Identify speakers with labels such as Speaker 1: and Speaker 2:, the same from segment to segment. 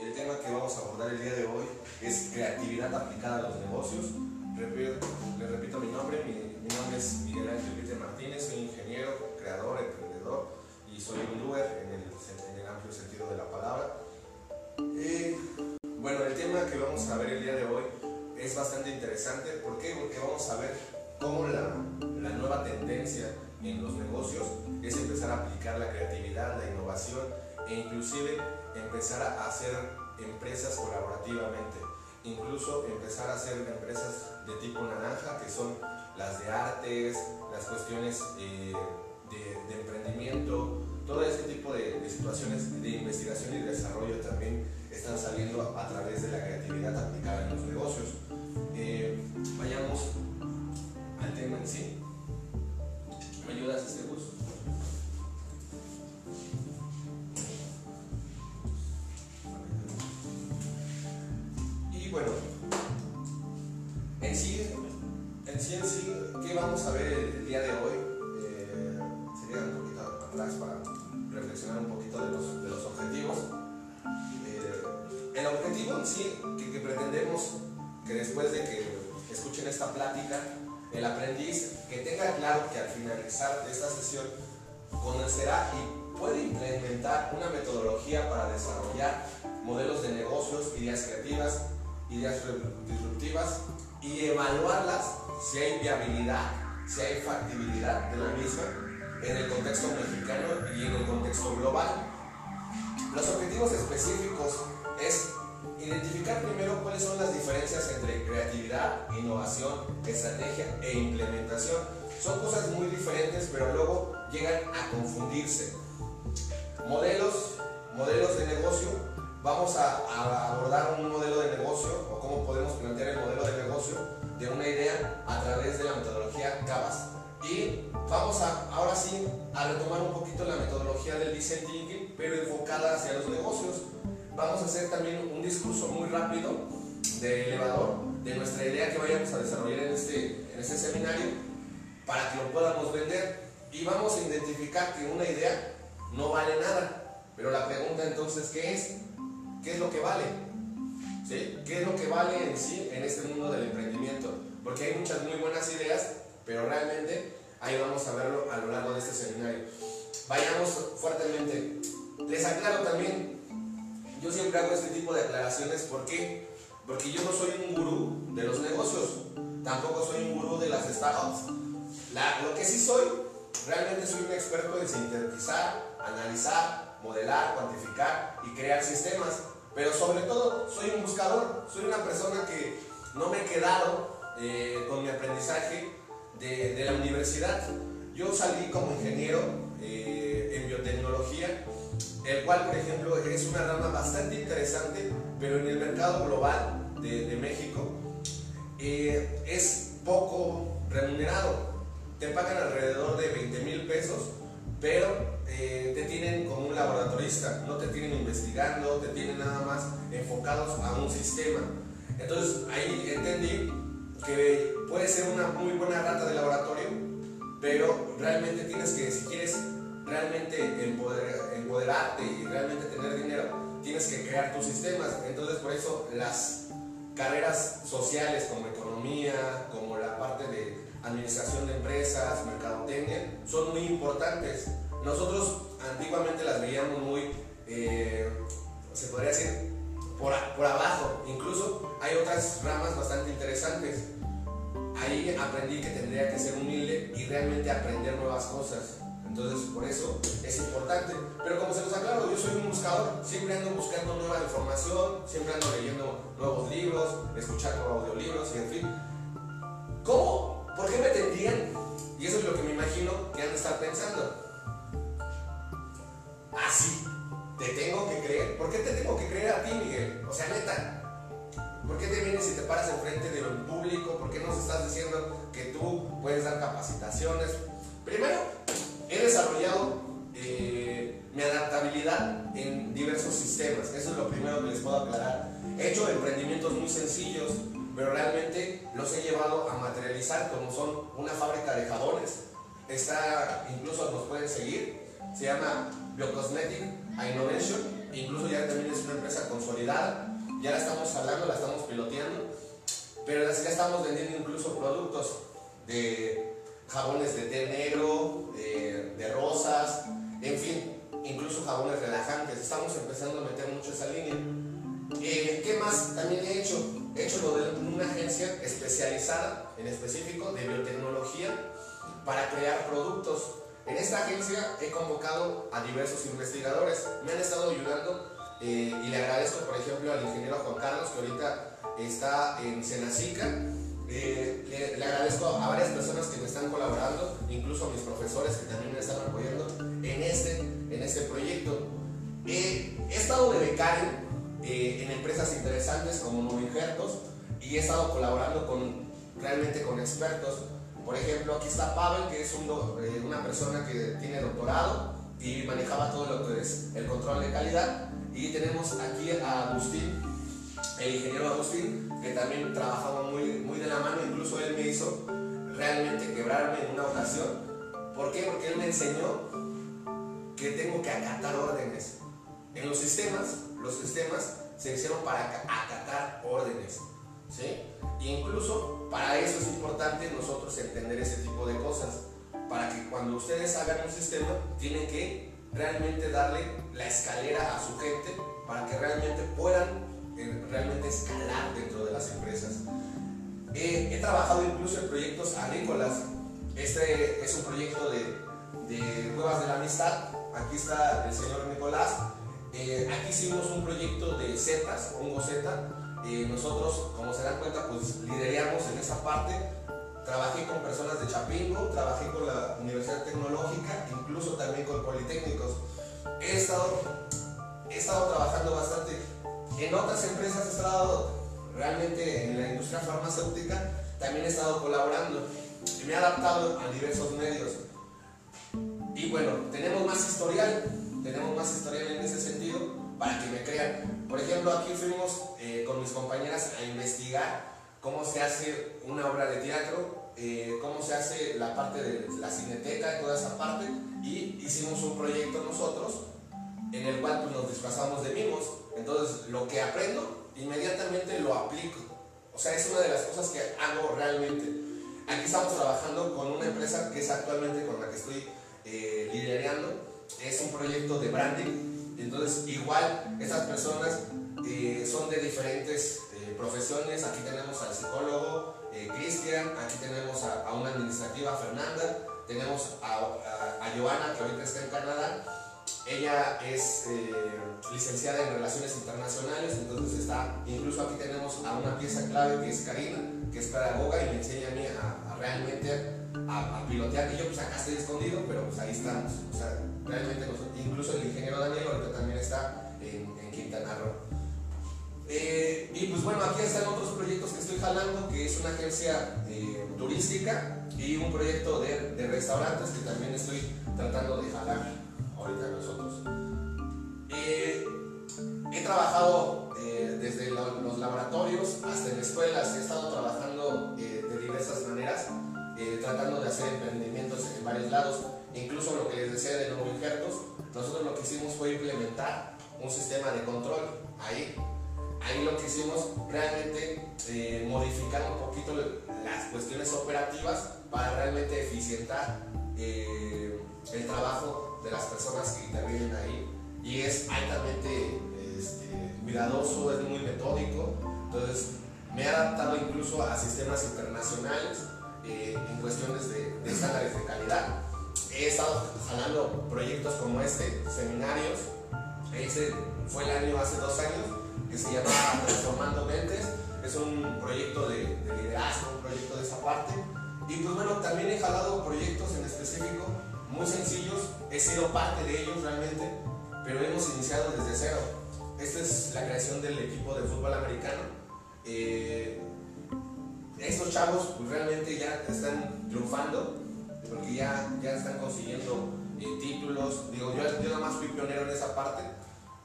Speaker 1: El tema que vamos a abordar el día de hoy es creatividad aplicada a los negocios. Repito, les repito mi nombre, mi, nombre es Miguel Ángel Peter Martínez, soy ingeniero, creador, emprendedor y soy un el, en el amplio sentido de la palabra. Eh, bueno, el tema que vamos a ver el día de hoy es bastante interesante. ¿Por qué? Porque vamos a ver cómo la, la nueva tendencia en los negocios es empezar a aplicar la creatividad, la innovación e inclusive empezar a hacer empresas colaborativamente, incluso empezar a hacer empresas de tipo naranja, que son las de artes, las cuestiones eh, de, emprendimiento, todo ese tipo de, situaciones de investigación y desarrollo también están saliendo a través de la creatividad aplicada en los negocios. Eh, vayamos al tema en sí. ¿Me ayudas, este bus? Ideas disruptivas y evaluarlas si hay viabilidad, si hay factibilidad de la misma en el contexto mexicano y en el contexto global. Los objetivos específicos es Identificar primero cuáles son las diferencias entre creatividad, innovación, estrategia e implementación. Son cosas muy diferentes, pero luego llegan a confundirse. Modelos, modelos de negocio. Vamos a, abordar un modelo de negocio o cómo podemos plantear el modelo de negocio de una idea a través de la metodología CABAS. Y vamos a, ahora sí a retomar un poquito la metodología del design thinking, pero enfocada hacia los negocios vamos a hacer también un discurso muy rápido de elevador de nuestra idea que vayamos a desarrollar en este, en este seminario para que lo podamos vender y vamos a identificar que una idea no vale nada pero la pregunta entonces ¿qué es? ¿Qué es lo que vale? ¿Sí? ¿qué es lo que vale en sí en este mundo del emprendimiento? porque hay muchas muy buenas ideas pero realmente ahí vamos a verlo a lo largo de este seminario vayamos fuertemente les aclaro también yo siempre hago este tipo de aclaraciones, ¿por qué? Porque yo no soy un gurú de los negocios, tampoco soy un gurú de las startups. Lo que sí soy, realmente soy un experto en sintetizar, analizar, modelar, cuantificar y crear sistemas. Pero sobre todo, soy un buscador, soy una persona que no me he quedado eh, con mi aprendizaje de, la universidad. Yo salí como ingeniero eh, en biotecnología el cual, por ejemplo, es una rama bastante interesante, pero en el mercado global de, de México eh, es poco remunerado. Te pagan alrededor de 20 mil pesos, pero eh, te tienen como un laboratorista, no te tienen investigando, te tienen nada más enfocados a un sistema. Entonces ahí entendí que puede ser una muy buena rata de laboratorio, pero realmente tienes que, si quieres realmente empoder, empoderarte y realmente tener dinero, tienes que crear tus sistemas. Entonces por eso las carreras sociales como economía, como la parte de administración de empresas, mercadotecnia, son muy importantes. Nosotros antiguamente las veíamos muy, eh, se podría decir, por, por abajo. Incluso hay otras ramas bastante interesantes. Ahí aprendí que tendría que ser humilde y realmente aprender nuevas cosas. Entonces, por eso es importante. Pero como se los aclaro, yo soy un buscador, siempre ando buscando nueva información, siempre ando leyendo nuevos libros, escuchando audiolibros y en fin. ¿Cómo? ¿Por qué me tendrían? Y eso es lo que me imagino que han de estar pensando. Así, te tengo que creer. ¿Por qué te tengo que creer a ti, Miguel? O sea, neta. ¿Por qué te vienes y te paras enfrente de un público? ¿Por qué nos estás diciendo que tú puedes dar capacitaciones? Primero, he desarrollado eh, mi adaptabilidad en diversos sistemas. Eso es lo primero que les puedo aclarar. He hecho emprendimientos muy sencillos, pero realmente los he llevado a materializar como son una fábrica de jabones. Está, incluso nos pueden seguir. se llama Biocosmetic Innovation, incluso ya también es una empresa consolidada, ya la estamos hablando, la estamos piloteando, pero ya estamos vendiendo incluso productos de jabones de té negro, de rosas, en fin, incluso jabones relajantes. Estamos empezando a meter mucho esa línea. Eh, ¿Qué más también he hecho? He hecho lo de una agencia especializada, en específico, de biotecnología para crear productos. En esta agencia he convocado a diversos investigadores. Me han estado ayudando eh, y le agradezco, por ejemplo, al ingeniero Juan Carlos, que ahorita está en Senacica. Eh, le, agradezco a varias personas que me están colaborando, incluso a mis profesores que también me están apoyando en este, en este proyecto. he estado de becario eh, en empresas interesantes como Novingertos y he estado colaborando con, realmente con expertos. Por ejemplo, aquí está Pavel, que es eh, una persona que tiene doctorado y manejaba todo lo que es el control de calidad. Y tenemos aquí a Agustín, el ingeniero Agustín, que también trabajaba muy, muy de la mano, incluso él me hizo realmente quebrarme en una ocasión. ¿Por qué? Porque él me enseñó que tengo que acatar órdenes. En los sistemas los sistemas se hicieron para acatar órdenes. ¿sí? incluso para eso es importante nosotros entender ese tipo de cosas. Para que cuando ustedes hagan un sistema, tienen que realmente darle la escalera a su gente para que realmente puedan eh, realmente escalar dentro de las empresas. he trabajado incluso en proyectos agrícolas. Este es un proyecto de, de de la Amistad. Aquí está el señor Nicolás eh, aquí hicimos un proyecto de setas, hongo zeta. Eh, nosotros, como se dan cuenta, pues lideramos en esa parte. Trabajé con personas de Chapingo, trabajé con la Universidad Tecnológica, incluso también con Politécnicos. He estado, he estado trabajando bastante. En otras empresas he estado realmente en la industria farmacéutica, también he estado colaborando y me he adaptado a diversos medios. Y bueno, tenemos más historial tenemos más historial en ese sentido para que me crean. Por ejemplo, aquí fuimos eh, con mis compañeras a investigar cómo se hace una obra de teatro, eh, cómo se hace la parte de la cineteca, toda esa parte, y hicimos un proyecto nosotros en el cual pues, nos disfrazamos de mimos. Entonces, lo que aprendo, inmediatamente lo aplico. O sea, es una de las cosas que hago realmente. Aquí estamos trabajando con una empresa que es actualmente con la que estoy eh, liderando es un proyecto de branding, entonces igual estas personas eh, son de diferentes eh, profesiones, aquí tenemos al psicólogo eh, Cristian, aquí tenemos a, una administrativa Fernanda, tenemos a, a, Joana que ahorita está en Canadá, ella es licenciada en Relaciones Internacionales, entonces está, incluso aquí tenemos a una pieza clave que es Karina, que es pedagoga y me enseña a mí a, realmente a, pilotear, y yo pues acá estoy escondido, pero pues ahí estamos, realmente incluso el ingeniero Daniel ahorita también está en, Quintana Roo. Eh, y pues bueno, aquí están otros proyectos que estoy jalando, que es una agencia eh, turística y un proyecto de, restaurantes que también estoy tratando de jalar ahorita nosotros. Eh, he trabajado desde los laboratorios hasta en escuelas, he estado trabajando de diversas maneras, tratando de hacer emprendimientos en varios lados. Incluso lo que les decía de nuevo injertos, nosotros lo que hicimos fue implementar un sistema de control ahí. Ahí lo que hicimos realmente eh, modificar un poquito las cuestiones operativas para realmente eficientar eh, el trabajo de las personas que intervienen ahí. Y es altamente este, cuidadoso, es muy metódico. Entonces me he adaptado incluso a sistemas internacionales eh, en cuestiones de, de estándares de calidad he estado jalando proyectos como este, seminarios. Ese fue el año hace dos años que se llama Transformando Mentes. Es un proyecto de, liderazgo, un proyecto de esa parte. Y pues bueno, también he jalado proyectos en específico muy sencillos. He sido parte de ellos realmente, pero hemos iniciado desde cero. Esta es la creación del equipo de fútbol americano. Eh, estos chavos pues, realmente ya están triunfando porque ya, ya están consiguiendo eh, títulos. Digo, yo, yo nada más fui pionero en esa parte,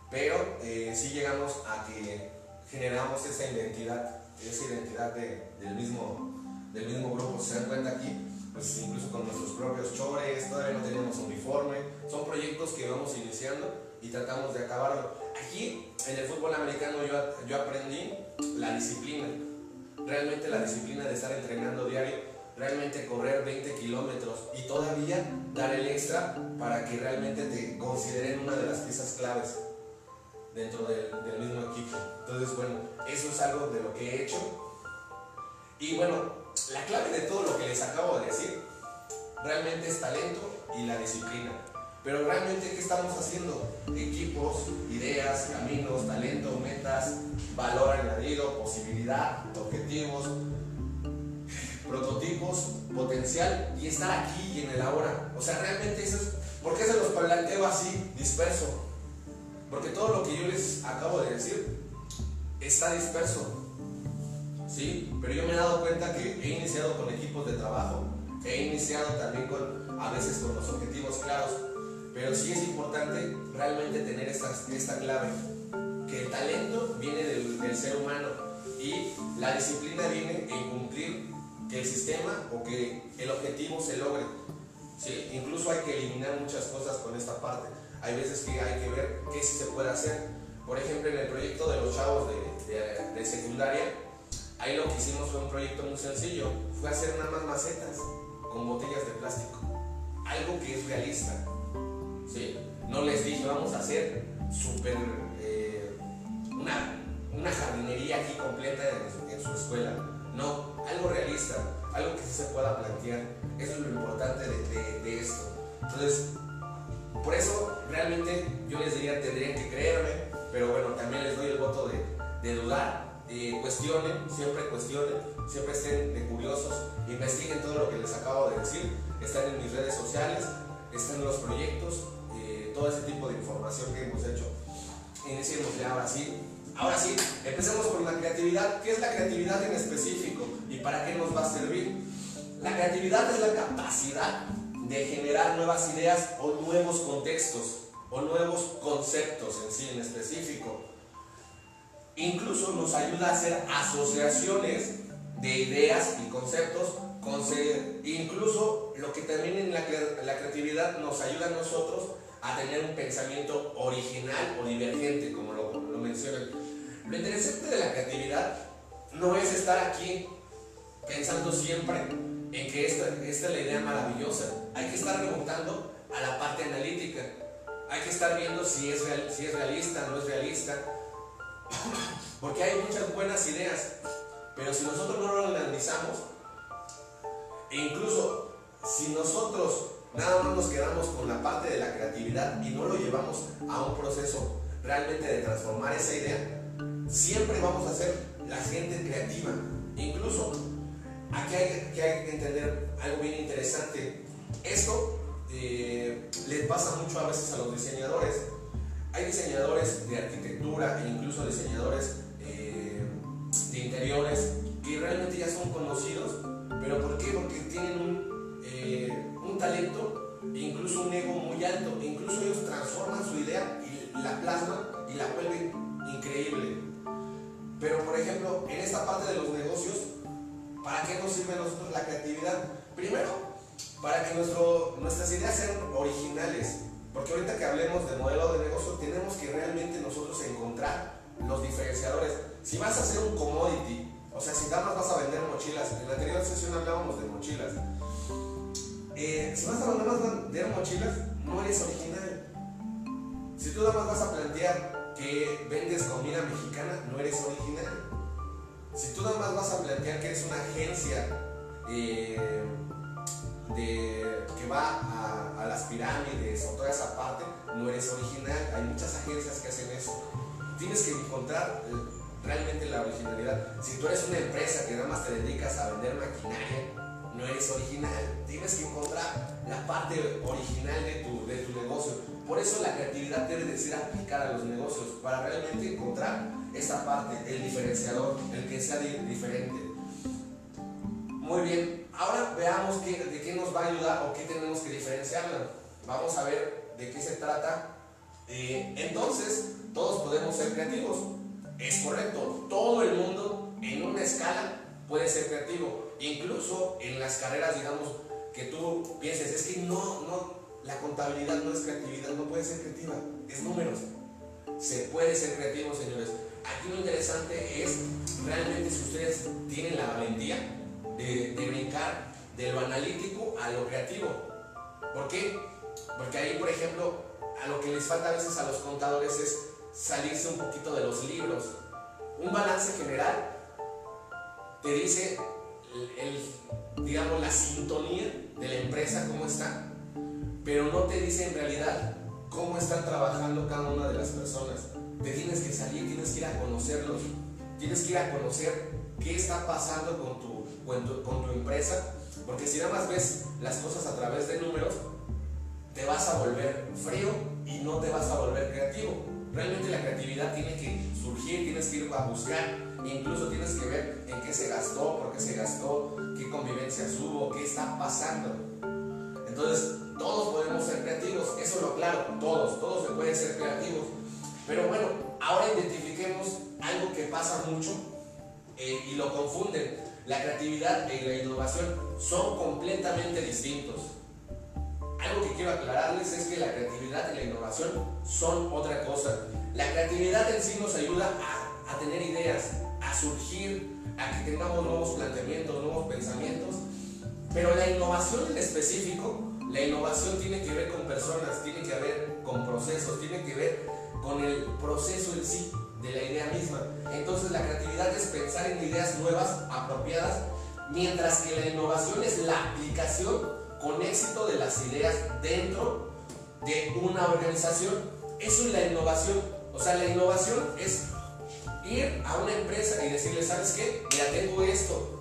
Speaker 1: pero eh, sí llegamos a que generamos esa identidad, esa identidad del, mismo, del mismo grupo. Se dan cuenta aquí, pues incluso con nuestros propios chores, todavía no tenemos uniforme. Son proyectos que vamos iniciando y tratamos de acabarlo. Aquí en el fútbol americano yo, yo aprendí la disciplina, realmente la disciplina de estar entrenando diario, realmente correr 20 kilómetros y todavía dar el extra para que realmente te consideren una de las piezas claves dentro del, mismo equipo. Entonces, bueno, eso es algo de lo que he hecho. Y bueno, la clave de todo lo que les acabo de decir realmente es talento y la disciplina. Pero realmente, ¿qué estamos haciendo? Equipos, ideas, caminos, talento, metas, valor añadido, posibilidad, objetivos, prototipos, potencial y estar aquí y en el ahora. O sea, realmente eso es. ¿Por qué se los planteo así, disperso? Porque todo lo que yo les acabo de decir está disperso. ¿Sí? Pero yo me he dado cuenta que he iniciado con equipos de trabajo, he iniciado también con, a veces con los objetivos claros, pero sí es importante realmente tener esta, esta clave, que el talento viene del, del ser humano y la disciplina viene en cumplir que el sistema o que el objetivo se logre. ¿sí? Incluso hay que eliminar muchas cosas con esta parte. Hay veces que hay que ver qué se puede hacer. Por ejemplo, en el proyecto de los chavos de, secundaria, ahí lo que hicimos fue un proyecto muy sencillo. Fue hacer nada más macetas con botellas de plástico. Algo que es realista. ¿sí? No les dije, vamos a hacer súper... Eh, una, una jardinería aquí completa en su escuela. No, algo realista, algo que sí se pueda plantear. Eso es lo importante de, esto. Entonces, por eso realmente yo les diría, tendrían que creerme, pero bueno, también les doy el voto de, de dudar, eh, cuestionen, siempre cuestionen, siempre estén de curiosos, investiguen todo lo que les acabo de decir, están en mis redes sociales, están en los proyectos, eh, todo ese tipo de información que hemos hecho. Iniciemos ya ahora sí. Ahora sí, empecemos con la creatividad. ¿Qué es la creatividad en específico y para qué nos va a servir? La creatividad es la capacidad de generar nuevas ideas o nuevos contextos o nuevos conceptos en sí en específico. Incluso nos ayuda a hacer asociaciones de ideas y conceptos, incluso lo que también en la, la creatividad nos ayuda a nosotros a tener un pensamiento original o divergente, como lo, lo mencionan. Lo interesante de la creatividad no es estar aquí pensando siempre en que esta, es la idea maravillosa. Hay que estar rebotando a la parte analítica. Hay que estar viendo si es, real, si realista, no es realista. Porque hay muchas buenas ideas, pero si nosotros no lo analizamos, e incluso si nosotros nada más nos quedamos con la parte de la creatividad y no lo llevamos a un proceso realmente de transformar esa idea, siempre vamos a ser la gente creativa. Incluso aquí hay que, entender algo bien interesante. Esto eh, les pasa mucho a veces a los diseñadores. Hay diseñadores de arquitectura e incluso diseñadores eh, de interiores que realmente ya son conocidos. ¿Pero por qué? Porque tienen un, eh, un talento e incluso un ego muy alto. E incluso ellos transforman su idea y la plasman y la vuelven increíble. Pero por ejemplo, en esta parte de los negocios, ¿para qué nos sirve a nosotros la creatividad? Primero, para que nuestro, nuestras ideas sean originales. Porque ahorita que hablemos de modelo de negocio, tenemos que realmente nosotros encontrar los diferenciadores. Si vas a hacer un commodity, o sea, si nada más vas a vender mochilas, en la anterior sesión hablábamos de mochilas. Eh, si vas a nada más vender mochilas, no eres original. Si tú nada más vas a plantear que vendes comida mexicana, no eres original. Si tú nada más vas a plantear que eres una agencia eh, de, que va a, las pirámides o toda esa parte, no eres original. Hay muchas agencias que hacen eso. Tienes que encontrar realmente la originalidad. Si tú eres una empresa que nada más te dedicas a vender maquinaria, no eres original. Tienes que encontrar la parte original Por eso la creatividad debe de ser aplicada a los negocios, para realmente encontrar esa parte, el diferenciador, el que sea diferente. Muy bien, ahora veamos qué, de qué nos va a ayudar o qué tenemos que diferenciarla. Vamos a ver de qué se trata. Eh, entonces, todos podemos ser creativos. Es correcto, todo el mundo en una escala puede ser creativo. Incluso en las carreras, digamos, que tú pienses, es que no, no, la contabilidad no es creatividad, no puede ser creativa, es números. Se puede ser creativo, señores. Aquí lo interesante es realmente si ustedes tienen la valentía de, brincar de lo analítico a lo creativo. ¿Por qué? Porque ahí, por ejemplo, a lo que les falta a veces a los contadores es salirse un poquito de los libros. Un balance general te dice el, digamos, la sintonía de la empresa, cómo está, pero no te dice en realidad cómo están trabajando cada una de las personas. Te tienes que salir, tienes que ir a conocerlos, tienes que ir a conocer qué está pasando con tu, empresa, porque si nada más ves las cosas a través de números, te vas a volver frío y no te vas a volver creativo. Realmente la creatividad tiene que surgir, tienes que ir a buscar, incluso tienes que ver en qué se gastó, por qué se gastó, qué convivencias hubo, qué está pasando. Entonces, todos podemos ser creativos, eso lo claro, todos, todos se pueden ser creativos. Pero bueno, ahora identifiquemos algo que pasa mucho eh, y lo confunden. La creatividad y la innovación son completamente distintos. Algo que quiero aclararles es que la creatividad y la innovación son otra cosa. La creatividad en sí nos ayuda a tener ideas, a surgir, a que tengamos nuevos planteamientos, nuevos pensamientos. Pero la innovación en específico, la innovación tiene que ver con personas, tiene que ver con procesos, tiene que ver con el proceso en sí de la idea misma. Entonces la creatividad es pensar en ideas nuevas, apropiadas, mientras que la innovación es la aplicación con éxito de las ideas dentro de una organización. Eso es la innovación. O sea, la innovación es ir a una empresa y decirle, ¿sabes qué? Ya tengo esto,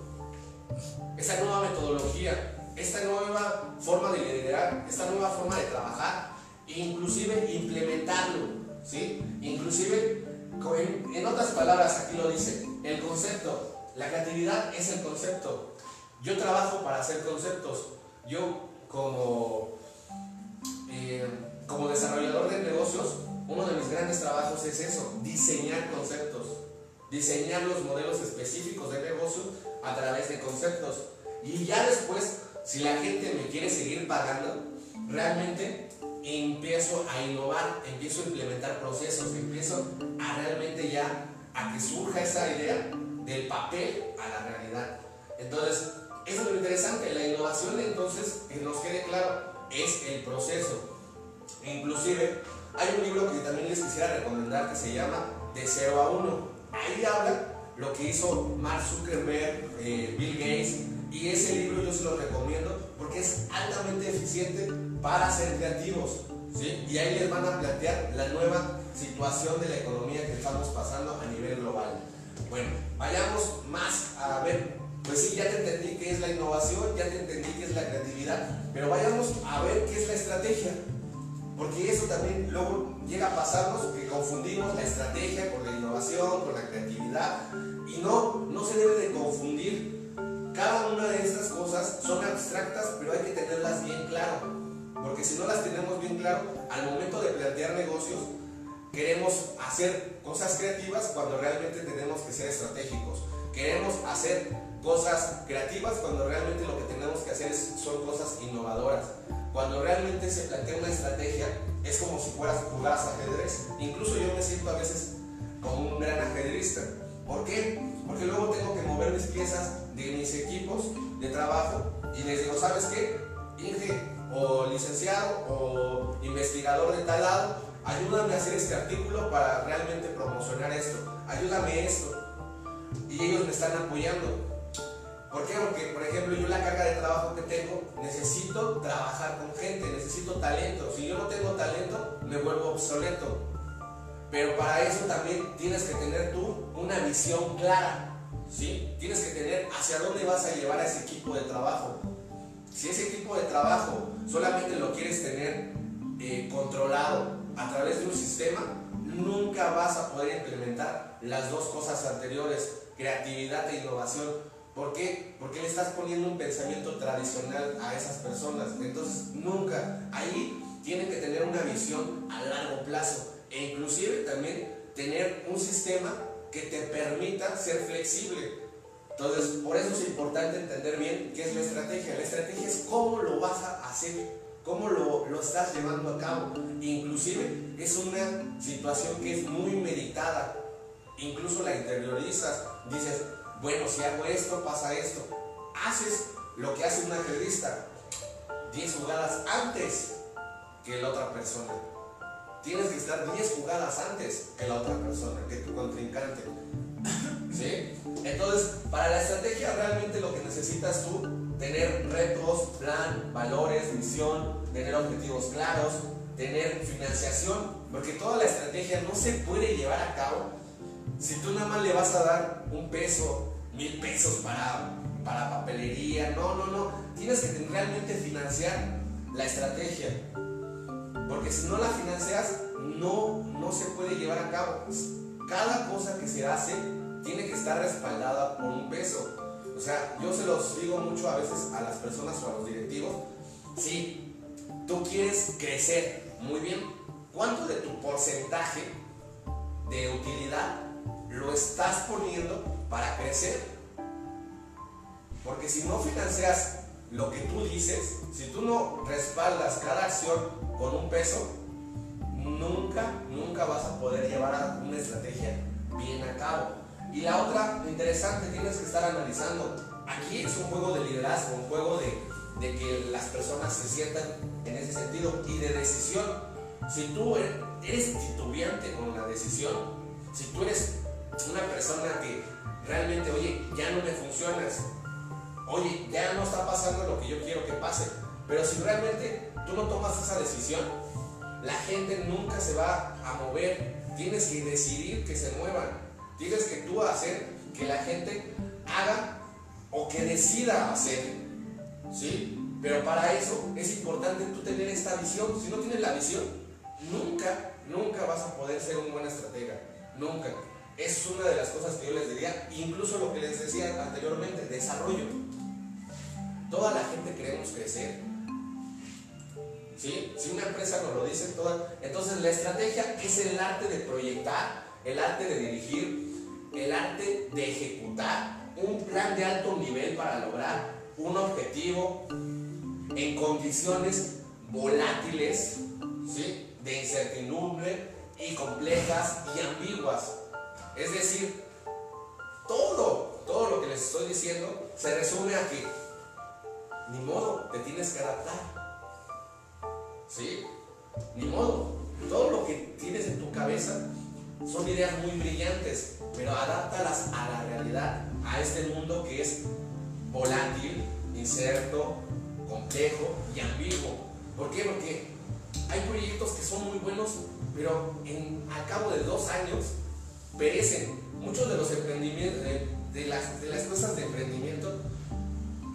Speaker 1: esa nueva metodología, esta nueva forma de liderar, esta nueva forma de trabajar, inclusive implementarlo, ¿sí? Inclusive, en, en otras palabras, aquí lo dice, el concepto, la creatividad es el concepto. Yo trabajo para hacer conceptos, yo como, eh, como desarrollador de negocios, uno de mis grandes trabajos es eso, diseñar conceptos, diseñar los modelos específicos de negocio a través de conceptos. Y ya después, si la gente me quiere seguir pagando, realmente empiezo a innovar, empiezo a implementar procesos, empiezo a realmente ya a que surja esa idea del papel a la realidad. Entonces, eso es lo interesante, la innovación entonces, que nos quede claro, es el proceso. Inclusive hay un libro que también les quisiera recomendar que se llama De 0 a 1. Ahí habla lo que hizo Mark Zuckerberg, eh, Bill Gates, y ese libro yo se lo recomiendo porque es altamente eficiente para ser creativos. Y ahí les van a plantear la nueva situación de la economía que estamos pasando a nivel global. Bueno, vayamos más a ver pues sí, ya te entendí qué es la innovación, ya te entendí qué es la creatividad, pero vayamos a ver qué es la estrategia. Porque eso también luego llega a pasarnos que confundimos la estrategia con la innovación, con la creatividad. Y no, no se debe de confundir. Cada una de estas cosas son abstractas, pero hay que tenerlas bien claro. Porque si no las tenemos bien claro, al momento de plantear negocios, queremos hacer cosas creativas cuando realmente tenemos que ser estratégicos. Queremos hacer cosas creativas cuando realmente lo que tenemos que hacer son cosas innovadoras. Cuando realmente se plantea una estrategia, es como si fueras jugaras ajedrez. Incluso yo me siento a veces como un gran ajedrecista. ¿Por qué? Porque luego tengo que mover mis piezas de mis equipos de trabajo y les digo, ¿sabes qué? Inge o licenciado o investigador de tal lado, ayúdame a hacer este artículo para realmente promocionar esto. Ayúdame esto. Y ellos me están apoyando. ¿Por qué? Porque, por ejemplo, yo la carga de trabajo que tengo, necesito trabajar con gente, necesito talento. Si yo no tengo talento, me vuelvo obsoleto. Pero para eso también tienes que tener tú una visión clara. ¿sí? Tienes que tener hacia dónde vas a llevar a ese equipo de trabajo. Si ese equipo de trabajo solamente lo quieres tener eh, controlado a través de un sistema, nunca vas a poder implementar las dos cosas anteriores, creatividad e innovación ¿Por qué? Porque le estás poniendo un pensamiento tradicional a esas personas. Entonces, nunca. Ahí tienen que tener una visión a largo plazo. E inclusive también tener un sistema que te permita ser flexible. Entonces, por eso es importante entender bien qué es la estrategia. La estrategia es cómo lo vas a hacer, cómo lo, lo estás llevando a cabo. Inclusive es una situación que es muy meditada. Incluso la interiorizas. Dices, bueno, si hago esto, pasa esto. Haces lo que hace un ajedrista. 10 jugadas antes que la otra persona. Tienes que estar 10 jugadas antes que la otra persona, que tu contrincante. ¿Sí? Entonces, para la estrategia realmente lo que necesitas tú, tener retos, plan, valores, misión, tener objetivos claros, tener financiación, porque toda la estrategia no se puede llevar a cabo si tú nada más le vas a dar un peso, mil pesos para, para papelería. No, no, no. Tienes que realmente financiar la estrategia. Porque si no la financias, no, no se puede llevar a cabo. Cada cosa que se hace tiene que estar respaldada por un peso. O sea, yo se los digo mucho a veces a las personas o a los directivos. Si tú quieres crecer muy bien, ¿cuánto de tu porcentaje de utilidad lo estás poniendo para crecer? Porque si no financias lo que tú dices, si tú no respaldas cada acción con un peso, nunca, nunca vas a poder llevar una estrategia bien a cabo. Y la otra, interesante, tienes que estar analizando. Aquí es un juego de liderazgo, un juego de, de que las personas se sientan en ese sentido y de decisión. Si tú er, eres titubeante con la decisión, si tú eres una persona que realmente, oye, ya no me funcionas, oye, ya no está pasando lo que yo quiero que pase, pero si realmente tú no tomas esa decisión, la gente nunca se va a mover. Tienes que decidir que se muevan. Tienes que tú hacer que la gente haga o que decida hacer. ¿Sí? Pero para eso es importante tú tener esta visión. Si no tienes la visión, nunca, nunca vas a poder ser un buen estratega. Nunca. Es una de las cosas que yo les diría, incluso lo que les decía anteriormente, desarrollo. Toda la gente queremos crecer, si una empresa nos lo dice, toda, entonces la estrategia es el arte de proyectar, el arte de dirigir, el arte de ejecutar un plan de alto nivel para lograr un objetivo en condiciones volátiles, ¿sí? de incertidumbre y complejas y ambiguas. Es decir, todo, todo lo que les estoy diciendo se resume a que ni modo, te tienes que adaptar. ¿Sí? Ni modo. Todo lo que tienes en tu cabeza son ideas muy brillantes, pero adáptalas a la realidad, a este mundo que es volátil, incierto, complejo y ambiguo. ¿Por qué? Porque hay proyectos que son muy buenos, pero en, al cabo de dos años perecen. Muchos de los emprendimientos, de las cosas de emprendimiento,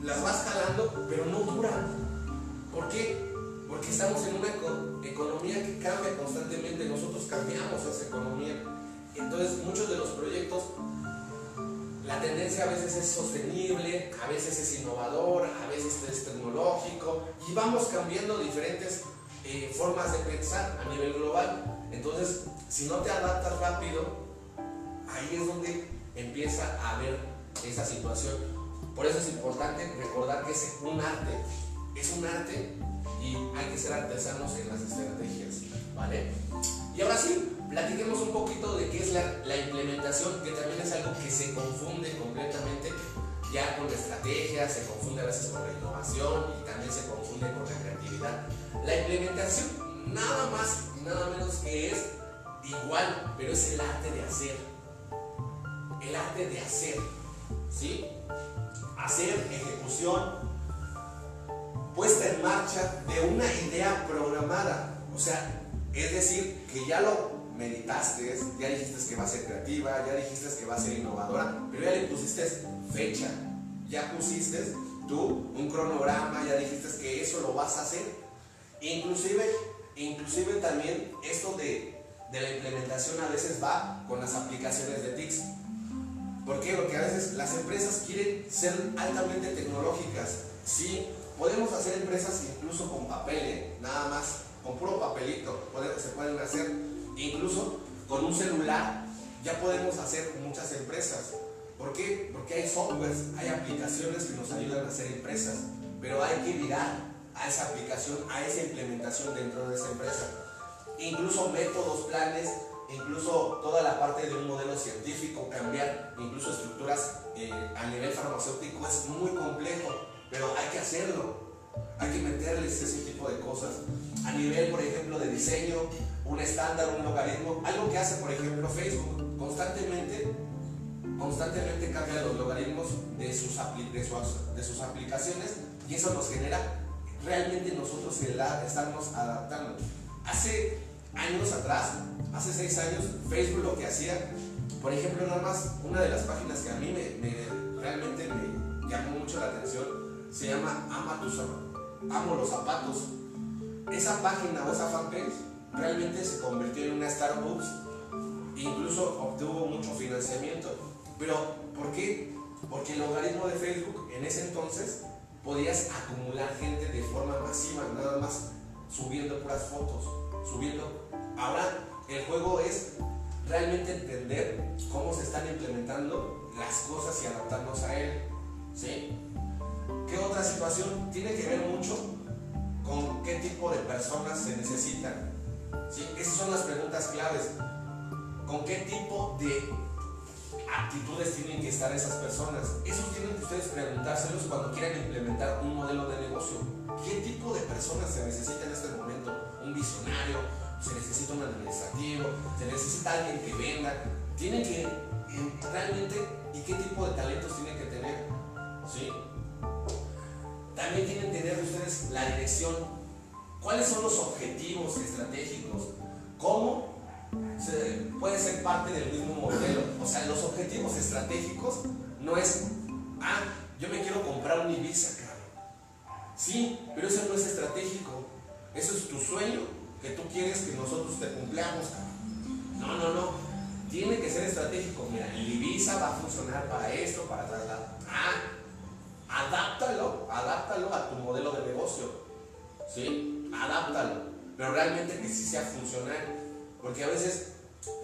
Speaker 1: las vas jalando, pero no duran. ¿Por qué? Porque estamos en una economía que cambia constantemente, nosotros cambiamos esa economía. Entonces muchos de los proyectos, la tendencia a veces es sostenible, a veces es innovador, a veces es tecnológico y vamos cambiando diferentes eh, formas de pensar a nivel global. Entonces, si no te adaptas rápido, ahí es donde empieza a haber esa situación. Por eso es importante recordar que es un arte, es un arte y hay que ser artesanos en las estrategias, ¿vale? Y ahora sí, platiquemos un poquito de qué es la, la implementación, que también es algo que se confunde completamente ya con la estrategia, se confunde a veces con la innovación y también se confunde con la creatividad. La implementación nada más y nada menos que es igual, pero es el arte de hacer. El arte de hacer, ¿sí? Hacer, ejecución, puesta en marcha de una idea programada. O sea, es decir, que ya lo meditaste, ya dijiste que va a ser creativa, ya dijiste que va a ser innovadora, pero ya le pusiste fecha, ya pusiste tú un cronograma, ya dijiste que eso lo vas a hacer. Inclusive, inclusive también esto de, de la implementación a veces va con las aplicaciones de TICS. ¿Por qué? Porque a veces las empresas quieren ser altamente tecnológicas, sí, Podemos hacer empresas incluso con papel, ¿eh? nada más, con puro papelito, se pueden hacer incluso con un celular, ya podemos hacer muchas empresas. ¿Por qué? Porque hay softwares, hay aplicaciones que nos ayudan a hacer empresas, pero hay que mirar a esa aplicación, a esa implementación dentro de esa empresa. Incluso métodos, planes, incluso toda la parte de un modelo científico, cambiar incluso estructuras eh, a nivel farmacéutico es muy complejo, pero hay que hacerlo. Hay que meterles ese tipo de cosas. A nivel, por ejemplo, de diseño, un estándar, un logaritmo, algo que hace, por ejemplo, Facebook, constantemente, constantemente cambia los logaritmos de sus, de sus, aplicaciones y eso nos genera realmente nosotros estarnos adaptando. Hace años atrás, hace seis años, Facebook lo que hacía, por ejemplo, nada más una de las páginas que a mí me, realmente me llamó mucho la atención, se llama Ama tus, Amo los zapatos. Esa página o esa fanpage realmente se convirtió en una Starbucks e incluso obtuvo mucho financiamiento. Pero, ¿por qué? Porque el logaritmo de Facebook en ese entonces podías acumular gente de forma masiva, nada más subiendo puras fotos, subiendo. Ahora el juego es realmente entender cómo se están implementando las cosas y adaptarnos a él. ¿Sí? ¿Qué otra situación? Tiene que ver mucho con qué tipo de personas se necesitan. ¿Sí? Esas son las preguntas claves. ¿Con qué tipo de actitudes tienen que estar esas personas? Eso tienen que ustedes preguntárselos cuando quieran implementar un modelo de negocio. ¿Qué tipo de personas se necesita en este momento? ¿Un visionario? ¿Se necesita un administrativo? ¿Se necesita alguien que venda? Tienen que realmente, ¿y qué tipo de talentos tienen que tener? ¿Sí? También tienen que tener ustedes la dirección. ¿Cuáles son los objetivos estratégicos? ¿Cómo se puede ser parte del mismo modelo? O sea, los objetivos estratégicos no es, ah, yo me quiero comprar un Ibiza, claro. Sí, pero eso no es estratégico. Eso es tu sueño que tú quieres que nosotros te cumplamos, No, no, no. Tiene que ser estratégico. Mira, el Ibiza va a funcionar para esto, para trasladar. Ah, adáptalo, adáptalo a tu modelo de negocio. ¿Sí? Adáptalo. Pero realmente que sí sea funcional. Porque a veces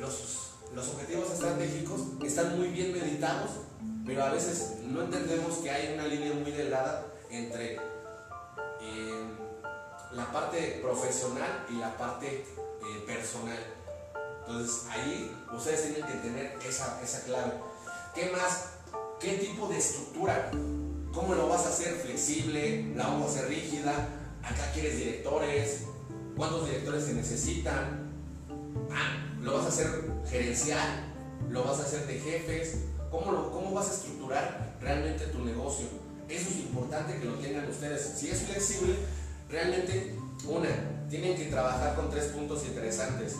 Speaker 1: los, los objetivos estratégicos están muy bien meditados, pero a veces no entendemos que hay una línea muy delgada entre la parte profesional y la parte eh, personal. Entonces ahí ustedes tienen que tener esa, esa clave. ¿Qué más? ¿Qué tipo de estructura? ¿Cómo lo vas a hacer flexible? ¿La vamos a hacer rígida? ¿Acá quieres directores? ¿Cuántos directores se necesitan? Ah, ¿lo vas a hacer gerencial? ¿Lo vas a hacer de jefes? ¿Cómo, lo, ¿Cómo vas a estructurar realmente tu negocio? Eso es importante que lo tengan ustedes. Si es flexible, realmente, una, tienen que trabajar con tres puntos interesantes.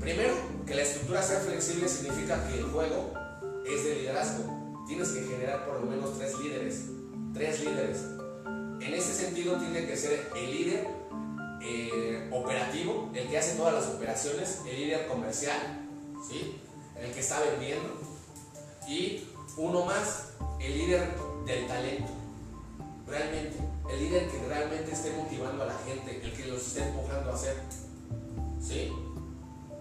Speaker 1: Primero, que la estructura sea flexible significa que el juego es de liderazgo tienes que generar por lo menos tres líderes. Tres líderes. En ese sentido tiene que ser el líder eh, operativo, el que hace todas las operaciones, el líder comercial, ¿sí? el que está vendiendo, y uno más, el líder del talento. Realmente, el líder que realmente esté motivando a la gente, el que los esté empujando a hacer. ¿Sí?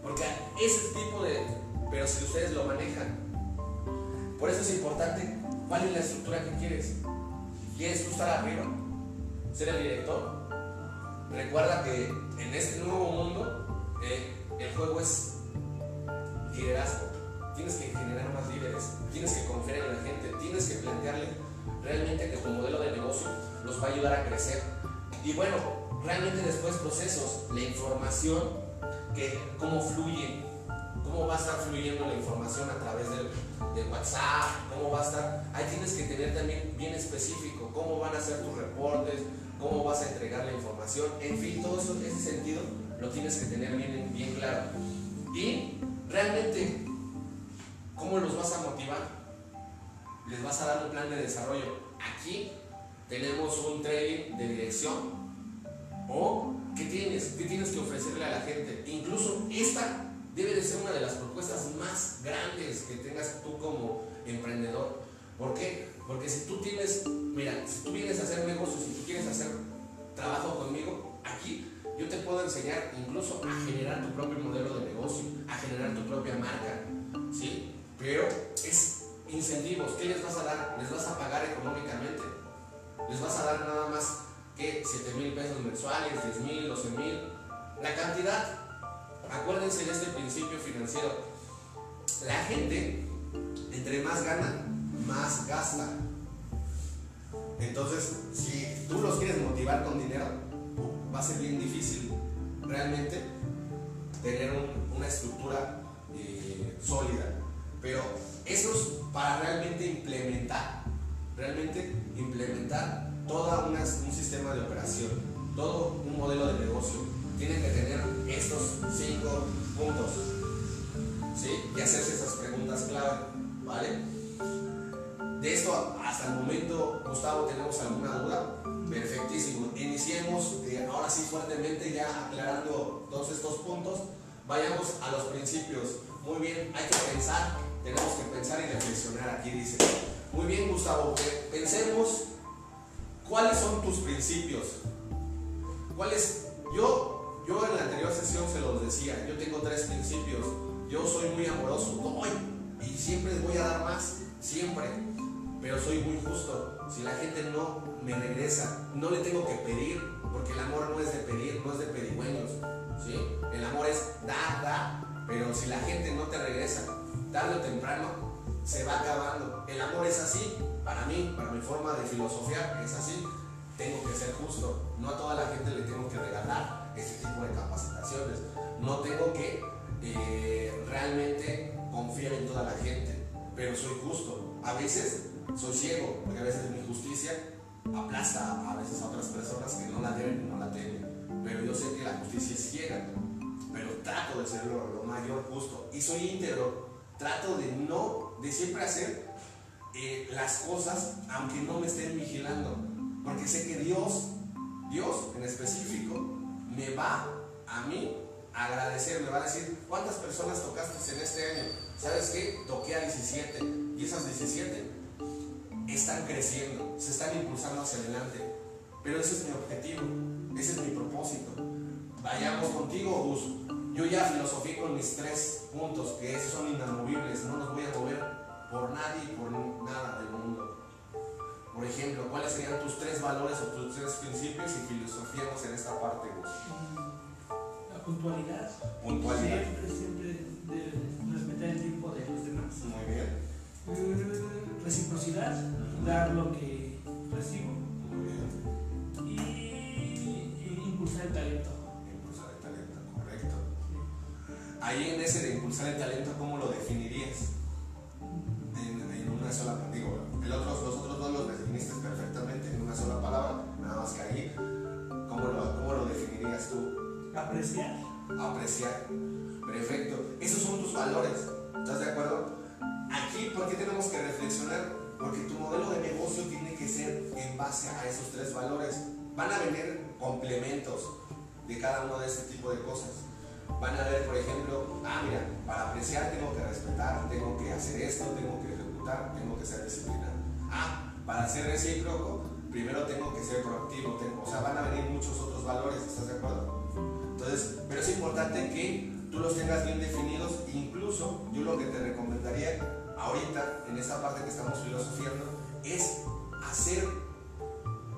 Speaker 1: Porque ese tipo de... Pero si ustedes lo manejan, por eso es importante cuál es la estructura que quieres. ¿Quieres tú estar arriba? ¿Ser el director? Recuerda que en este nuevo mundo eh, el juego es liderazgo. Tienes que generar más líderes, tienes que confiar en la gente, tienes que plantearle realmente que tu modelo de negocio los va a ayudar a crecer. Y bueno, realmente después procesos, la información, que cómo fluye, cómo va a estar fluyendo la información a través del, de WhatsApp, cómo va a estar. Ahí tienes que tener también bien específico cómo van a ser tus reportes, cómo vas a entregar la información, en fin, todo eso, ese sentido lo tienes que tener bien, bien claro. Y realmente, ¿cómo los vas a motivar? Les vas a dar un plan de desarrollo. Aquí tenemos un training de dirección. ¿O qué tienes? ¿Qué tienes que ofrecerle a la gente? Incluso esta debe de ser una de las propuestas más grandes que tengas tú como emprendedor. ¿Por qué? Porque si tú tienes, mira, si tú vienes a hacer negocios, si tú quieres hacer trabajo conmigo, aquí yo te puedo enseñar incluso a generar tu propio modelo de negocio, a generar tu propia marca, ¿sí? Pero es incentivos. ¿Qué les vas a dar? Les vas a pagar económicamente. Les vas a dar nada más que 7 mil pesos mensuales, 10 mil, 12 mil. La cantidad, acuérdense de este principio financiero. La gente, entre más gana, más gasta. Entonces, si tú los quieres motivar con dinero, va a ser bien difícil realmente tener una estructura eh, sólida. Pero eso es para realmente implementar, realmente implementar todo un sistema de operación, todo un modelo de negocio. Tienen que tener estos cinco puntos ¿sí? y hacerse esas preguntas clave, ¿vale? De esto hasta el momento, Gustavo, ¿tenemos alguna duda? Perfectísimo. Iniciemos eh, ahora sí fuertemente ya aclarando todos estos puntos. Vayamos a los principios. Muy bien, hay que pensar, tenemos que pensar y reflexionar. Aquí dice. Muy bien, Gustavo, pensemos cuáles son tus principios. ¿Cuáles? Yo, yo en la anterior sesión se los decía, yo tengo tres principios. Yo soy muy amoroso, doy y siempre voy a dar más, siempre pero soy muy justo. Si la gente no me regresa, no le tengo que pedir, porque el amor no es de pedir, no es de pedigüeños. ¿sí? El amor es da, da, pero si la gente no te regresa, tarde o temprano se va acabando. El amor es así, para mí, para mi forma de filosofiar, es así. Tengo que ser justo. No a toda la gente le tengo que regalar este tipo de capacitaciones. No tengo que eh, realmente confiar en toda la gente, pero soy justo. A veces soy ciego, porque a veces mi justicia aplasta a veces a otras personas que no la deben y no la tienen. Pero yo sé que la justicia es ciega, pero trato de ser lo, mayor justo. Y soy íntegro, trato de no, de siempre hacer eh, las cosas aunque no me estén vigilando. Porque sé que Dios, Dios en específico, me va a mí a agradecer, me va a decir, ¿cuántas personas tocaste en este año? ¿Sabes qué? Toqué a 17. Y esas 17 están creciendo, se están impulsando hacia adelante. Pero ese es mi objetivo, ese es mi propósito. Vayamos contigo, Gus. Yo ya filosofé con mis tres puntos, que esos son inamovibles, no los voy a mover por nadie y por nada del mundo. Por ejemplo, ¿cuáles serían tus tres valores o tus tres principios y filosofiamos en esta parte, Gus?
Speaker 2: La puntualidad.
Speaker 1: Puntualidad.
Speaker 2: Siempre, siempre de respetar el tiempo de los demás.
Speaker 1: Muy bien.
Speaker 2: Eh, reciprocidad, dar lo que recibo. Y, impulsar el talento.
Speaker 1: Ahí en ese de impulsar el talento, ¿cómo lo definirías? En, una sola, digo, el otro, los otros dos los definiste perfectamente en una sola palabra, nada más que ahí, ¿cómo lo, cómo lo definirías tú?
Speaker 2: Apreciar.
Speaker 1: Apreciar. Perfecto. Esos son tus valores. ¿Estás de acuerdo? Aquí, ¿por qué tenemos que reflexionar? Porque tu modelo de negocio tiene que ser en base a esos tres valores. Van a venir complementos de cada uno de este tipo de cosas. Van a ver, por ejemplo, ah, mira, para apreciar tengo que respetar, tengo que hacer esto, tengo que ejecutar, tengo que ser disciplinado. Ah, para ser recíproco, primero tengo que ser proactivo, o sea, van a venir muchos otros valores, ¿estás de acuerdo? Entonces, pero es importante que tú los tengas bien definidos, incluso yo lo que te recomendaría ahorita, en esta parte que estamos filosofiando, es hacer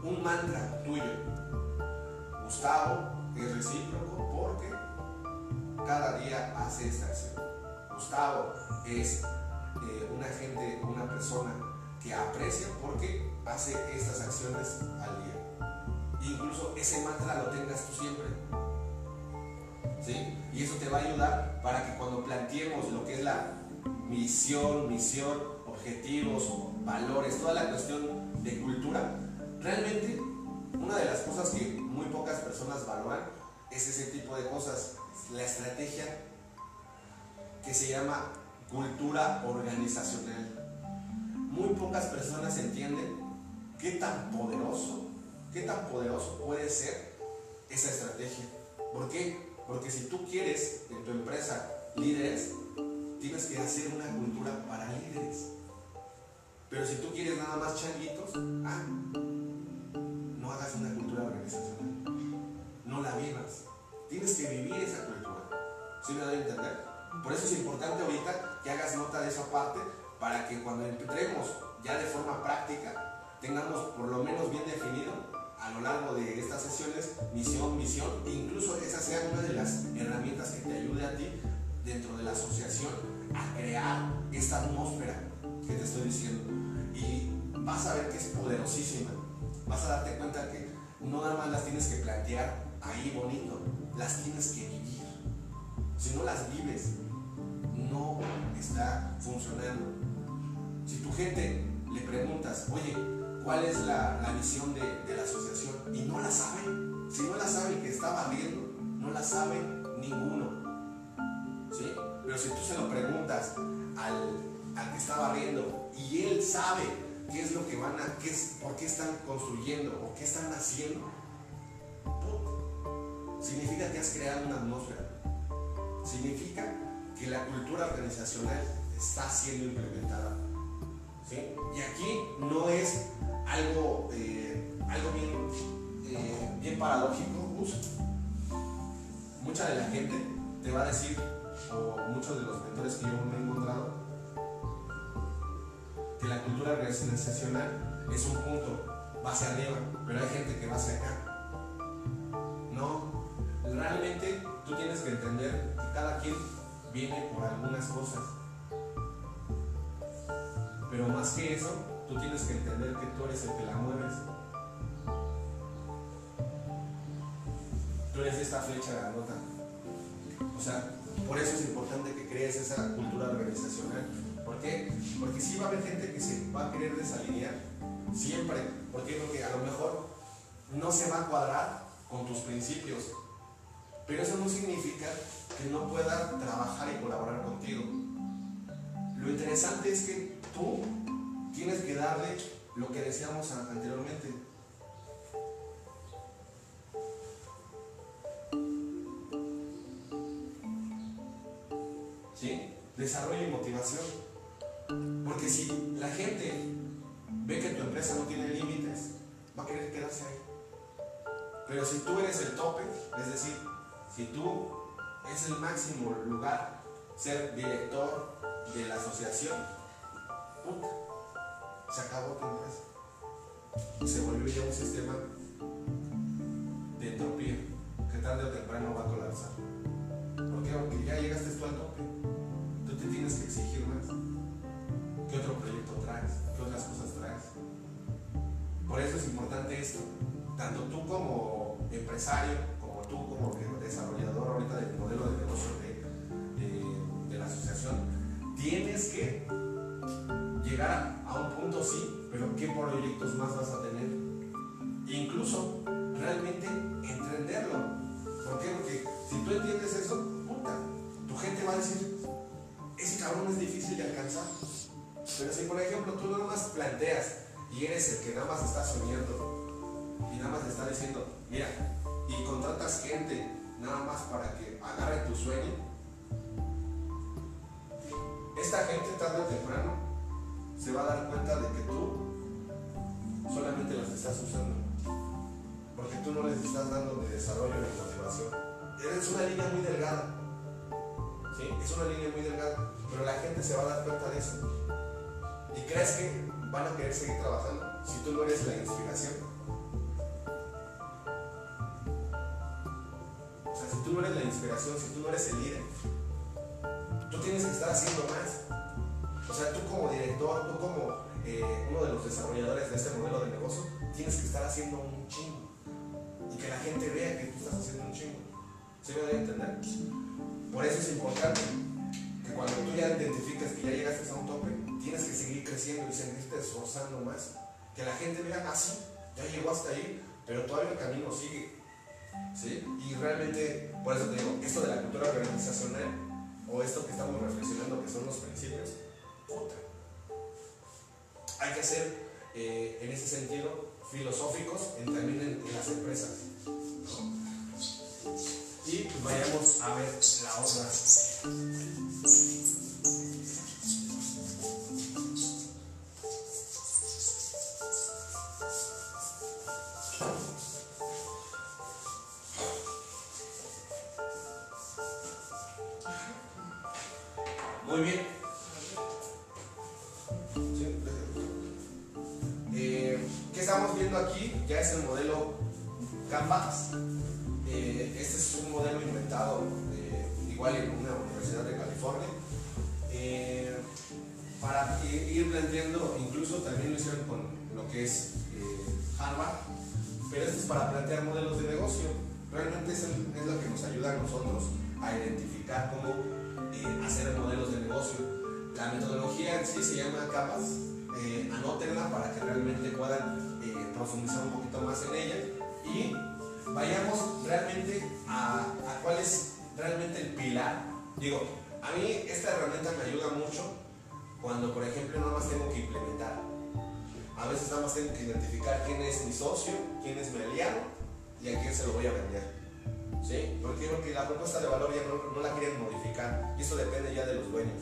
Speaker 1: un mantra tuyo. Gustavo es recíproco porque cada día hace esta acción. Gustavo es eh, una gente, una persona que aprecia porque hace estas acciones al día. Incluso ese mantra lo tengas tú siempre. ¿Sí? Y eso te va a ayudar para que cuando planteemos lo que es la misión, misión, objetivos, valores, toda la cuestión de cultura, realmente una de las cosas que muy pocas personas valoran es ese tipo de cosas, la estrategia que se llama cultura organizacional. Muy pocas personas entienden qué tan poderoso, qué tan poderoso puede ser esa estrategia. ¿Por qué? Porque si tú quieres en tu empresa líderes, tienes que hacer una cultura para líderes. Pero si tú quieres nada más changuitos, ah, no hagas una cultura organizacional. No la vivas. Tienes que vivir esa cultura. ¿Sí me doy a entender? Por eso es importante ahorita que hagas nota de esa parte para que cuando entremos ya de forma práctica tengamos por lo menos bien definido a lo largo de estas sesiones misión, misión, e incluso esa sea una de las herramientas que te ayude a ti dentro de la asociación a crear esta atmósfera que te estoy diciendo. Y vas a ver que es poderosísima. Vas a darte cuenta que no nada más las tienes que plantear ahí bonito, las tienes que vivir. Si no las vives, no está funcionando. Si tu gente le preguntas, oye, ¿cuál es la, visión de, la asociación? Y no la sabe. Si no la sabe que está barriendo, no la sabe ninguno. ¿Sí? Pero si tú se lo preguntas al, al que está barriendo y él sabe qué es lo que van a, qué es, por qué están construyendo o qué están haciendo, significa que has creado una atmósfera. Significa que la cultura organizacional está siendo implementada. ¿sí? Y aquí no es algo, eh, algo bien, eh, bien paradójico. Mucha de la gente te va a decir, o muchos de los mentores que yo me he encontrado, que la cultura organizacional es un punto, va hacia arriba, pero hay gente que va hacia acá. No, realmente tú tienes que entender que cada quien viene por algunas cosas. Pero más que eso, tú tienes que entender que tú eres el que la mueves. Tú eres esta flecha grandota. O sea, por eso es importante que crees esa cultura organizacional. ¿Por qué? Porque sí va a haber gente que se va a querer desalinear. Siempre. ¿Por qué? Porque a lo mejor no se va a cuadrar con tus principios. Pero eso no significa que no pueda trabajar y colaborar contigo. Lo interesante es que tú tienes que darle lo que decíamos anteriormente. ¿Sí? Desarrollo y motivación. Porque si la gente ve que tu empresa no tiene límites, va a querer quedarse ahí. Pero si tú eres el tope, es decir, si tú es el máximo lugar ser director de la asociación, puta, se acabó tu empresa. Se volvió ya un sistema de entropía que tarde o temprano va a colapsar. ¿Por qué? Porque ya llegaste tú al tope. Tú te tienes que exigir más. ¿Qué otro proyecto traes? ¿Qué otras cosas traes? Por eso es importante esto. Tanto tú como empresario, como desarrollador ahorita del modelo de negocio de, de, la asociación, tienes que llegar a un punto sí, pero ¿qué proyectos más vas a tener? Incluso realmente entenderlo. ¿Por qué? Porque si tú entiendes eso, puta, tu gente va a decir, ese cabrón es difícil de alcanzar. Pero si por ejemplo tú nada más planteas y eres el que nada más está soñando y nada más está diciendo, mira, y contratas gente nada más para que agarre tu sueño, esta gente tarde o temprano se va a dar cuenta de que tú solamente las estás usando. Porque tú no les estás dando de desarrollo ni motivación. Es una línea muy delgada. Es una línea muy delgada. Pero la gente se va a dar cuenta de eso. ¿Y crees que van a querer seguir trabajando si tú no eres la inspiración? Tú no eres la inspiración, si tú no eres el líder, tú tienes que estar haciendo más. O sea, tú como director, tú como eh, uno de los desarrolladores de este modelo de negocio, tienes que estar haciendo un chingo. Y que la gente vea que tú estás haciendo un chingo. ¿Sí me debe entender? Por eso es importante que cuando tú ya identificas que ya llegaste a un tope, tienes que seguir creciendo y seguirte esforzando más. Que la gente vea, ah, sí, ya llegó hasta ahí, pero todavía el camino sigue. ¿Sí? Y realmente, por eso te digo, esto de la cultura organizacional, o esto que estamos reflexionando, que son los principios, puta. Hay que ser, eh, en ese sentido, filosóficos en, también en, las empresas. Y vayamos a ver la otra. Nosotros a identificar cómo hacer modelos de negocio. La metodología en sí se llama capas, eh, anótenla para que realmente puedan eh, profundizar un poquito más en ella y vayamos realmente a, a cuál es realmente el pilar. Digo, a mí esta herramienta me ayuda mucho cuando, por ejemplo, nada más tengo que implementar. A veces nada más tengo que identificar quién es mi socio, quién es mi aliado y a quién se lo voy a vender. ¿Sí? Porque, la propuesta de valor ya no, no la quieren modificar y eso depende ya de los dueños.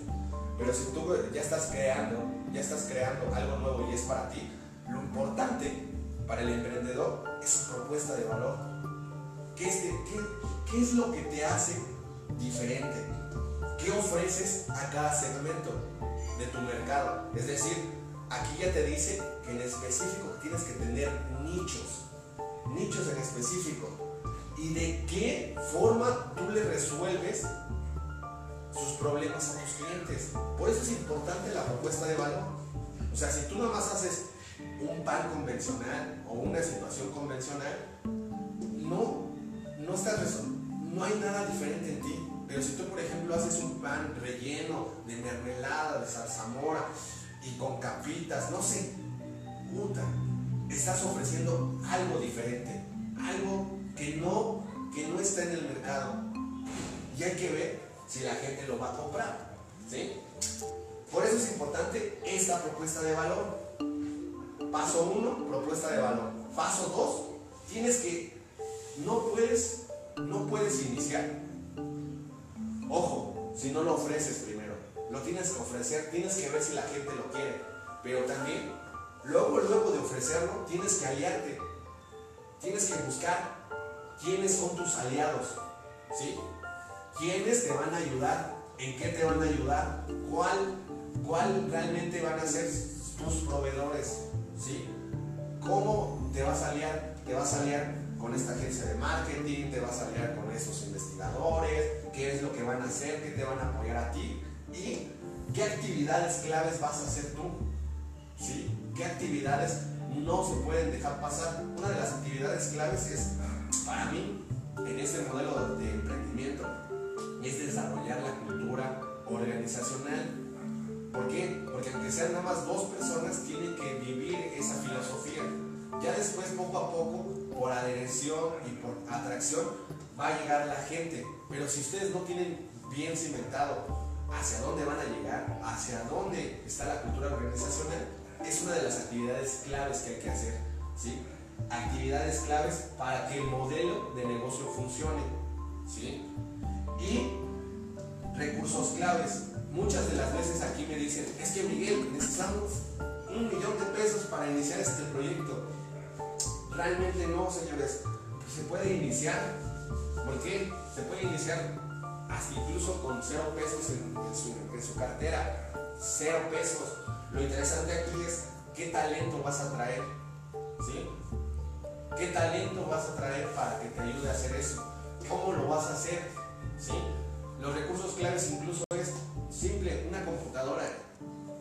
Speaker 1: Pero si tú ya estás creando, ya estás creando algo nuevo y es para ti, lo importante para el emprendedor es su propuesta de valor. ¿Qué es, qué, qué es lo que te hace diferente? ¿Qué ofreces a cada segmento de tu mercado? Es decir, aquí ya te dice que en específico tienes que tener nichos, nichos en específico. ¿Y de qué forma tú le resuelves sus problemas a tus clientes. Por eso es importante la propuesta de valor. O sea, si tú nada más haces un pan convencional o una situación convencional, no, no estás no hay nada diferente en ti. Pero si tú, por ejemplo, haces un pan relleno de mermelada, de zarzamora y con capitas, no sé, puta, estás ofreciendo algo diferente, algo que no, que no está en el mercado. Y hay que ver si la gente lo va a comprar. ¿sí? Por eso es importante esta propuesta de valor. Paso 1, propuesta de valor. Paso 2, tienes que, no puedes, no puedes iniciar. Ojo, si no lo ofreces primero, lo tienes que ofrecer, tienes que ver si la gente lo quiere. Pero también, luego, luego de ofrecerlo, tienes que aliarte. Tienes que buscar quiénes son tus aliados. ¿Sí? quiénes te van a ayudar, en qué te van a ayudar, cuál, cuál realmente van a ser tus proveedores, ¿sí? ¿Cómo te vas a aliar? Te vas a aliar con esta agencia de marketing, te vas a aliar con esos investigadores, qué es lo que van a hacer, qué te van a apoyar a ti y qué actividades claves vas a hacer tú, ¿sí? ¿Qué actividades no se pueden dejar pasar? Una de las actividades claves es, para mí, en este modelo de emprendimiento, es desarrollar la cultura organizacional. ¿Por qué? Porque aunque sean nada más dos personas, tienen que vivir esa filosofía. Ya después, poco a poco, por adhesión y por atracción, va a llegar la gente. Pero si ustedes no tienen bien cimentado hacia dónde van a llegar, hacia dónde está la cultura organizacional, es una de las actividades claves que hay que hacer. ¿sí? Actividades claves para que el modelo de negocio funcione. ¿sí? y recursos claves. Muchas de las veces aquí me dicen, es que Miguel, necesitamos un millón de pesos para iniciar este proyecto. Realmente no, señores. Se puede iniciar. ¿Por qué? Se puede iniciar hasta incluso con cero pesos en, su, en su cartera. Cero pesos. Lo interesante aquí es qué talento vas a traer. ¿Sí? ¿Qué talento vas a traer para que te ayude a hacer eso? ¿Cómo lo vas a hacer? ¿sí? Los recursos claves incluso es simple, una computadora.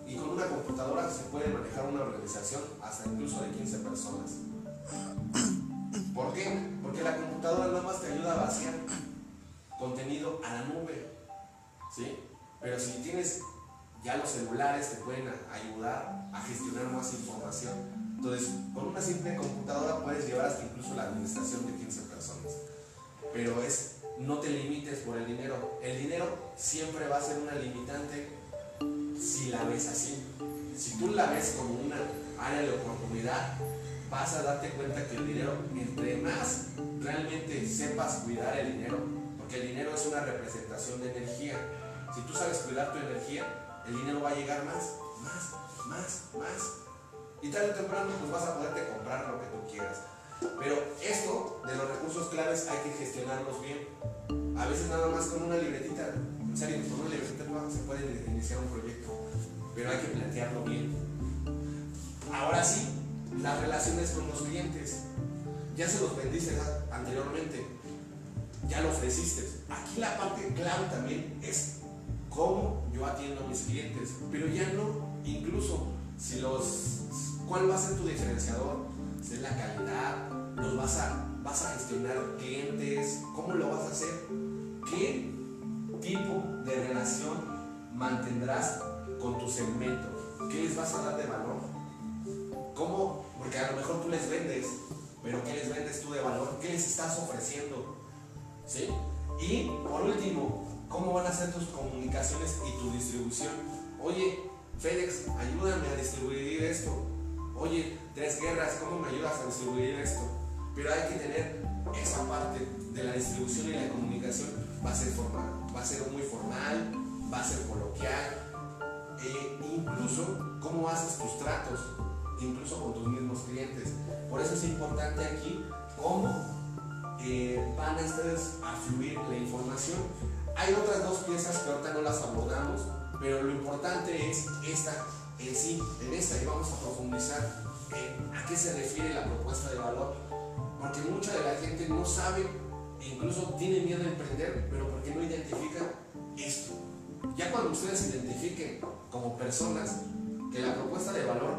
Speaker 1: Y con una computadora se puede manejar una organización hasta incluso de 15 personas. ¿Por qué? Porque la computadora nada más te ayuda a vaciar contenido a la nube. ¿sí? Pero si tienes ya los celulares te pueden ayudar a gestionar más información. Entonces, con una simple computadora puedes llevar hasta incluso la administración de 15 personas. Pero es no te limites por el dinero. El dinero siempre va a ser una limitante si la ves así. Si tú la ves como una área de oportunidad, vas a darte cuenta que el dinero, entre más realmente sepas cuidar el dinero, porque el dinero es una representación de energía. Si tú sabes cuidar tu energía, el dinero va a llegar más, más, más, más. Y tarde o temprano pues vas a poderte comprar lo que tú quieras. Pero esto de los recursos claves hay que gestionarlos bien. A veces nada más con una libretita, en serio, con una libretita se puede iniciar un proyecto, pero hay que plantearlo bien. Ahora sí, las relaciones con los clientes. Ya se los vendiste anteriormente, ya lo ofreciste. Aquí la parte clave también es cómo yo atiendo a mis clientes, pero ya no, incluso si los, ¿cuál va a ser tu diferenciador? Es la calidad, los vas a, vas a gestionar clientes, ¿cómo lo vas a hacer? ¿Qué tipo de relación mantendrás con tu segmento? ¿Qué les vas a dar de valor? ¿Cómo? Porque a lo mejor tú les vendes, pero ¿qué les vendes tú de valor? ¿Qué les estás ofreciendo? ¿Sí? Y por último, ¿cómo van a ser tus comunicaciones y tu distribución? Oye, FedEx, ayúdame a distribuir esto. Oye, Tres Guerras, ¿cómo me ayudas a distribuir esto? Pero hay que tener esa parte de la distribución y la comunicación. Va a ser formal, va a ser muy formal, va a ser coloquial, e incluso cómo haces tus tratos, incluso con tus mismos clientes. Por eso es importante aquí cómo eh, van a ustedes a fluir la información. Hay otras dos piezas que ahorita no las abordamos, pero lo importante es esta en sí, en esta, y vamos a profundizar en a qué se refiere la propuesta de valor. Porque mucha de la gente no sabe e incluso tiene miedo de emprender, pero porque no identifican esto. Ya cuando ustedes identifiquen como personas que la propuesta de valor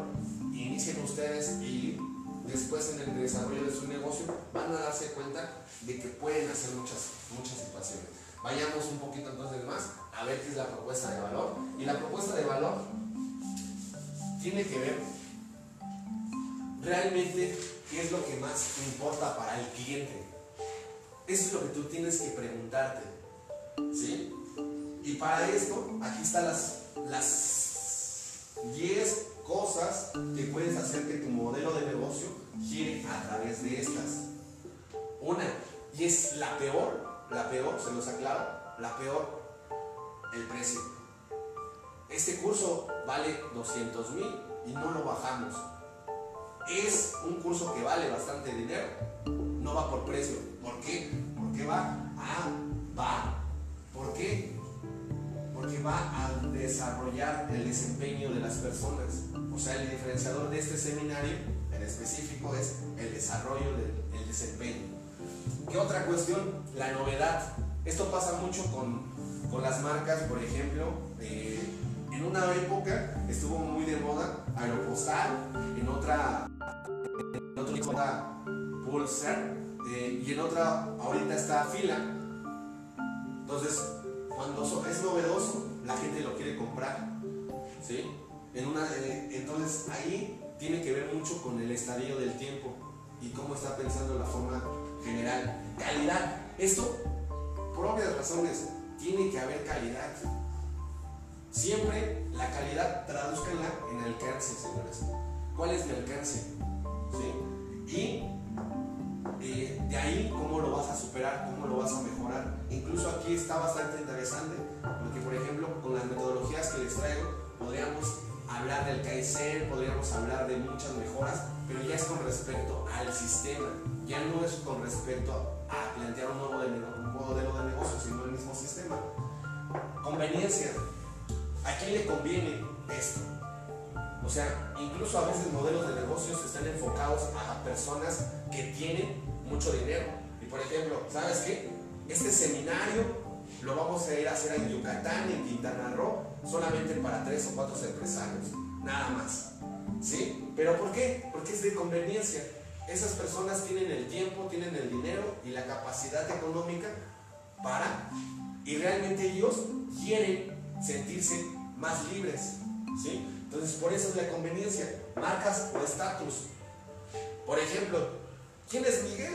Speaker 1: inicien ustedes y después en el desarrollo de su negocio van a darse cuenta de que pueden hacer muchas, muchas situaciones. Vayamos un poquito entonces más a ver qué es la propuesta de valor. Y la propuesta de valor tiene que ver realmente qué es lo que más importa para el cliente. Eso es lo que tú tienes que preguntarte. ¿Sí? Y para esto, aquí están las, las 10 cosas que puedes hacer que tu modelo de negocio gire a través de estas. Una, y es la peor, la peor, se los aclaro, la peor, el precio. Este curso vale 200 mil y no lo bajamos. Es un curso que vale bastante dinero, no va por precio. ¿Por qué? Porque va a, va, ¿por qué? Porque va a desarrollar el desempeño de las personas. O sea, el diferenciador de este seminario en específico es el desarrollo del desempeño. ¿Qué otra cuestión? La novedad. Esto pasa mucho con, con las marcas, por ejemplo. Eh, en una época estuvo muy de moda Aeropostal, en otra, en otra Pulsar, eh, y en otra ahorita está Fila. Entonces, cuando es novedoso, la gente lo quiere comprar. ¿sí? En una, eh, entonces ahí tiene que ver mucho con el estadio del tiempo y cómo está pensando la forma general. Calidad. Esto, por obvias razones, tiene que haber calidad. Siempre la calidad traduzcanla en alcance, señores. ¿Cuál es mi alcance? Y eh, de ahí, ¿cómo lo vas a superar? ¿Cómo lo vas a mejorar? Incluso aquí está bastante interesante, porque por ejemplo, con las metodologías que les traigo, podríamos hablar del Kaizen, podríamos hablar de muchas mejoras, pero ya es con respecto al sistema, ya no es con respecto a plantear un nuevo modelo de negocio, sino el mismo sistema. Conveniencia. ¿A quién le conviene esto? O sea, incluso a veces modelos de negocios están enfocados a personas que tienen mucho dinero. Y por ejemplo, ¿sabes qué? Este seminario lo vamos a ir a hacer en Yucatán, en Quintana Roo, solamente para tres o cuatro empresarios, nada más. ¿Sí? ¿Pero por qué? Porque es de conveniencia. Esas personas tienen el tiempo, tienen el dinero y la capacidad económica para, y realmente ellos quieren sentirse más libres. ¿Sí? Entonces, por eso es la conveniencia. Marcas o estatus. Por ejemplo, ¿quién es Miguel?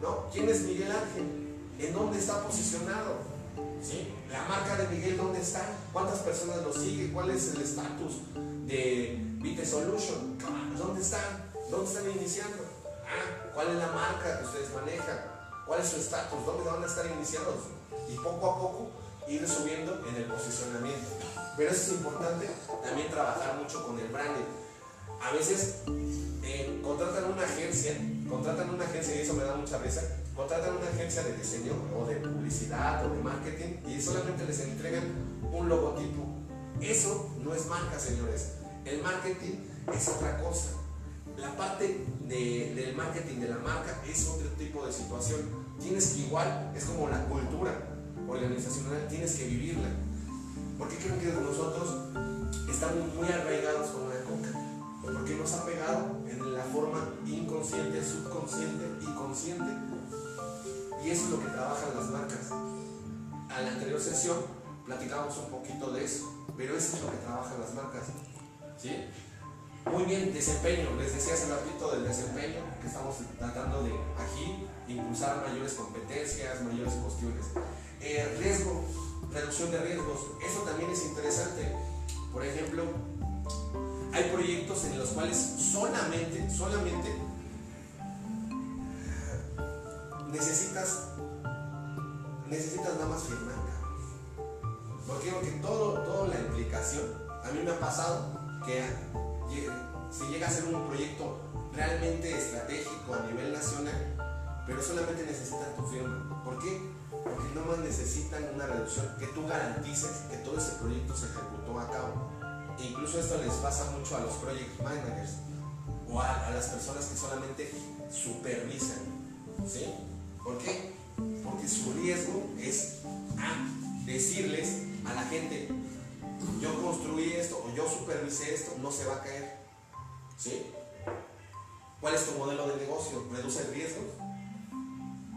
Speaker 1: ¿No? ¿Quién es Miguel Ángel? ¿En dónde está posicionado? ¿Sí? La marca de Miguel, ¿dónde está? ¿Cuántas personas lo siguen? ¿Cuál es el estatus de Vite Solution? ¿Dónde están? ¿Dónde están iniciando? Ah, ¿Cuál es la marca que ustedes manejan? ¿Cuál es su estatus? ¿Dónde van a estar iniciados? Y poco a poco ir subiendo en el posicionamiento. Pero eso es importante, también trabajar mucho con el branding. A veces eh, contratan una agencia, contratan una agencia y eso me da mucha risa, contratan una agencia de diseño o de publicidad o de marketing y solamente les entregan un logotipo. Eso no es marca, señores. El marketing es otra cosa. la parte de- del marketing de la marca es otro tipo de situación. Tienes que igual, es como la cultura organizacional, tienes que vivirla. ¿Por qué creo que nosotros estamos muy arraigados con la coca? Porque nos ha pegado en la forma inconsciente, subconsciente y consciente. Y eso es lo que trabajan las marcas. A la anterior sesión platicamos un poquito de eso, pero eso es lo que trabajan las marcas. ¿Sí? Muy bien, desempeño. Les decía hace ratito del desempeño que estamos tratando de aquí impulsar mayores competencias, mayores cuestiones. Eh, riesgo, reducción de riesgos. Eso también es interesante. Por ejemplo, hay proyectos en los cuales solamente, solamente necesitas, necesitas nada más firmar. ¿Por qué? Porque todo, toda la implicación, a mí me ha pasado que llegue- se llega a ser un proyecto realmente estratégico a nivel nacional, pero solamente necesitan tu firma. ¿Por qué? Porque no más necesitan una reducción que tú garantices que todo ese proyecto se ejecutó a cabo. E incluso esto les pasa mucho a los project managers o a, las personas que solamente supervisan. ¿Sí? ¿Por qué? Porque su riesgo es A, decirles a la gente, yo construí esto o yo supervisé esto, no se va a caer. ¿Sí? ¿Cuál es tu modelo de negocio? ¿Reduce riesgos?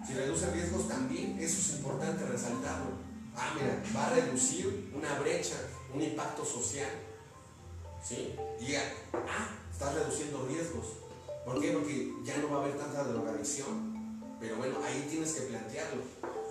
Speaker 1: Si reduce riesgos también, eso es importante resaltarlo. Ah, mira, va a reducir una brecha, un impacto social. ¿Sí? Y ah, estás reduciendo riesgos. ¿Por qué? Porque ya no va a haber tanta drogadicción. Pero bueno, ahí tienes que plantearlo.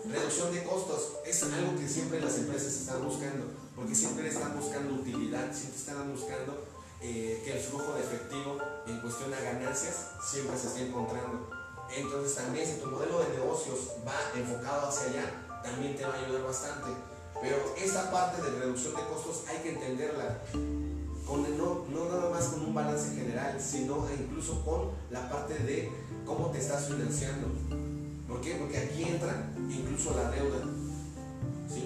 Speaker 1: Reducción de costos es algo que siempre las empresas están buscando, porque siempre están buscando utilidad, siempre están buscando eh, que el flujo de efectivo en cuestión a ganancias siempre se esté encontrando. Entonces también si tu modelo de negocios va enfocado hacia allá, también te va a ayudar bastante. Pero esta parte de reducción de costos hay que entenderla no, no nada más con un balance general, sino incluso con la parte de cómo te estás financiando. ¿Por qué? Porque aquí entra incluso la deuda.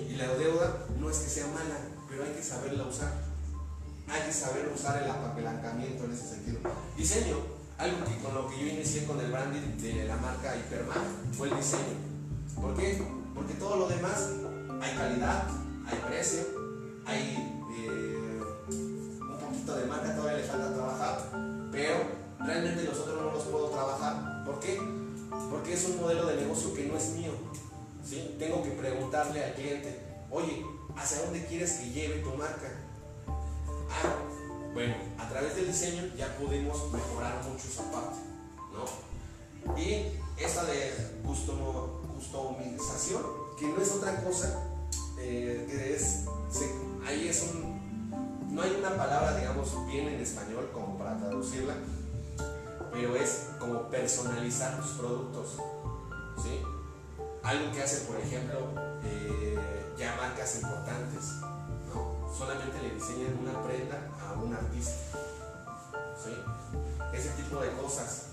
Speaker 1: Y la deuda no es que sea mala, pero hay que saberla usar. Hay que saber usar el apalancamiento en ese sentido. Diseño, algo que con lo que yo inicié con el branding de la marca Hipermar fue el diseño. ¿Por qué? Porque todo lo demás hay calidad, hay precio, hay eh, un poquito de marca, todavía le falta trabajar, pero realmente los otros no los puedo trabajar. ¿Por qué? Porque es un modelo de negocio que no es mío. ¿sí? Tengo que preguntarle al cliente, oye, ¿hacia dónde quieres que lleve tu marca? Ah, bueno, a través del diseño ya pudimos mejorar mucho esa parte, ¿no? Y esta de customización, que no es otra cosa, eh, que es, ahí es un, no hay una palabra, digamos, bien en español como para traducirla, pero es como personalizar tus productos, ¿sí? Algo que hacen, por ejemplo, eh, ya marcas importantes. Solamente le diseñan una prenda a un artista. Ese tipo de cosas.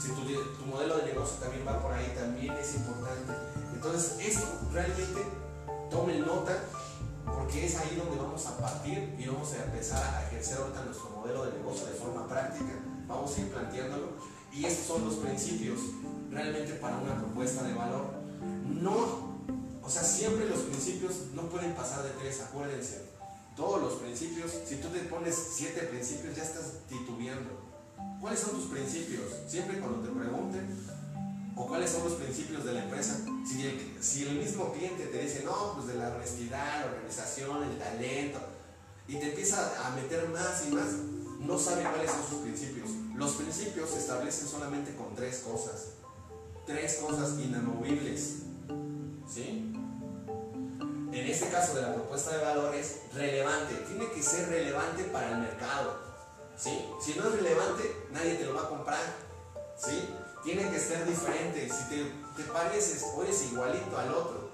Speaker 1: Si tu, tu modelo de negocio también va por ahí, también es importante. Entonces, esto realmente tomen nota porque es ahí donde vamos a partir y vamos a empezar a ejercer ahorita nuestro modelo de negocio de forma práctica. Vamos a ir planteándolo y estos son los principios realmente para una propuesta de valor. No, o sea, siempre los principios no pueden pasar de tres, acuérdense. Todos los principios, si tú te pones siete principios, ya estás titubeando. ¿Cuáles son tus principios? Siempre cuando te pregunten, o cuáles son los principios de la empresa. Si el, si el mismo cliente te dice, no, pues de la honestidad, la organización, el talento, y te empieza a meter más y más, no sabe cuáles son sus principios. Los principios se establecen solamente con tres cosas. Tres cosas inamovibles. ¿Sí? En este caso de la propuesta de valor es relevante. Tiene que ser relevante para el mercado. ¿Sí? Si no es relevante, nadie te lo va a comprar. ¿Sí? Tiene que ser diferente. Si te, te pareces o igualito al otro,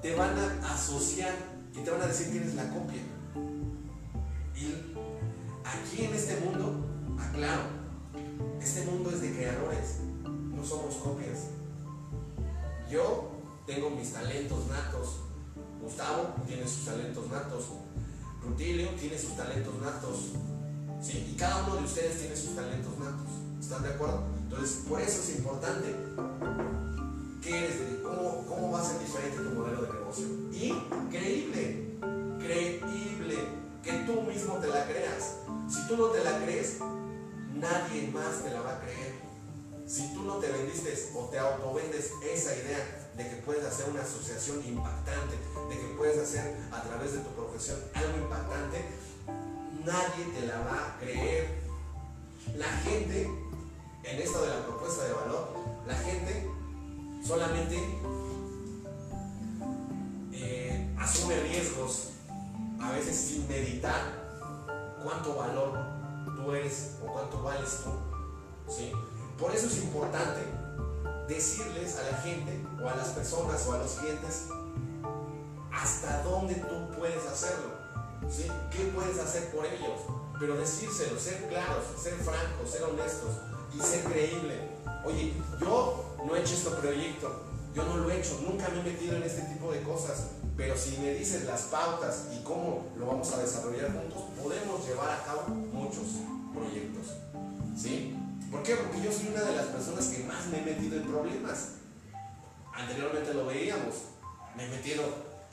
Speaker 1: te van a asociar y te van a decir que eres la copia. Y aquí en este mundo, aclaro, este mundo es de creadores, no somos copias. Yo tengo mis talentos natos. Gustavo tiene sus talentos natos. Rutilio tiene sus talentos natos. ¿sí? Y cada uno de ustedes tiene sus talentos natos. ¿Están de acuerdo? Entonces, por eso es importante qué eres, cómo, cómo va a ser diferente tu modelo de negocio. Y creíble, creíble, que tú mismo te la creas. Si tú no te la crees, nadie más te la va a creer. Si tú no te vendiste o te autovendes esa idea de que puedes hacer una asociación impactante, de que puedes hacer a través de tu profesión algo impactante, nadie te la va a creer. La gente, en esto de la propuesta de valor, la gente solamente eh, asume riesgos, a veces sin meditar cuánto valor tú eres o cuánto vales tú. ¿sí? Por eso es importante decirles a la gente o a las personas o a los clientes hasta dónde tú puedes hacerlo. ¿sí? ¿Qué puedes hacer por ellos? Pero decírselo, ser claros, ser francos, ser honestos y ser creíble. Oye, yo no he hecho este proyecto, yo no lo he hecho, nunca me he metido en este tipo de cosas, pero si me dices las pautas y cómo lo vamos a desarrollar juntos, podemos llevar a cabo muchos proyectos. ¿Sí? ¿Por qué? Porque yo soy una de las personas que más me he metido en problemas. Anteriormente lo veíamos. Me he metido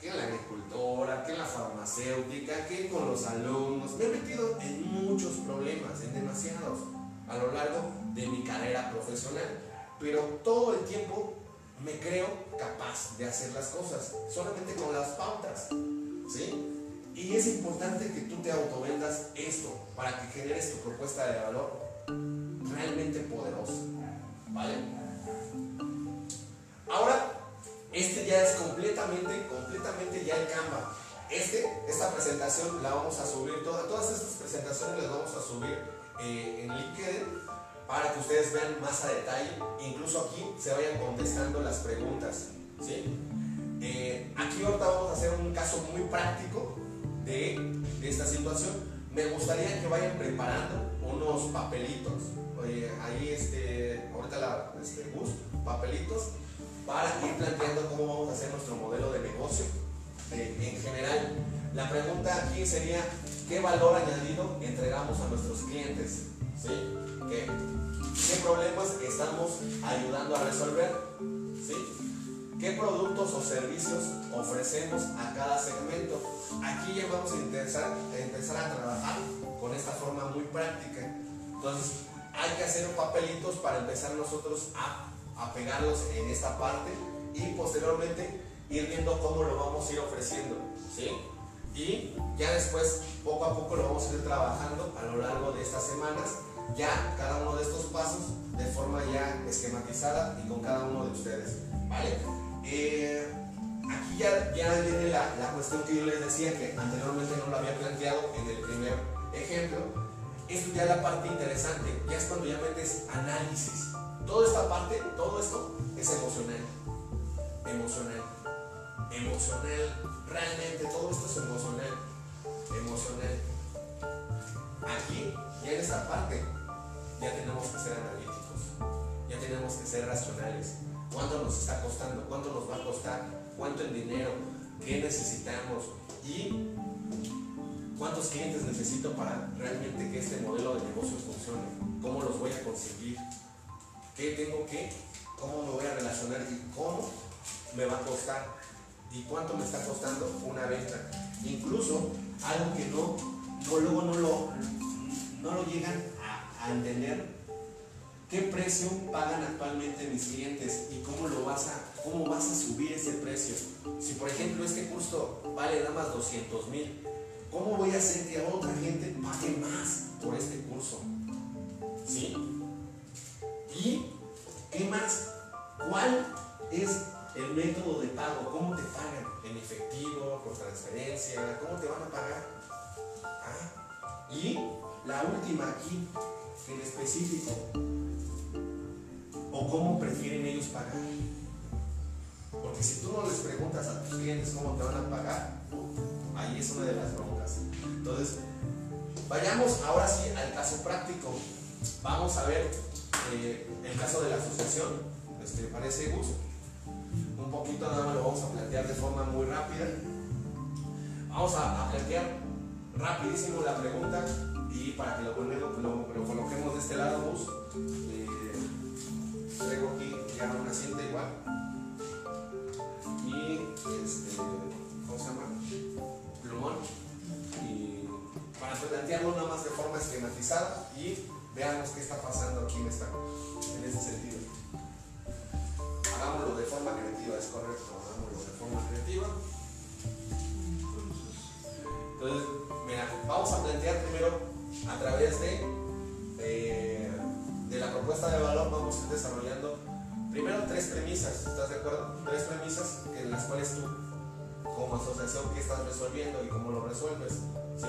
Speaker 1: que en la agricultura, que en la farmacéutica, que con los alumnos. Me he metido en muchos problemas, en demasiados, a lo largo de mi carrera profesional. Pero todo el tiempo me creo capaz de hacer las cosas, solamente con las pautas. ¿Sí? Y es importante que tú te autovendas esto para que generes tu propuesta de valor realmente poderosa. ¿Vale? Ahora, este ya es completamente, completamente ya el Canva. Este, esta presentación la vamos a subir, todas, todas estas presentaciones las vamos a subir eh, en LinkedIn para que ustedes vean más a detalle, incluso aquí se vayan contestando las preguntas. ¿sí? Eh, aquí ahorita vamos a hacer un caso muy práctico de, de, esta situación. Me gustaría que vayan preparando unos papelitos. ahí este, ahorita la, este, bus, papelitos para ir planteando cómo vamos a hacer nuestro modelo de negocio en general. La pregunta aquí sería, ¿qué valor añadido entregamos a nuestros clientes? ¿Sí? ¿Qué, ¿Qué problemas estamos ayudando a resolver? ¿Sí? ¿Qué productos o servicios ofrecemos a cada segmento? Aquí ya vamos a empezar, a empezar a trabajar con esta forma muy práctica. Entonces, hay que hacer papelitos para empezar nosotros a, a pegarlos en esta parte y posteriormente ir viendo cómo lo vamos a ir ofreciendo. ¿sí? Y ya después, poco a poco, lo vamos a ir trabajando a lo largo de estas semanas ya cada uno de estos pasos de forma ya esquematizada y con cada uno de ustedes. ¿Vale? Eh, aquí ya, ya viene la, la, cuestión que yo les decía que anteriormente no lo había planteado en el primer ejemplo. Esto ya es la parte interesante, ya es cuando ya metes análisis. Toda esta parte, todo esto es emocional. Emocional. Emocional. Realmente todo esto es emocional. Emocional. Aquí, ya en esta parte, ya tenemos que ser analíticos, ya tenemos que ser racionales. ¿Cuánto nos está costando? ¿Cuánto nos va a costar? ¿Cuánto en dinero? ¿Qué necesitamos? ¿Y cuántos clientes necesito para realmente que este modelo de negocio funcione? ¿Cómo los voy a conseguir? ¿Qué tengo que? ¿Cómo me voy a relacionar? ¿Y cómo me va a costar? ¿Y cuánto me está costando una venta? Incluso algo que no, no luego no lo, no lo llegan a entender qué precio pagan actualmente mis clientes y cómo lo vas a, cómo vas a subir ese precio. Si por ejemplo este curso vale nada más 200 mil, ¿cómo voy a hacer que otra gente pague más por este curso? ¿Sí? ¿Y qué más? ¿Cuál es el método de pago? ¿Cómo te pagan? ¿En efectivo? ¿Por transferencia? ¿Cómo te van a pagar? ¿Ah? Y la última aquí, en específico o cómo prefieren ellos pagar. Porque si tú no les preguntas a tus clientes cómo te van a pagar, ahí es una de las broncas. Entonces, vayamos ahora sí al caso práctico. Vamos a ver eh, el caso de la asociación. Este, parece Gus. Un poquito nada más lo vamos a plantear de forma muy rápida. Vamos a, plantear rapidísimo la pregunta Y para que lo coloquemos de este lado, Gus, eh, traigo aquí ya una cinta igual. Y este, ¿cómo se llama? Plumón. Y para plantearlo nada más de forma esquematizada y veamos qué está pasando aquí en, este sentido. Hagámoslo de forma creativa, es correcto, hagámoslo de forma creativa. Entonces, mira, vamos a plantear primero a través de, eh, de la propuesta de valor, vamos a ir desarrollando primero tres premisas, ¿estás de acuerdo? Tres premisas en las cuales tú, como asociación, ¿qué estás resolviendo y cómo lo resuelves? ¿sí?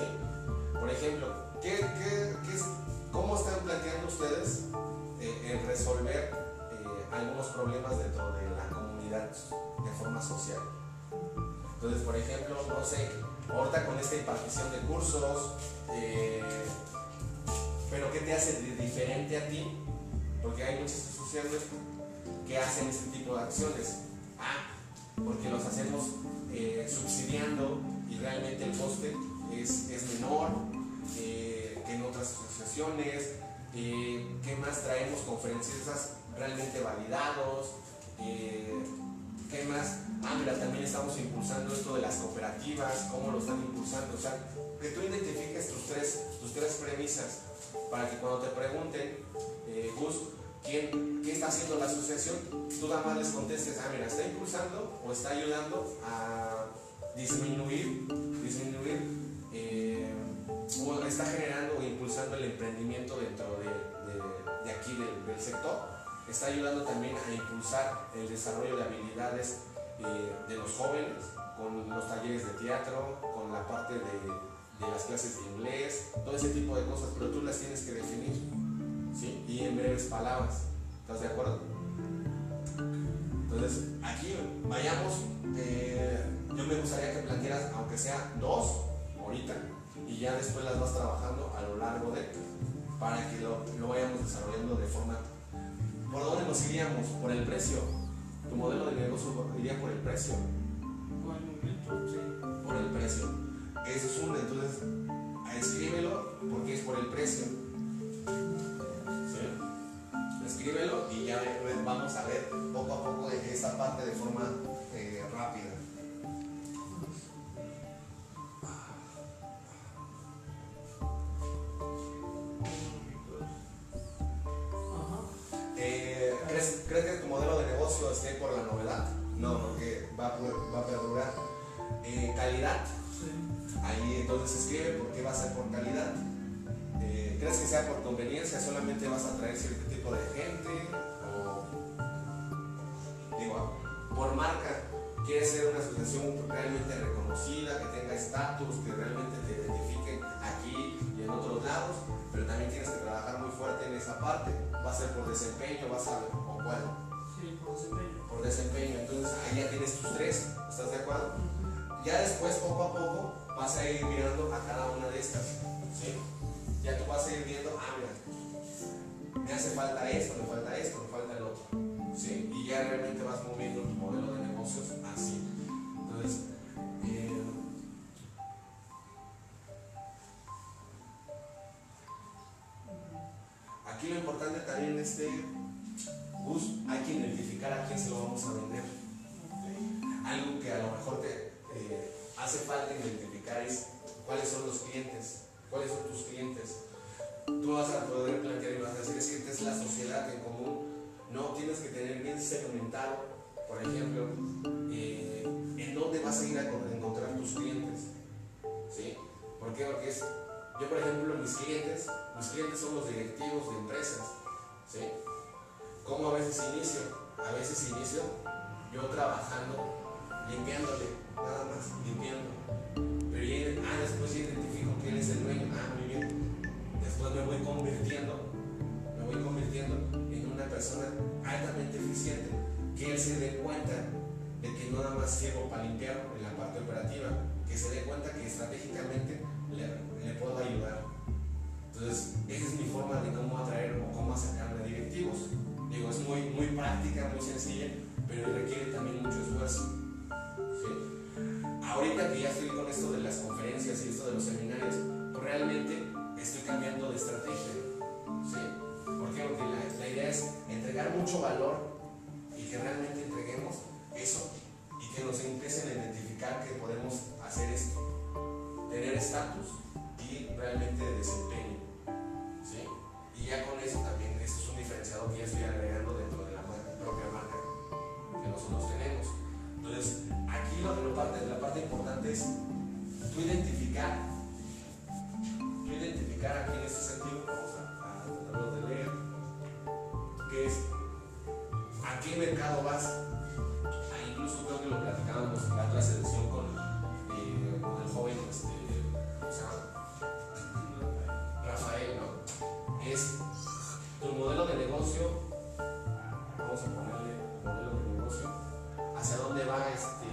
Speaker 1: Por ejemplo, ¿qué, qué, qué ¿cómo están planteando ustedes eh, el resolver eh, algunos problemas dentro de la comunidad de forma social? Entonces, por ejemplo, no sé, ahorita con esta impartición de cursos, eh, pero ¿qué te hace de diferente a ti? Porque hay muchas asociaciones que hacen este tipo de acciones. Ah, porque los hacemos eh, subsidiando y realmente el coste es, menor en otras asociaciones. Eh, ¿Qué más traemos conferencistas realmente validados? Eh, ¿Qué más? Ah, mira, también estamos impulsando esto de las cooperativas, cómo lo están impulsando. O sea, que tú identifiques tus tres, tus tres premisas para que cuando te pregunten, eh, Gus, ¿quién, ¿qué está haciendo la asociación? Tú nada más les contestes, ah, mira, está impulsando o está ayudando a disminuir, disminuir, eh, está generando o impulsando el emprendimiento dentro de, aquí del, sector. Está ayudando también a impulsar el desarrollo de habilidades eh, de los jóvenes con los talleres de teatro, con la parte de, de las clases de inglés, todo ese tipo de cosas, pero tú las tienes que definir, ¿sí? Y en breves palabras, ¿estás de acuerdo? Entonces, aquí vayamos, eh, yo me gustaría que plantearas, aunque sea dos, ahorita, y ya después las vas trabajando a lo largo de, para que lo, lo vayamos desarrollando de forma... ¿Por dónde nos iríamos? Por el precio. Tu modelo de negocio iría por el precio
Speaker 2: Con el momento, sí.
Speaker 1: por el precio. Eso es uno, entonces escríbelo porque es por el precio. ¿Sí? Escríbelo y ya vamos a ver poco a poco de esta parte de forma eh, rápida. Negocio esté por la novedad? No, porque va a, va perdurar. Eh, calidad. Ahí entonces escribe por qué va a ser por calidad. Eh, ¿Crees que sea por conveniencia? ¿Solamente vas a traer cierto tipo de gente? ¿O digo, por marca? ¿Quieres ser una asociación realmente reconocida, que tenga estatus, que realmente te identifiquen aquí y en otros lados? Pero también tienes que trabajar muy fuerte en esa parte. ¿Va a ser por desempeño? ¿Vas a o cuál?
Speaker 2: Por desempeño.
Speaker 1: Por desempeño. Entonces ahí ya tienes tus tres. ¿Estás de acuerdo? Ya después, poco a poco, vas a ir mirando a cada una de estas. ¿sí? Ya tú vas a ir viendo, ah, mira, me hace falta esto, me falta esto, me falta el otro. ¿sí? Y ya realmente vas moviendo tu modelo de negocios así. Entonces, eh, aquí lo importante también es de, Hay que identificar a quién se lo vamos a vender algo que a lo mejor te eh, hace falta identificar es cuáles son los clientes, cuáles son tus clientes. Tú vas a poder plantear y vas a decir, es que esta es la sociedad en común. No, tienes que tener bien segmentado, por ejemplo, eh, en dónde vas a ir a con- encontrar tus clientes. ¿Sí? ¿Por qué? Porque es, yo por ejemplo, mis clientes, mis clientes son los directivos de empresas. ¿Sí? ¿Cómo a veces inicio? A veces inicio yo trabajando limpiándole, nada más, limpiando. Pero ya, ah, después ya identifico que él es el dueño, ah, muy bien. Después me voy convirtiendo, me voy convirtiendo en una persona altamente eficiente, que él se dé cuenta de que no nada más sirvo para limpiar en la parte operativa, que se dé cuenta que estratégicamente le, puedo ayudar. Entonces, esa es mi forma de cómo atraer o cómo sacarme directivos. Digo, es muy, muy práctica, muy sencilla, pero requiere también mucho esfuerzo. Ahorita que ya estoy con esto de las conferencias y esto de los seminarios, realmente estoy cambiando de estrategia. ¿Sí? ¿Por qué? Porque la, la idea es entregar mucho valor y que realmente entreguemos eso y que nos empiecen a identificar que podemos hacer esto, tener estatus y realmente desempeño. Y ya con eso también, eso es un diferenciador que ya estoy agregando dentro de la propia marca que nosotros tenemos. Entonces, aquí lo, lo la parte importante es tú identificar, tú identificar aquí en este sentido, vamos a, a tratarlo de leer, que es a qué mercado vas. Ah, incluso creo que lo platicábamos en la otra sesión con, eh, con el joven, este. Rafael, ¿no? Es tu modelo de negocio, vamos a ponerle modelo de negocio, hacia dónde va este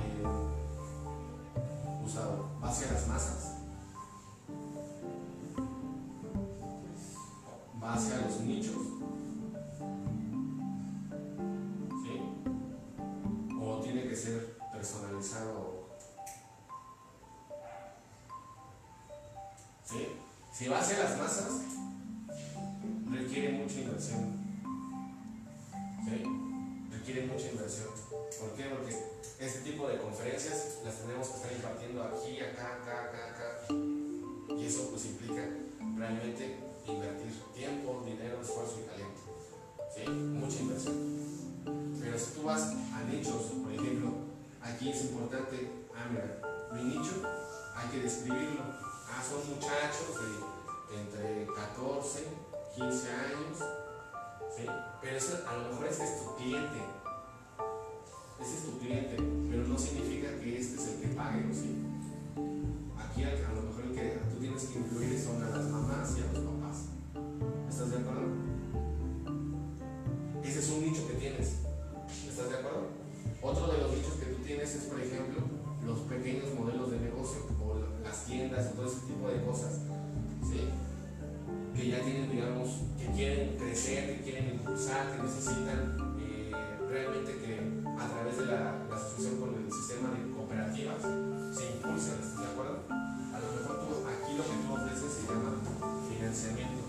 Speaker 1: Gustavo, va hacia las masas, va hacia los nichos. O tiene que ser personalizado. Si va hacia las masas, requiere mucha inversión. ¿Sí? Requiere mucha inversión. ¿Por qué? Porque este tipo de conferencias las tenemos que estar impartiendo aquí, acá, acá, acá, acá. Y eso pues implica realmente invertir tiempo, dinero, esfuerzo y talento. ¿Sí? Mucha inversión. Pero si tú vas a nichos, por ejemplo, aquí es importante, ah, mira, mi nicho hay que describirlo. Ah, son muchachos de entre 14, 15 años, ¿sí? Pero a lo mejor ese es tu cliente. Ese es tu cliente, pero no significa que este es el que pague, ¿o ¿sí? Aquí a, lo mejor el que tú tienes que incluir son a las mamás y a los papás. ¿Estás de acuerdo? Ese es un nicho que tienes. ¿Estás de acuerdo? Otro de los nichos que tú tienes es, por ejemplo, los pequeños modelos de negocio o la- las tiendas o todo ese tipo de cosas. ¿Sí? Que ya tienen, digamos, que quieren crecer, que quieren impulsar, que necesitan eh, realmente que a través de la, la asociación con el sistema de cooperativas se impulsen, ¿estás de acuerdo? A lo mejor tú, aquí lo que tú ofreces se llama financiamiento.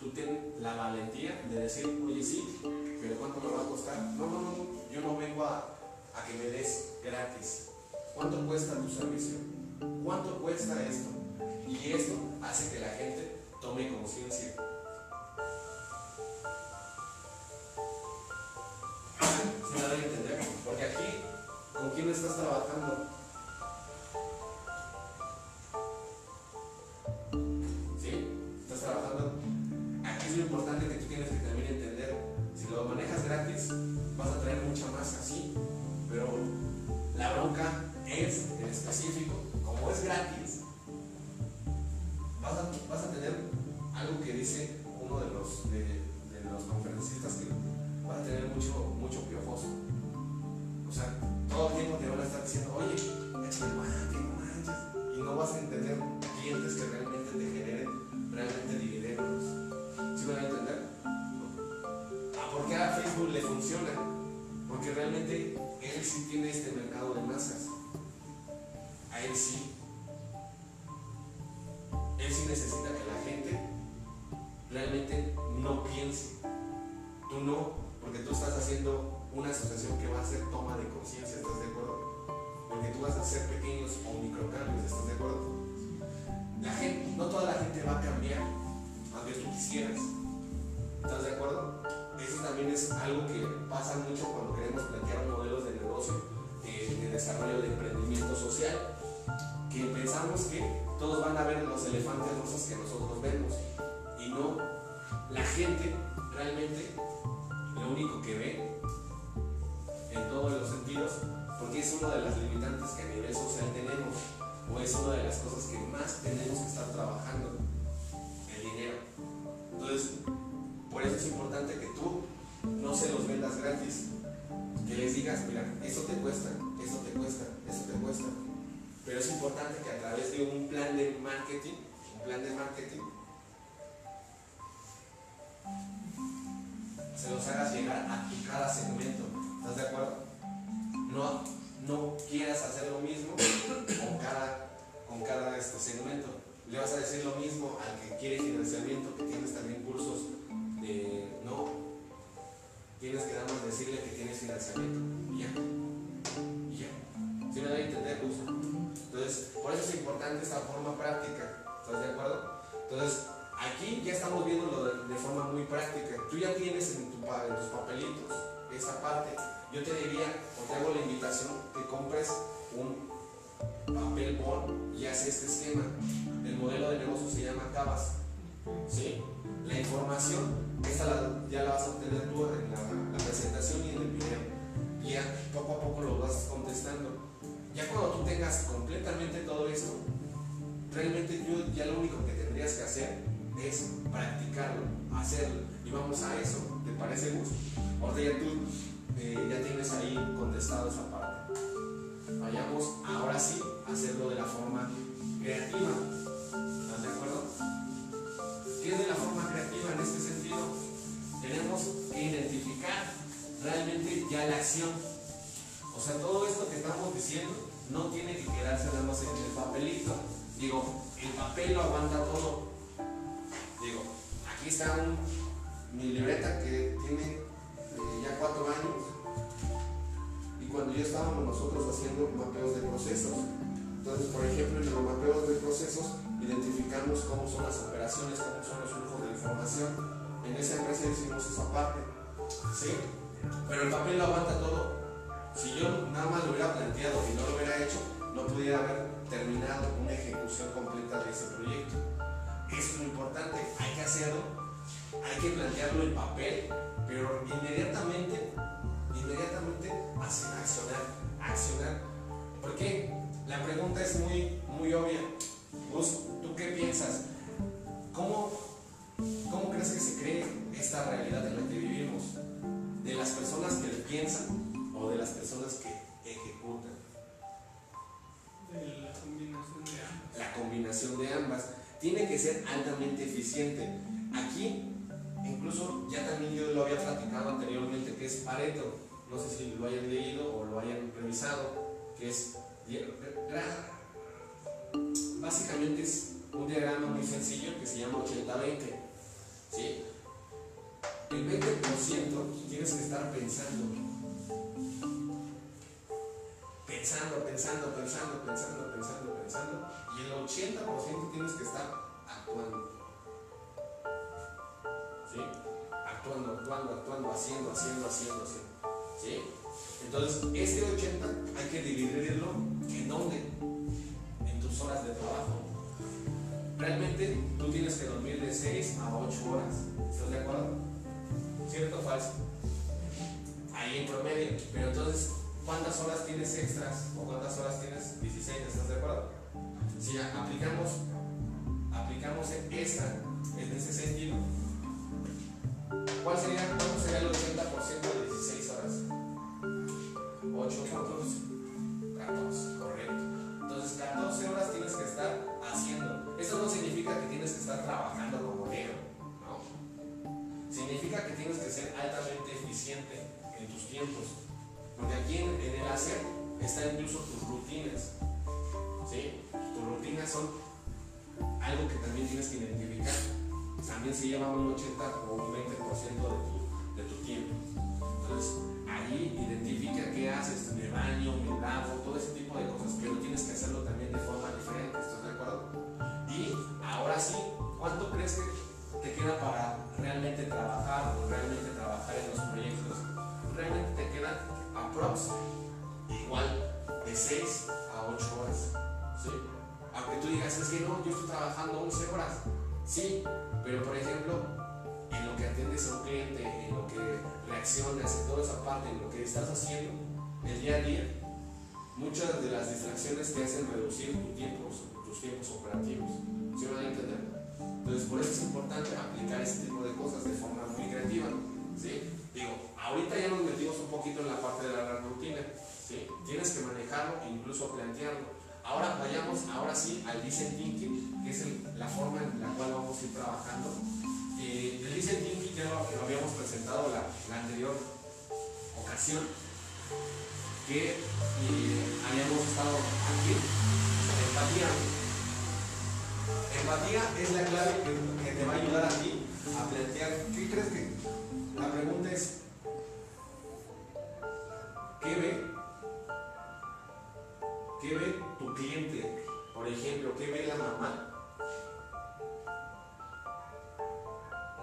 Speaker 1: Tú ten la valentía de decir, oye, sí, pero ¿cuánto me va a costar? No, no, no, yo no vengo a, a que me des gratis. ¿Cuánto cuesta tu servicio? ¿Cuánto cuesta esto? Y esto hace que la gente tome conciencia. ¿Sí me da a entender? Porque aquí, ¿con quién estás trabajando? Vas a traer mucha masa, sí. Pero la bronca es, en específico, como es gratis, vas a, vas a tener algo que dice uno de los, de, los conferencistas que vas a tener mucho, mucho piojoso. O sea, todo el tiempo te van a estar diciendo, oye, échale mate, no manches. Y no vas a entender clientes que realmente te generen realmente dividendos. Le funciona? Porque realmente él sí tiene este mercado de masas. A él sí. Él sí necesita que la gente realmente no piense. Tú no, porque tú estás haciendo una asociación que va a ser toma de conciencia, ¿estás de acuerdo? Porque tú vas a hacer pequeños o microcambios, ¿estás de acuerdo? La gente, no toda la gente va a cambiar, aunque tú quisieras. ¿Estás de acuerdo? Eso también es algo que pasa mucho cuando queremos plantear modelos de negocio, de, de desarrollo de emprendimiento social, que pensamos que todos van a ver los elefantes rosas que nosotros vemos. Y no, la gente realmente lo único que ve en todos los sentidos, porque es una de las limitantes que a nivel social tenemos, o es una de las cosas que más tenemos que estar trabajando, el dinero. Entonces, por eso es importante que tú no se los vendas gratis, que les digas, mira, eso te cuesta, eso te cuesta, eso te cuesta. Pero es importante que a través de un plan de marketing, un plan de marketing, se los hagas llegar a cada segmento. ¿Estás de acuerdo? No, no quieras hacer lo mismo con cada, con cada este segmento. Le vas a decir lo mismo al que quiere financiamiento, que tienes también cursos de no. Tienes que más decirle que tienes financiamiento. Y ya. Y ya. ¿Sí me da a entender, Luz? Entonces, por eso es importante esta forma práctica. ¿Estás de acuerdo? Entonces, aquí ya estamos viendo de, de forma muy práctica. Tú ya tienes en, tu, en tus papelitos esa parte. Yo te diría, o te hago la invitación, que compres un papel bond y haces este esquema. El modelo de negocio se llama Cabas. ¿Sí? La información, esta la, ya la vas a obtener tú en la, presentación y en el video. Y ya poco a poco lo vas contestando. Ya cuando tú tengas completamente todo esto, realmente yo ya lo único que tendrías que hacer es practicarlo, hacerlo. Y vamos a eso. ¿Te parece, Gus? Ahorita ya tú eh, ya tienes ahí contestado esa parte. Vayamos ahora sí a hacerlo de la forma creativa. ¿Estás de acuerdo? ¿Qué es de la forma creativa en este sentido? Tenemos que identificar realmente ya la acción. O sea, todo esto que estamos diciendo no tiene que quedarse nada más en el papelito. Digo, el papel lo aguanta todo. Digo, aquí está mi libreta que tiene eh, ya cuatro años. Y cuando ya estábamos nosotros haciendo mapeos de procesos. Entonces, por ejemplo, en los mapeos de procesos identificamos cómo son las operaciones, cómo son los flujos de información. En esa empresa hicimos esa parte. ¿Sí? Pero el papel lo aguanta todo. Si yo nada más lo hubiera planteado y no lo hubiera hecho, no pudiera haber terminado una ejecución completa de ese proyecto. Es lo importante, hay que hacerlo, hay que plantearlo en papel, pero inmediatamente, inmediatamente accionar, accionar. ¿Por qué? La pregunta es muy, muy obvia. ¿tú qué piensas? ¿Cómo, ¿Cómo crees que se cree esta realidad en la que vivimos? ¿De las personas que piensan o de las personas que ejecutan?
Speaker 2: De la combinación de ambas.
Speaker 1: La combinación de ambas. Tiene que ser altamente eficiente. Aquí, incluso ya también yo lo había platicado anteriormente, que es Pareto. No sé si lo hayan leído o lo hayan revisado, que es básicamente es un diagrama muy sencillo que se llama 80-20. El 20% tienes que estar pensando pensando, pensando, pensando, pensando, pensando, pensando, y el 80% tienes que estar actuando. Actuando, actuando, actuando, haciendo, haciendo, haciendo, haciendo. Entonces, este 80 hay que dividirlo en dónde? En tus horas de trabajo. Realmente tú tienes que dormir de 6 a 8 horas. ¿Estás de acuerdo? ¿Cierto o falso? Ahí en promedio. Pero entonces ¿cuántas horas tienes extras o cuántas horas tienes 16? ¿Estás de acuerdo? Si aplicamos, aplicamos esta en ese sentido, ¿cuál sería, ¿cuánto sería el 80% de 16 horas? 8, 14. 14, correcto. Entonces 14 horas tienes que estar haciendo. Eso no significa que tienes que estar trabajando como negro, ¿no? Significa que tienes que ser altamente eficiente en tus tiempos porque aquí en, el hacer están incluso tus rutinas. ¿sí? Tus rutinas son algo que también tienes que identificar. También se lleva un 80 o un 20% de tu, de tu tiempo. Entonces, ahí identifica qué haces, me baño, me lavo, todo ese tipo de cosas, pero tienes que hacerlo también de forma diferente, ¿estás de acuerdo? ¿Cuánto crees que te queda para realmente trabajar o realmente trabajar en los proyectos? Realmente te queda aprox igual de 6 a 8 horas. Aunque tú digas, es que no, yo estoy trabajando 11 horas. Sí, pero por ejemplo, en lo que atiendes a un cliente, en lo que reaccionas, en toda esa parte, en lo que estás haciendo el día a día, muchas de las distracciones te hacen reducir tu tiempo, tiempos operativos. ¿Sí van a entender? Entonces, por eso es importante aplicar ese tipo de cosas de forma muy creativa. ¿sí? Digo, Ahorita ya nos metimos un poquito en la parte de la rutina. Tienes que manejarlo e incluso plantearlo. Ahora vayamos, ahora sí, al design thinking, que es la forma en la cual vamos a ir trabajando. Eh, el design thinking ya lo, habíamos presentado la, la anterior ocasión, que eh, habíamos estado aquí, empatía. Empatía es la clave que, te va a ayudar a ti a plantear, ¿qué crees que? La pregunta es, ¿Qué ve? ¿Qué ve tu cliente? Por ejemplo, ¿qué ve la mamá?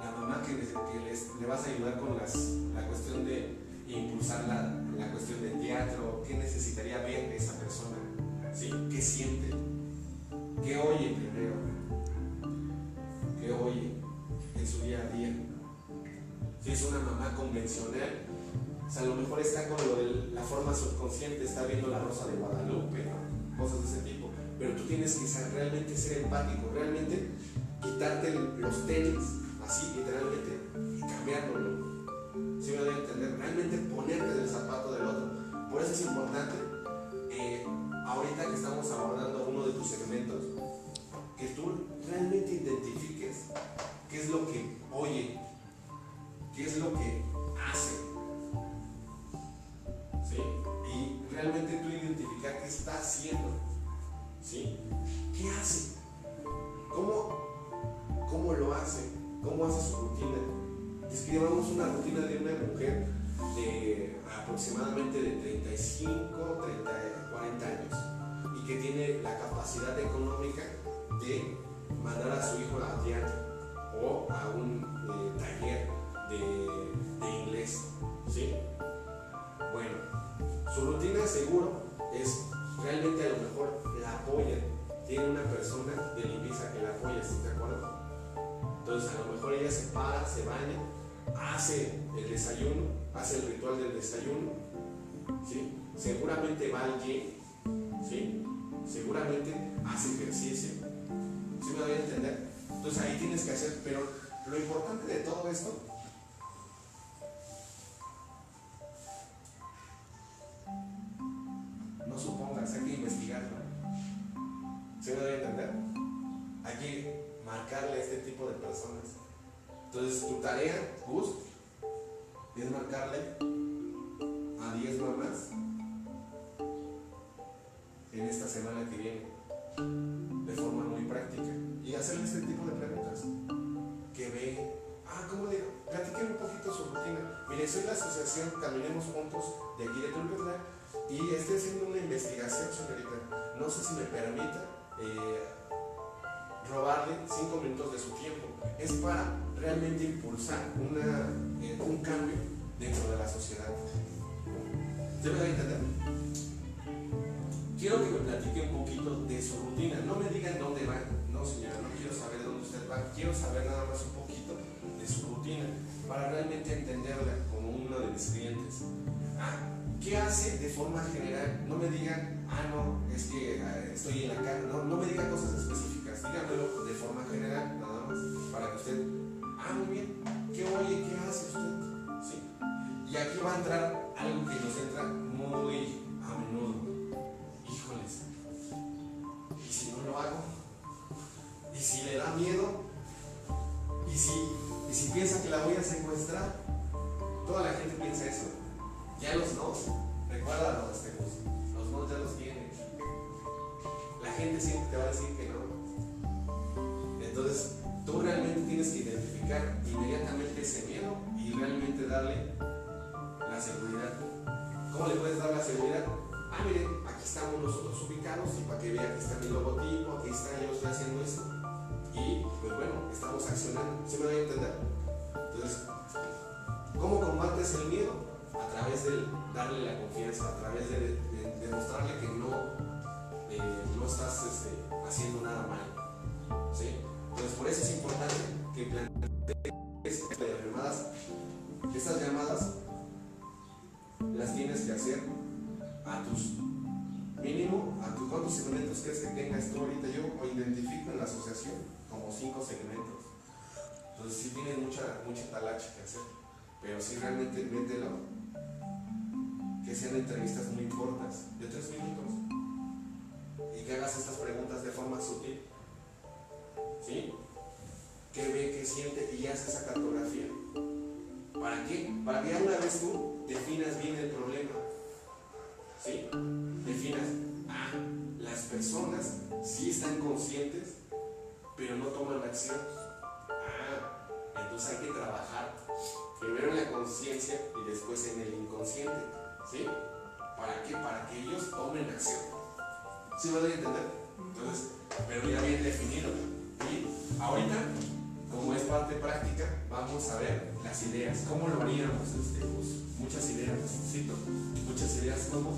Speaker 1: La mamá que, le vas a ayudar con las, la cuestión de impulsar la, la, cuestión del teatro, ¿qué necesitaría ver esa persona? ¿Sí? ¿Qué siente? ¿Qué oye primero? ¿Qué oye en su día a día? Si es una mamá convencional, o sea, a lo mejor está con lo de la forma subconsciente, está viendo la rosa de Guadalupe, cosas de ese tipo. Pero tú tienes que realmente ser empático, realmente quitarte los tenis, así literalmente, y cambiarlo. ¿Sí me voy a entender? Realmente ponerte del zapato del otro. Por eso es importante, eh, ahorita que estamos abordando uno de tus segmentos, que tú realmente identifiques qué es lo que oye, qué es lo que hace y realmente tú identificar qué está haciendo. ¿Sí? ¿Qué hace? ¿Cómo, ¿Cómo lo hace? ¿Cómo hace su rutina? Describamos una rutina de una mujer de aproximadamente de 35, 30, 40 años y que tiene la capacidad económica de mandar a su hijo a teatro o a un eh, taller de, inglés. ¿Sí? Bueno, su rutina seguro es realmente a lo mejor la apoya. Tiene una persona de limpieza que la apoya, ¿estás de acuerdo? Entonces a lo mejor ella se para, se baña, hace el desayuno, hace el ritual del desayuno, ¿sí? seguramente va al gym, ¿sí? seguramente hace ejercicio, ¿sí me voy a entender? Entonces ahí tienes que hacer, pero lo importante de todo esto no supongas, hay que investigarlo. ¿Sí me voy a entender? Hay que marcarle a este tipo de personas. Entonces tu tarea, Gus, es marcarle a 10 mamás en esta semana que viene, de forma muy práctica, y hacerle este tipo de preguntas. Que ve, ah, ¿cómo digo? Platiquen un poquito su rutina. Mire, soy la asociación Caminemos Juntos de aquí de Tulpetla y estoy haciendo una investigación, señorita. No sé si me permita eh, robarle 5 minutos de su tiempo. Es para realmente impulsar una, eh, un cambio dentro de la sociedad. ¿Se me? Quiero que me platique un poquito de su rutina. No me digan dónde va. No, señora, no quiero saber dónde usted va. Quiero saber nada más un poquito de su rutina para realmente entenderla como uno de mis clientes. Ah, ¿Qué hace de forma general? No me digan, ah, no, es que ah, estoy en la casa. No, no me digan cosas específicas. Díganmelo de forma general, nada más, para que usted, ah, muy bien, ¿qué oye? ¿Qué hace usted? ¿Sí? Y aquí va a entrar algo que nos entra muy a menudo. No lo hago? ¿Y si le da miedo? ¿Y si, y si piensa que la voy a secuestrar? Toda la gente piensa eso. Ya los no, recuerda los tejos, los no ya los tienen. La gente siempre te va a decir que no. Entonces, tú realmente tienes que identificar inmediatamente ese miedo y realmente darle la seguridad. ¿Cómo le puedes dar la seguridad? Ah, miren, aquí estamos nosotros ubicados y para que vea que está mi logotipo, aquí está, yo estoy haciendo esto. Y pues bueno, estamos accionando. ¿Sí me voy a entender? Entonces, ¿cómo combates el miedo? A través de darle la confianza, a través de, de, demostrarle que no, eh, no estás este, haciendo nada mal. ¿Sí? Entonces, por eso es importante que plantees estas llamadas. Estas llamadas las tienes que hacer a tus mínimo, a tus cuántos segmentos crees que tengas tú ahorita. Yo identifico en la asociación como cinco segmentos. Entonces sí tienes mucha, mucha talacha que hacer. Pero sí realmente mételo. Que sean entrevistas muy cortas, de tres minutos. Y que hagas estas preguntas de forma sutil. ¿Sí? ¿Qué ve, qué siente? Y haces esa cartografía. ¿Para qué? Para que una vez tú definas bien el problema. ¿Sí? Definas, ah, las personas sí están conscientes, pero no toman acción. Ah, entonces hay que trabajar primero en la conciencia y después en el inconsciente. ¿Sí? ¿Para qué? Para que ellos tomen acción. ¿Sí me doy a entender? Entonces, pero ya bien definido. Y ahorita, como es parte práctica, vamos a ver las ideas. ¿Cómo lo haríamos? Este, pues, muchas ideas, necesito. Muchas ideas, ¿cómo?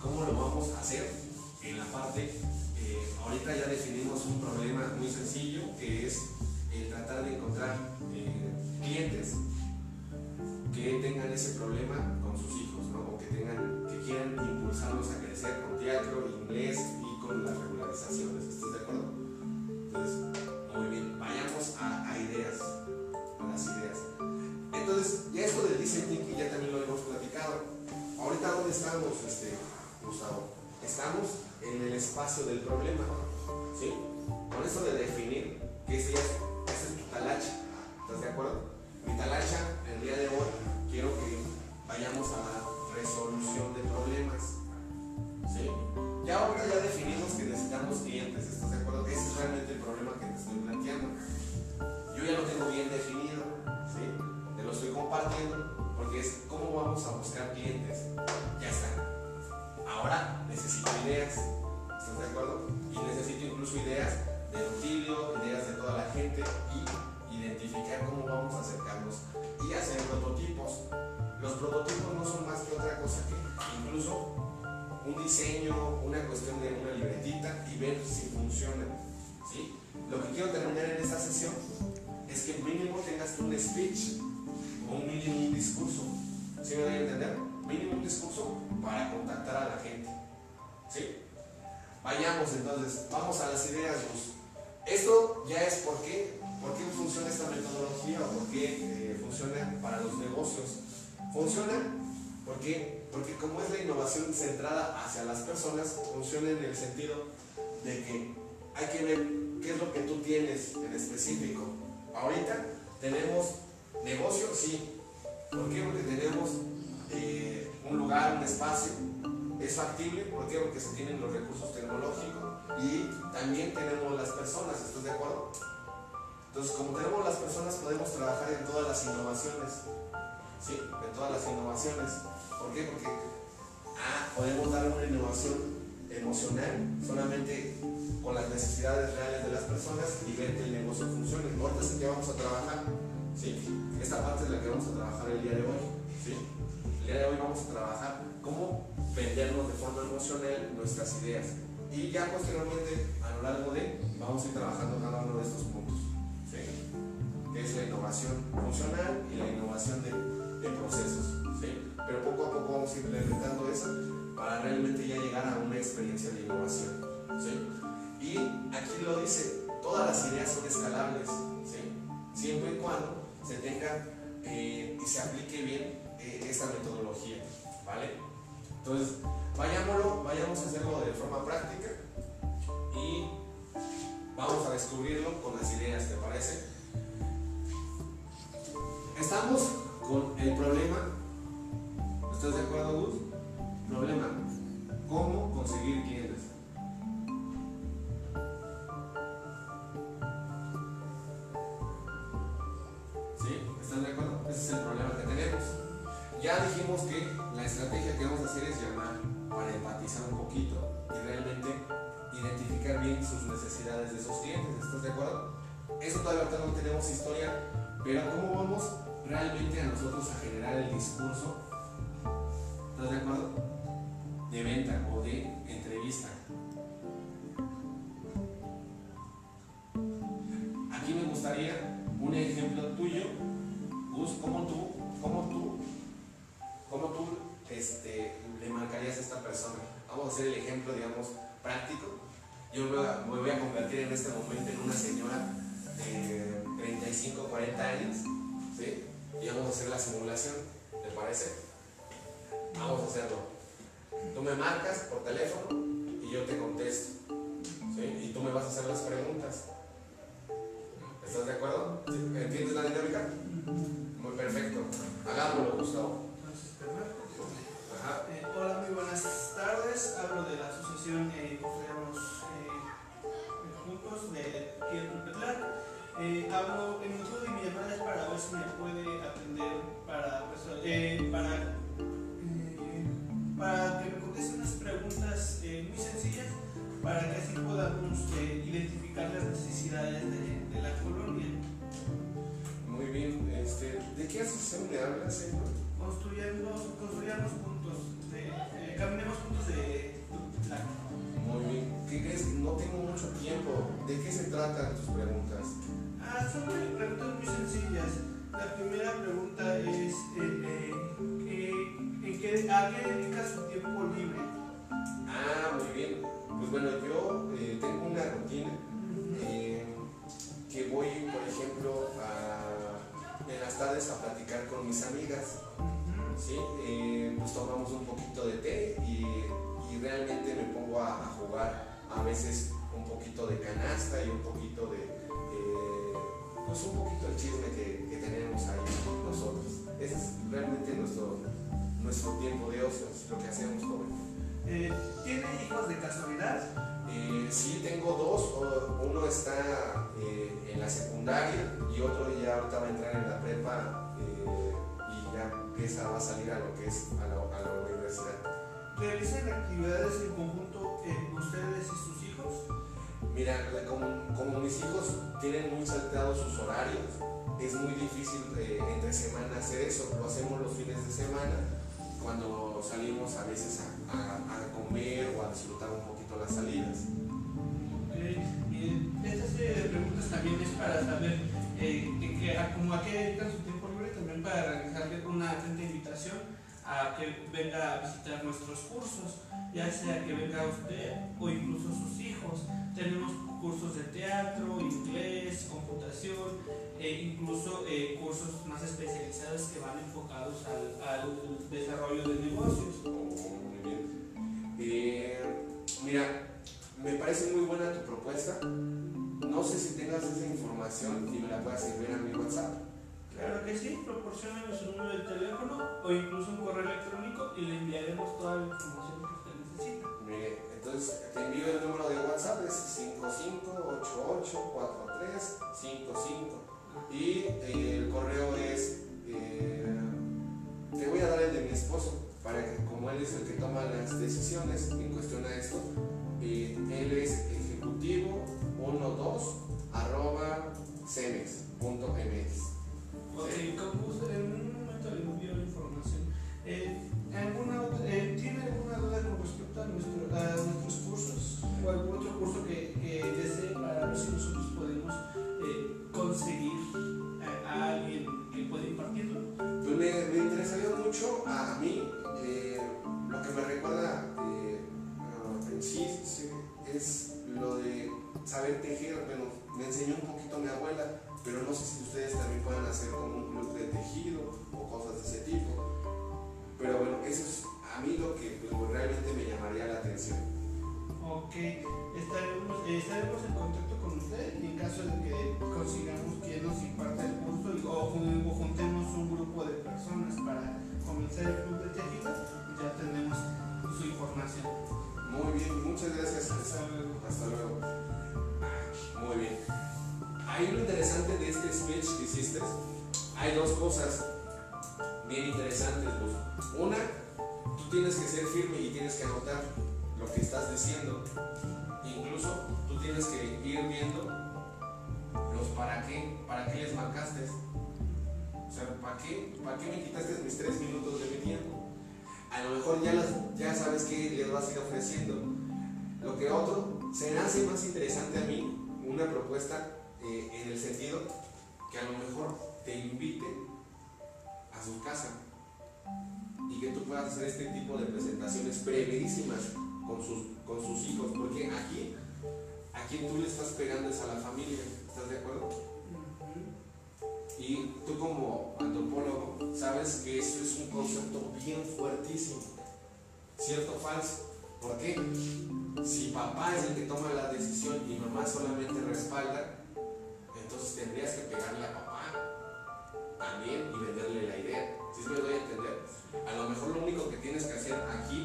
Speaker 1: ¿Cómo lo vamos a hacer? En la parte, eh, ahorita ya definimos un problema muy sencillo que es el tratar de encontrar eh, clientes que tengan ese problema con sus hijos, ¿no? O que tengan, que quieran impulsarlos a crecer con teatro, inglés y con las regularizaciones. ¿Estás de acuerdo? Entonces, muy bien, vayamos a, a ideas, a las ideas. Entonces, ya esto del design thinking ya también lo hemos platicado. Ahorita, ¿dónde estamos, este, Gustavo? Estamos en el espacio del problema, ¿sí? Con eso de definir que ese es, ese es talacha, ¿estás de acuerdo? Mi talacha, el día de hoy, quiero que vayamos a la resolución de problemas, ¿sí? Ya ya ahorita ya definimos que necesitamos clientes, ¿estás de acuerdo? Ese es realmente el problema que te estoy planteando. Yo ya lo tengo bien definido, estoy compartiendo porque es cómo vamos a buscar clientes. Ya está. Ahora necesito ideas, ¿estás de acuerdo? Y necesito incluso ideas de Rutilio, ideas de toda la gente y identificar cómo vamos a acercarnos y hacer prototipos. Los prototipos no son más que otra cosa que incluso un diseño, una cuestión de una libretita y ver si funciona. ¿sí? Lo que quiero terminar en esta sesión es que mínimo tengas un speech un mínimo discurso. ¿Sí me voy a entender? Mínimo un discurso para contactar a la gente. ¿Sí? Vayamos entonces, vamos a las ideas, Esto ya es por qué, por qué funciona esta metodología o por qué eh, funciona para los negocios. Funciona porque, porque como es la innovación centrada hacia las personas, funciona en el sentido de que hay que ver qué es lo que tú tienes en específico. Ahorita tenemos negocio, sí. ¿Por qué? Porque tenemos eh, un lugar, un espacio. Es factible, ¿por qué? Porque se tienen los recursos tecnológicos y también tenemos las personas, ¿estás de acuerdo? Entonces, como tenemos las personas, podemos trabajar en todas las innovaciones. Sí, en todas las innovaciones. ¿Por qué? Porque ah, podemos dar una innovación emocional solamente con las necesidades reales de las personas y ver que el negocio funcione. Vamos a trabajar. ¿Sí? Esta parte es la que vamos a trabajar el día de hoy. ¿sí? El día de hoy vamos a trabajar cómo vendernos de forma emocional nuestras ideas. Y ya posteriormente, a lo largo de, vamos a ir trabajando cada uno de estos Entonces, vayámoslo, no tenemos historia, pero ¿cómo vamos realmente a nosotros a generar el discurso? Y vamos a hacer la simulación, ¿te parece? Vamos a hacerlo. Tú me marcas por teléfono y yo te contesto. Y tú me vas a hacer las preguntas. ¿Estás de acuerdo? ¿Entiendes la dinámica? Muy perfecto. Hagámoslo, Gustavo.
Speaker 2: Eh, hola, muy buenas tardes. Hablo de la asociación eh, eh, Juntos de Petlar. Eh, hablo, el motivo de mi llamada es para ver si me puede atender para, eh, para, para que me conteste unas preguntas muy sencillas para que así podamos identificar las necesidades de, de, la colonia.
Speaker 1: Muy bien, este, ¿de qué asociación le hablas, señor?
Speaker 2: Construyendo, construyamos caminemos juntos de
Speaker 1: Muy bien. ¿Qué crees? No tengo mucho tiempo. ¿De qué se tratan tus preguntas?
Speaker 2: Ah, son preguntas muy sencillas. La primera pregunta es eh, eh, qué, ¿a qué dedicas su tiempo libre?
Speaker 1: Ah, muy bien. Pues bueno, yo eh, tengo una rutina que voy, por ejemplo, a, en las tardes a platicar con mis amigas. ¿sí? Eh, pues tomamos un poquito de té y, realmente me pongo a, jugar a veces un poquito de canasta y un poquito de, eh, pues un poquito el chisme que, tenemos ahí nosotros. Ese es realmente nuestro, nuestro tiempo de ocio, lo que hacemos joven.
Speaker 2: Eh, ¿Tiene hijos de casualidad?
Speaker 1: Eh, sí, tengo dos. Uno está eh, en la secundaria y otro ya ahorita va a entrar en la prepa eh, y ya empieza, va a salir a lo que es a la, a la universidad.
Speaker 2: ¿Realizan actividades en conjunto ustedes y sus hijos?
Speaker 1: Mira, como, mis hijos tienen muy salteados sus horarios, es muy difícil entre semana hacer eso. Lo hacemos los fines de semana cuando salimos a veces a, comer o a disfrutar un poquito las salidas.
Speaker 2: Esta serie de preguntas también es para saber eh, a, como a qué dedican su tiempo libre, también para realizarle una atenta invitación a que venga a visitar nuestros cursos, ya sea que venga usted o incluso sus hijos. Tenemos cursos de teatro, inglés, computación, e incluso eh, cursos más especializados que van enfocados al, al desarrollo de negocios.
Speaker 1: Oh, muy bien. Eh, mira, me parece muy buena tu propuesta. No sé si tengas esa información y me la puedas enviar a mi WhatsApp.
Speaker 2: Claro que sí, proporcionanos su número de teléfono o incluso un correo electrónico y le enviaremos toda la información necesita.
Speaker 1: Mire, entonces te envío el número de WhatsApp, es 55884355 y eh, el correo es, eh, te voy a dar el de mi esposo, para que como él es el que toma las decisiones en cuestión a esto, él es ejecutivo 12 arroba cenes.mx.
Speaker 2: Ok, ¿para
Speaker 1: qué, ¿para qué me quitaste mis tres minutos de mi tiempo? a lo mejor ya, ya sabes que les vas a ir ofreciendo. Lo que otro, se me hace más interesante a mí una propuesta eh, en el sentido que a lo mejor te inviten a su casa y que tú puedas hacer este tipo de presentaciones brevísimas con sus, con sus hijos, porque aquí a quien tú le estás pegando es a la familia, ¿estás de acuerdo? Y tú como antropólogo sabes que eso es un concepto bien fuertísimo. ¿Cierto o falso? ¿Por qué? Si papá es el que toma la decisión y mamá solamente respalda, entonces tendrías que pegarle a papá también y venderle la idea. ¿Sí me doy a entender? A lo mejor lo único que tienes que hacer aquí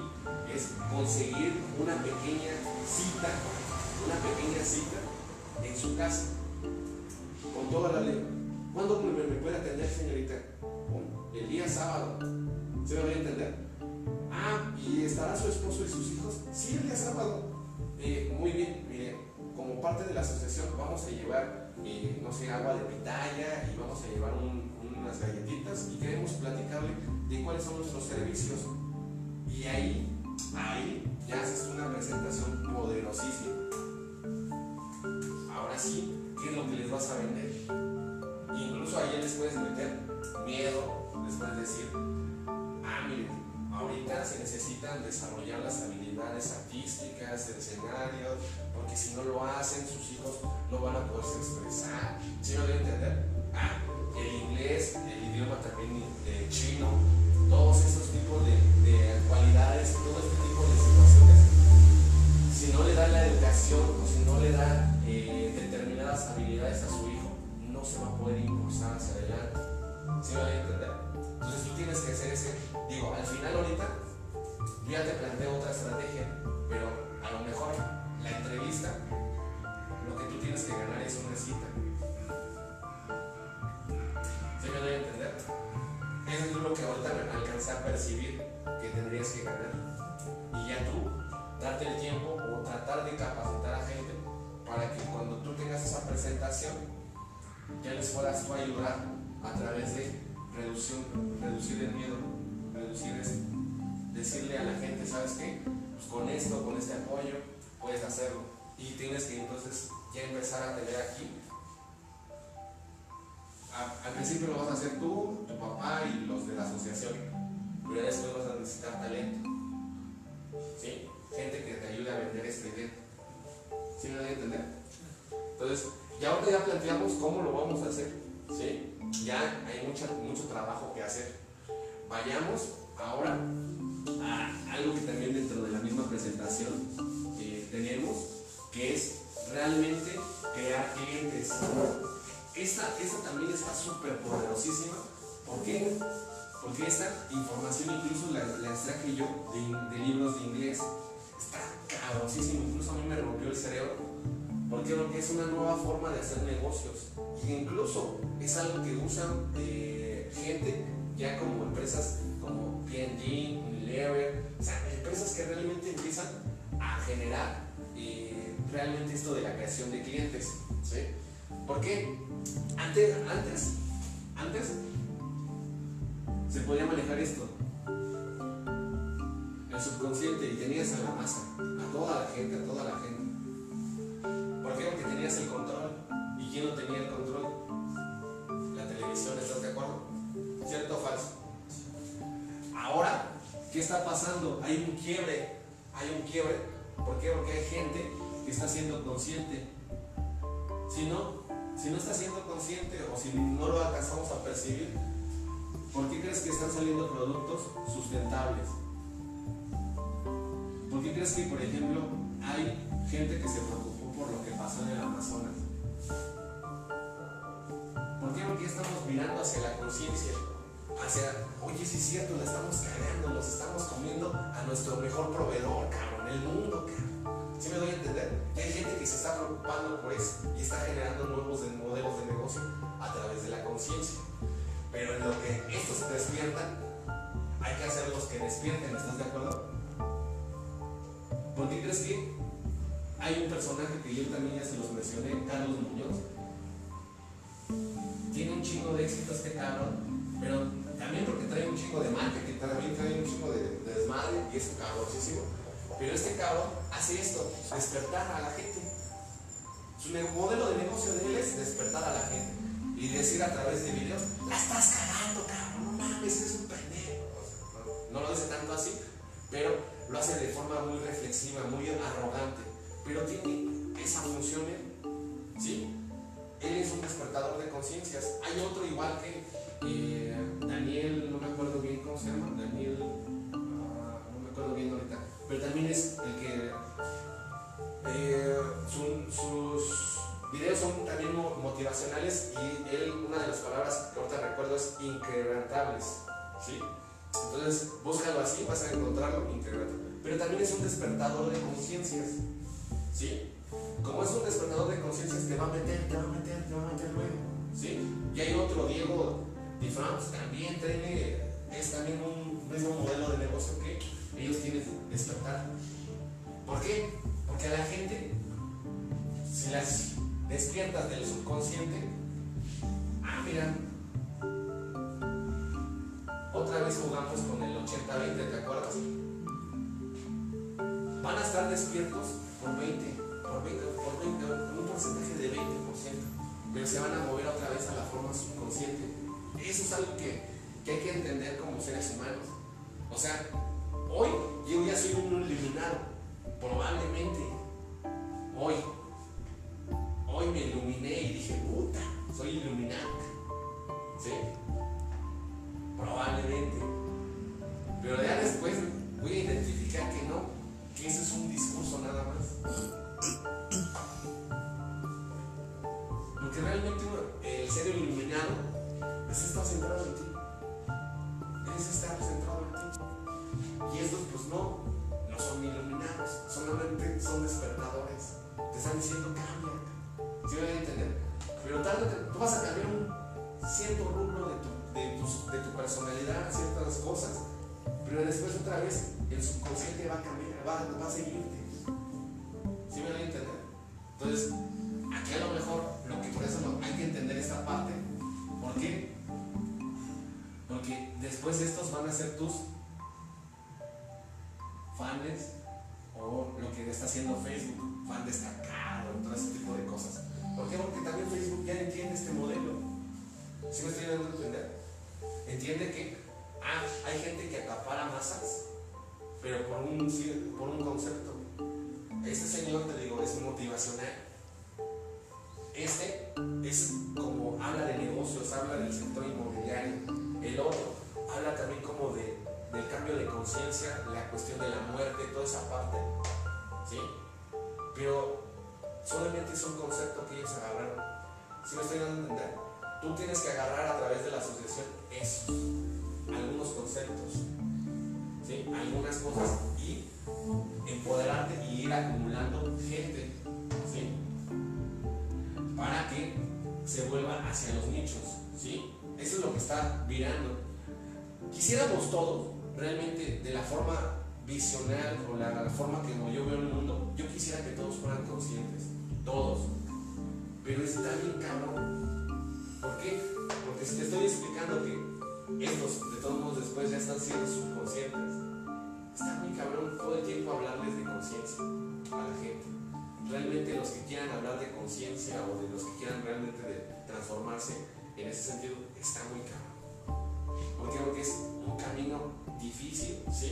Speaker 1: es conseguir una pequeña cita, una pequeña cita en su casa, con toda la ley ¿Cuándo me, puede atender, señorita? El día sábado. ¿Se me va a entender? Ah, ¿y estará su esposo y sus hijos? Sí, el día sábado. Eh, muy bien, como parte de la asociación vamos a llevar, eh, no sé, agua de pitaya y vamos a llevar unas galletitas y queremos platicarle de cuáles son nuestros servicios. Y ahí, ahí ya haces una presentación poderosísima. Ahora sí, ¿qué es lo que les vas a vender? Incluso ahí les puedes meter miedo, les puedes decir, ah, miren, ahorita se necesitan desarrollar las habilidades artísticas, el escenario, porque si no lo hacen, sus hijos no van a poderse expresar. ¿Sí me voy a entender? Ah, el inglés, el idioma también eh, chino, todos esos tipos de, de cualidades, todo este tipo de situaciones, si no le da la educación o si no le da eh, determinadas habilidades a su no se va a poder impulsar hacia adelante. ¿Sí me voy a entender? Entonces tú tienes que hacer ese, digo, al final ahorita yo ya te planteo otra estrategia, pero a lo mejor la entrevista, lo que tú tienes que ganar es una cita. ¿Sí me voy a entender? Eso es lo que ahorita alcancé a percibir que tendrías que ganar. Y ya tú, darte el tiempo o tratar de capacitar a gente para que cuando tú tengas esa presentación, ya puedas tú ayudar a través de reducir, el miedo, reducir esto, decirle a la gente, ¿sabes qué? Pues con esto, con este apoyo, puedes hacerlo. Y tienes que entonces ya empezar a tener aquí. al principio lo vas a hacer tú, tu papá y los de la asociación, pero después vas a necesitar talento. Gente que te ayude a vender esta idea. ¿Sí me voy a entender? Entonces, ya ahorita ya planteamos cómo lo vamos a hacer. ¿Sí? Ya hay mucha, mucho trabajo que hacer. Vayamos ahora a algo que también dentro de la misma presentación eh, tenemos, que es realmente crear clientes. Esta, esta también está súper poderosísima. ¿Por qué? Porque esta información incluso la, la extraje yo de, de, libros de inglés. Está cabrosísimo, incluso a mí me rompió el cerebro. ¿Por qué? Porque es una nueva forma de hacer negocios. Y incluso es algo que usan eh, gente ya como empresas como P&G, Unilever, o sea, empresas que realmente empiezan a generar eh, realmente esto de la creación de clientes. ¿sí? ¿Por qué? Antes, antes, antes se podía manejar esto. El subconsciente y tenías a la masa, a toda la gente, a toda la gente. Tenías el control. ¿Y quién no tenía el control? La televisión, ¿estás de acuerdo? ¿Cierto o falso? Ahora, ¿qué está pasando? Hay un quiebre. Hay un quiebre. ¿Por qué? Porque hay gente que está siendo consciente. Si no, si no está siendo consciente o si no lo alcanzamos a percibir, ¿Por qué crees que están saliendo productos sustentables? ¿Por qué crees que, por ejemplo, hay gente que se preocupó por lo que pasó en el Amazonas? ¿Por qué? Porque estamos mirando hacia la conciencia, hacia, oye, si es cierto, la estamos cagando, nos estamos comiendo a nuestro mejor proveedor, cabrón, el mundo, cabrón. ¿Sí me doy a entender? Hay gente que se está preocupando por eso y está generando nuevos modelos de negocio a través de la conciencia. Pero en lo que estos despiertan, hay que hacerlos que despierten, ¿estás de acuerdo? ¿Por qué crees que hay un personaje que yo también ya se los mencioné, Carlos Muñoz? Tiene un chingo de éxito este cabrón, pero también porque trae un chingo de marketing, también trae un chingo de, desmadre y es cabrosísimo. Pero este cabrón hace esto, despertar a la gente. Su modelo de negocio de él es despertar a la gente y decir a través de videos, la estás cagando, cabrón, no mames, eres un pendejo. No, lo dice tanto así, pero lo hace de forma muy reflexiva, muy arrogante, pero tiene esa función ¿sí? Él es un despertador de conciencias. Hay otro igual que eh, Daniel, no me acuerdo bien cómo se llama, Daniel, ah, no me acuerdo bien ahorita, pero también es el que eh, sus videos son también motivacionales y él, una de las palabras que ahorita recuerdo es incrementables. ¿sí? Entonces, búscalo así, vas a encontrarlo incrementable. Pero también es un despertador de conciencias. ¿Sí? Como es un despertador de conciencias, te va a meter, te va a meter, te va a meter luego. ¿sí? Y hay otro, Diego Di también tiene, es también un mismo modelo de negocio que ellos tienen despertar. ¿Por qué? Porque a la gente, si las despiertas del subconsciente, ah, mira, otra vez jugamos con el 80-20, ¿te acuerdas? Van a estar despiertos por 20, por 20, por 20, un porcentaje de 20%, pero se van a mover otra vez a la forma subconsciente. Eso es algo que, hay que entender como seres humanos. O sea, hoy yo ya soy un iluminado, probablemente, hoy, hoy me iluminé y dije, puta, soy iluminado. ¿Sí? Probablemente. Pero ya después voy a identificar que no, que ese es un discurso nada más. Porque realmente el ser iluminado es estar centrado en ti. Es estar centrado en ti. Y estos pues no, no son iluminados, solamente son despertadores. Te están diciendo cambia, ¿Sí me voy a entender? Pero tarde tú vas a cambiar un cierto rubro de tu, de, de tu personalidad, ciertas cosas, pero después otra vez el subconsciente va a cambiar, va, a seguirte. ¿Sí me lo a entender? Entonces, aquí a lo mejor, lo que por eso hay que entender esta parte. ¿Por qué? Porque después estos van a ser tus fans o lo que está haciendo Facebook, fan destacado, todo ese tipo de cosas. ¿Por qué? Porque también Facebook ya entiende este modelo. ¿Sí me estoy dando a entender? Entiende que ah, hay gente que acapara masas pero por un, por un concepto. Este señor, te digo, es motivacional. Este es como habla de negocios, habla del sector inmobiliario. El otro habla también como de, del cambio de conciencia, la cuestión de la muerte, toda esa parte. ¿Sí? Pero solamente es un concepto que ellos agarraron. ¿Sí me estoy dando a entender? Tú tienes que agarrar a través de la asociación esos, algunos conceptos, ¿sí? algunas cosas y empoderarte y ir acumulando gente. Para que se vuelva hacia los nichos. ¿sí? Eso es lo que está virando. Quisiéramos todos, realmente, de la forma visional o la, forma que yo veo el mundo, yo quisiera que todos fueran conscientes, todos. Pero está bien cabrón. ¿Por qué? Porque si te estoy explicando que estos, de todos modos, después ya están siendo subconscientes, está muy cabrón todo el tiempo hablarles de conciencia a la gente. Realmente los que quieran hablar de conciencia o de los que quieran realmente transformarse, en ese sentido, está muy cabrón. ¿Por qué? Porque es un camino difícil, ¿sí?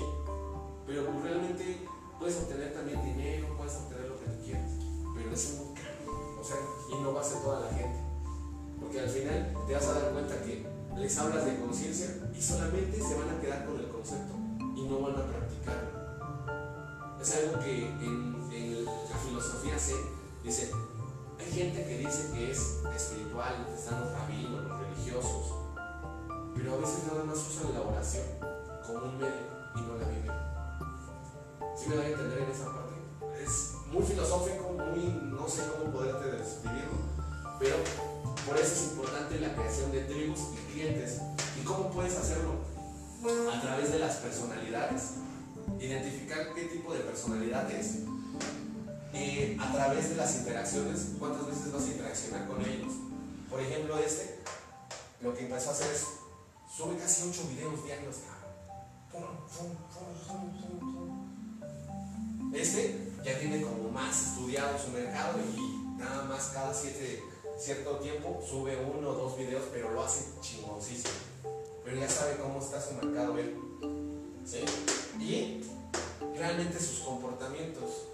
Speaker 1: Pero pues, realmente puedes obtener también dinero, puedes obtener lo que tú quieras. Pero es un cambio. O sea, y no va a ser toda la gente. Porque al final te vas a dar cuenta que les hablas de conciencia y solamente se van a quedar con el concepto y no van a practicarlo. Es algo que en, la filosofía se dice, hay gente que dice que es espiritual, están los rabinos, los religiosos, pero a veces nada más usan la oración como un medio y no la viven. ¿Sí me da a entender en esa parte? Es muy filosófico, muy, no sé cómo poderte describirlo, pero por eso es importante la creación de tribus y clientes. ¿Y cómo puedes hacerlo? A través de las personalidades. Identificar qué tipo de personalidad es. Eh, a través de las interacciones, cuántas veces vas a interaccionar con ellos. Por ejemplo, este, lo que empezó a hacer es, sube casi 8 videos diarios. Este ya tiene como más estudiado su mercado y nada más cada siete, cierto tiempo sube uno o dos videos, pero lo hace chingoncísimo. Pero ya sabe cómo está su mercado él. Y realmente sus comportamientos.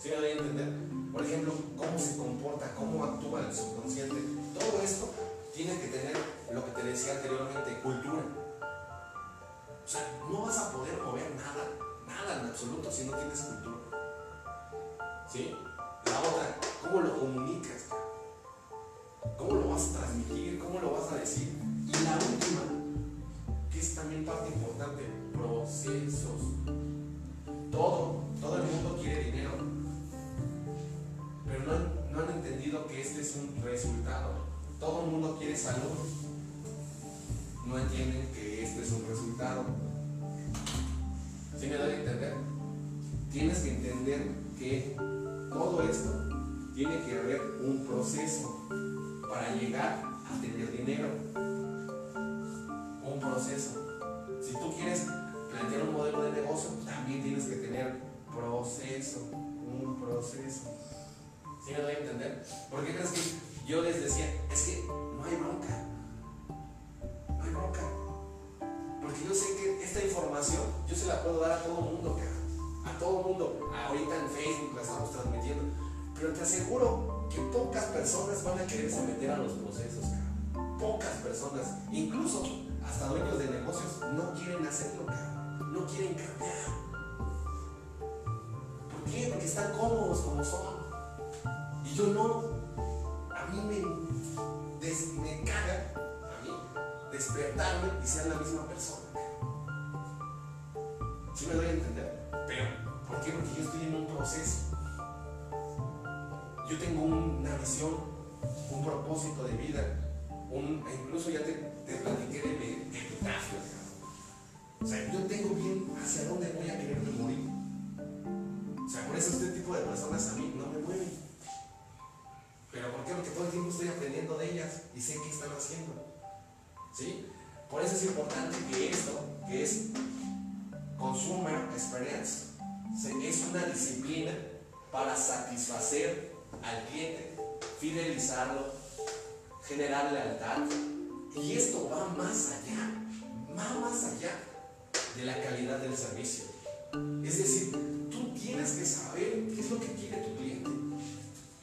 Speaker 1: ¿Sí me doy a entender? Por ejemplo, cómo se comporta, cómo actúa el subconsciente. Todo esto tiene que tener lo que te decía anteriormente, cultura. O sea, no vas a poder mover nada nada en absoluto si no tienes cultura. ¿Sí? La otra, ¿cómo lo comunicas? ¿Cómo lo vas a transmitir? ¿Cómo lo vas a decir? Y la última, es también parte importante, procesos. Todo, todo el mundo quiere dinero, pero no han, no han entendido que este es un resultado. Todo el mundo quiere salud, no entienden que este es un resultado. ¿Sí me doy a entender? Tienes que entender que todo esto tiene que haber un proceso para llegar a tener dinero. Proceso. Si tú quieres plantear un modelo de negocio, también tienes que tener proceso. Un proceso. ¿Sí me doy a entender? ¿Por qué crees que yo les decía, es que no hay bronca? No hay bronca. Porque yo sé que esta información yo se la puedo dar a todo mundo, A todo mundo. Ahorita en Facebook la estamos transmitiendo. Pero te aseguro que pocas personas van a querer someter a los procesos, Pocas personas. Incluso hasta dueños de negocios no quieren hacerlo, No quieren cambiar. ¿Por qué? Porque están cómodos como son. Y yo no. A mí me, me caga despertarme y ser la misma persona. ¿Sí me doy a entender? Pero, ¿por qué? Porque yo estoy en un proceso. Yo tengo una visión, un propósito de vida, un, incluso ya te, te platiqué de mi epitafio. O sea, yo tengo bien hacia dónde voy a quererme morir. O sea, por eso este tipo de personas a mí no me mueven. ¿Pero por qué? Porque todo el tiempo estoy aprendiendo de ellas y sé qué están haciendo. ¿Sí? Por eso es importante que esto que es Consumer Experience. Es una disciplina para satisfacer al cliente, fidelizarlo, generar lealtad. Y esto va más allá, va más allá de la calidad del servicio. Es decir, tú tienes que saber qué es lo que quiere tu cliente,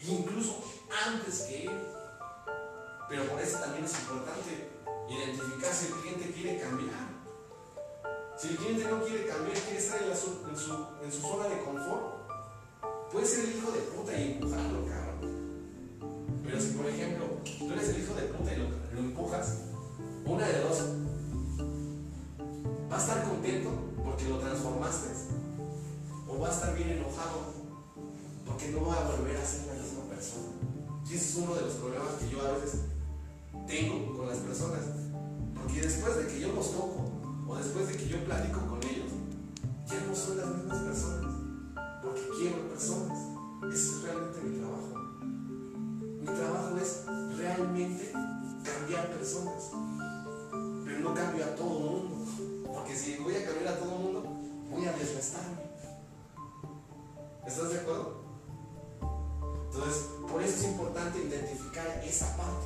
Speaker 1: incluso antes que él. Pero por eso también es importante identificar si el cliente quiere cambiar. Si el cliente no quiere cambiar, quiere estar en, su, su zona de confort, puede ser el hijo de puta y empujarlo, cabrón. Pero si, por ejemplo, lo, empujas, una de dos, va a estar contento porque lo transformaste, o va a estar bien enojado porque no va a volver a ser la misma persona. Y ese es uno de los problemas que yo a veces tengo con las personas. Porque después de que yo los toco, o después de que yo platico con ellos, ya no son las mismas personas. Cambio a todo el mundo. Porque si voy a cambiar a todo el mundo, voy a desgastarme. ¿Estás de acuerdo? Entonces, por eso es importante identificar esa parte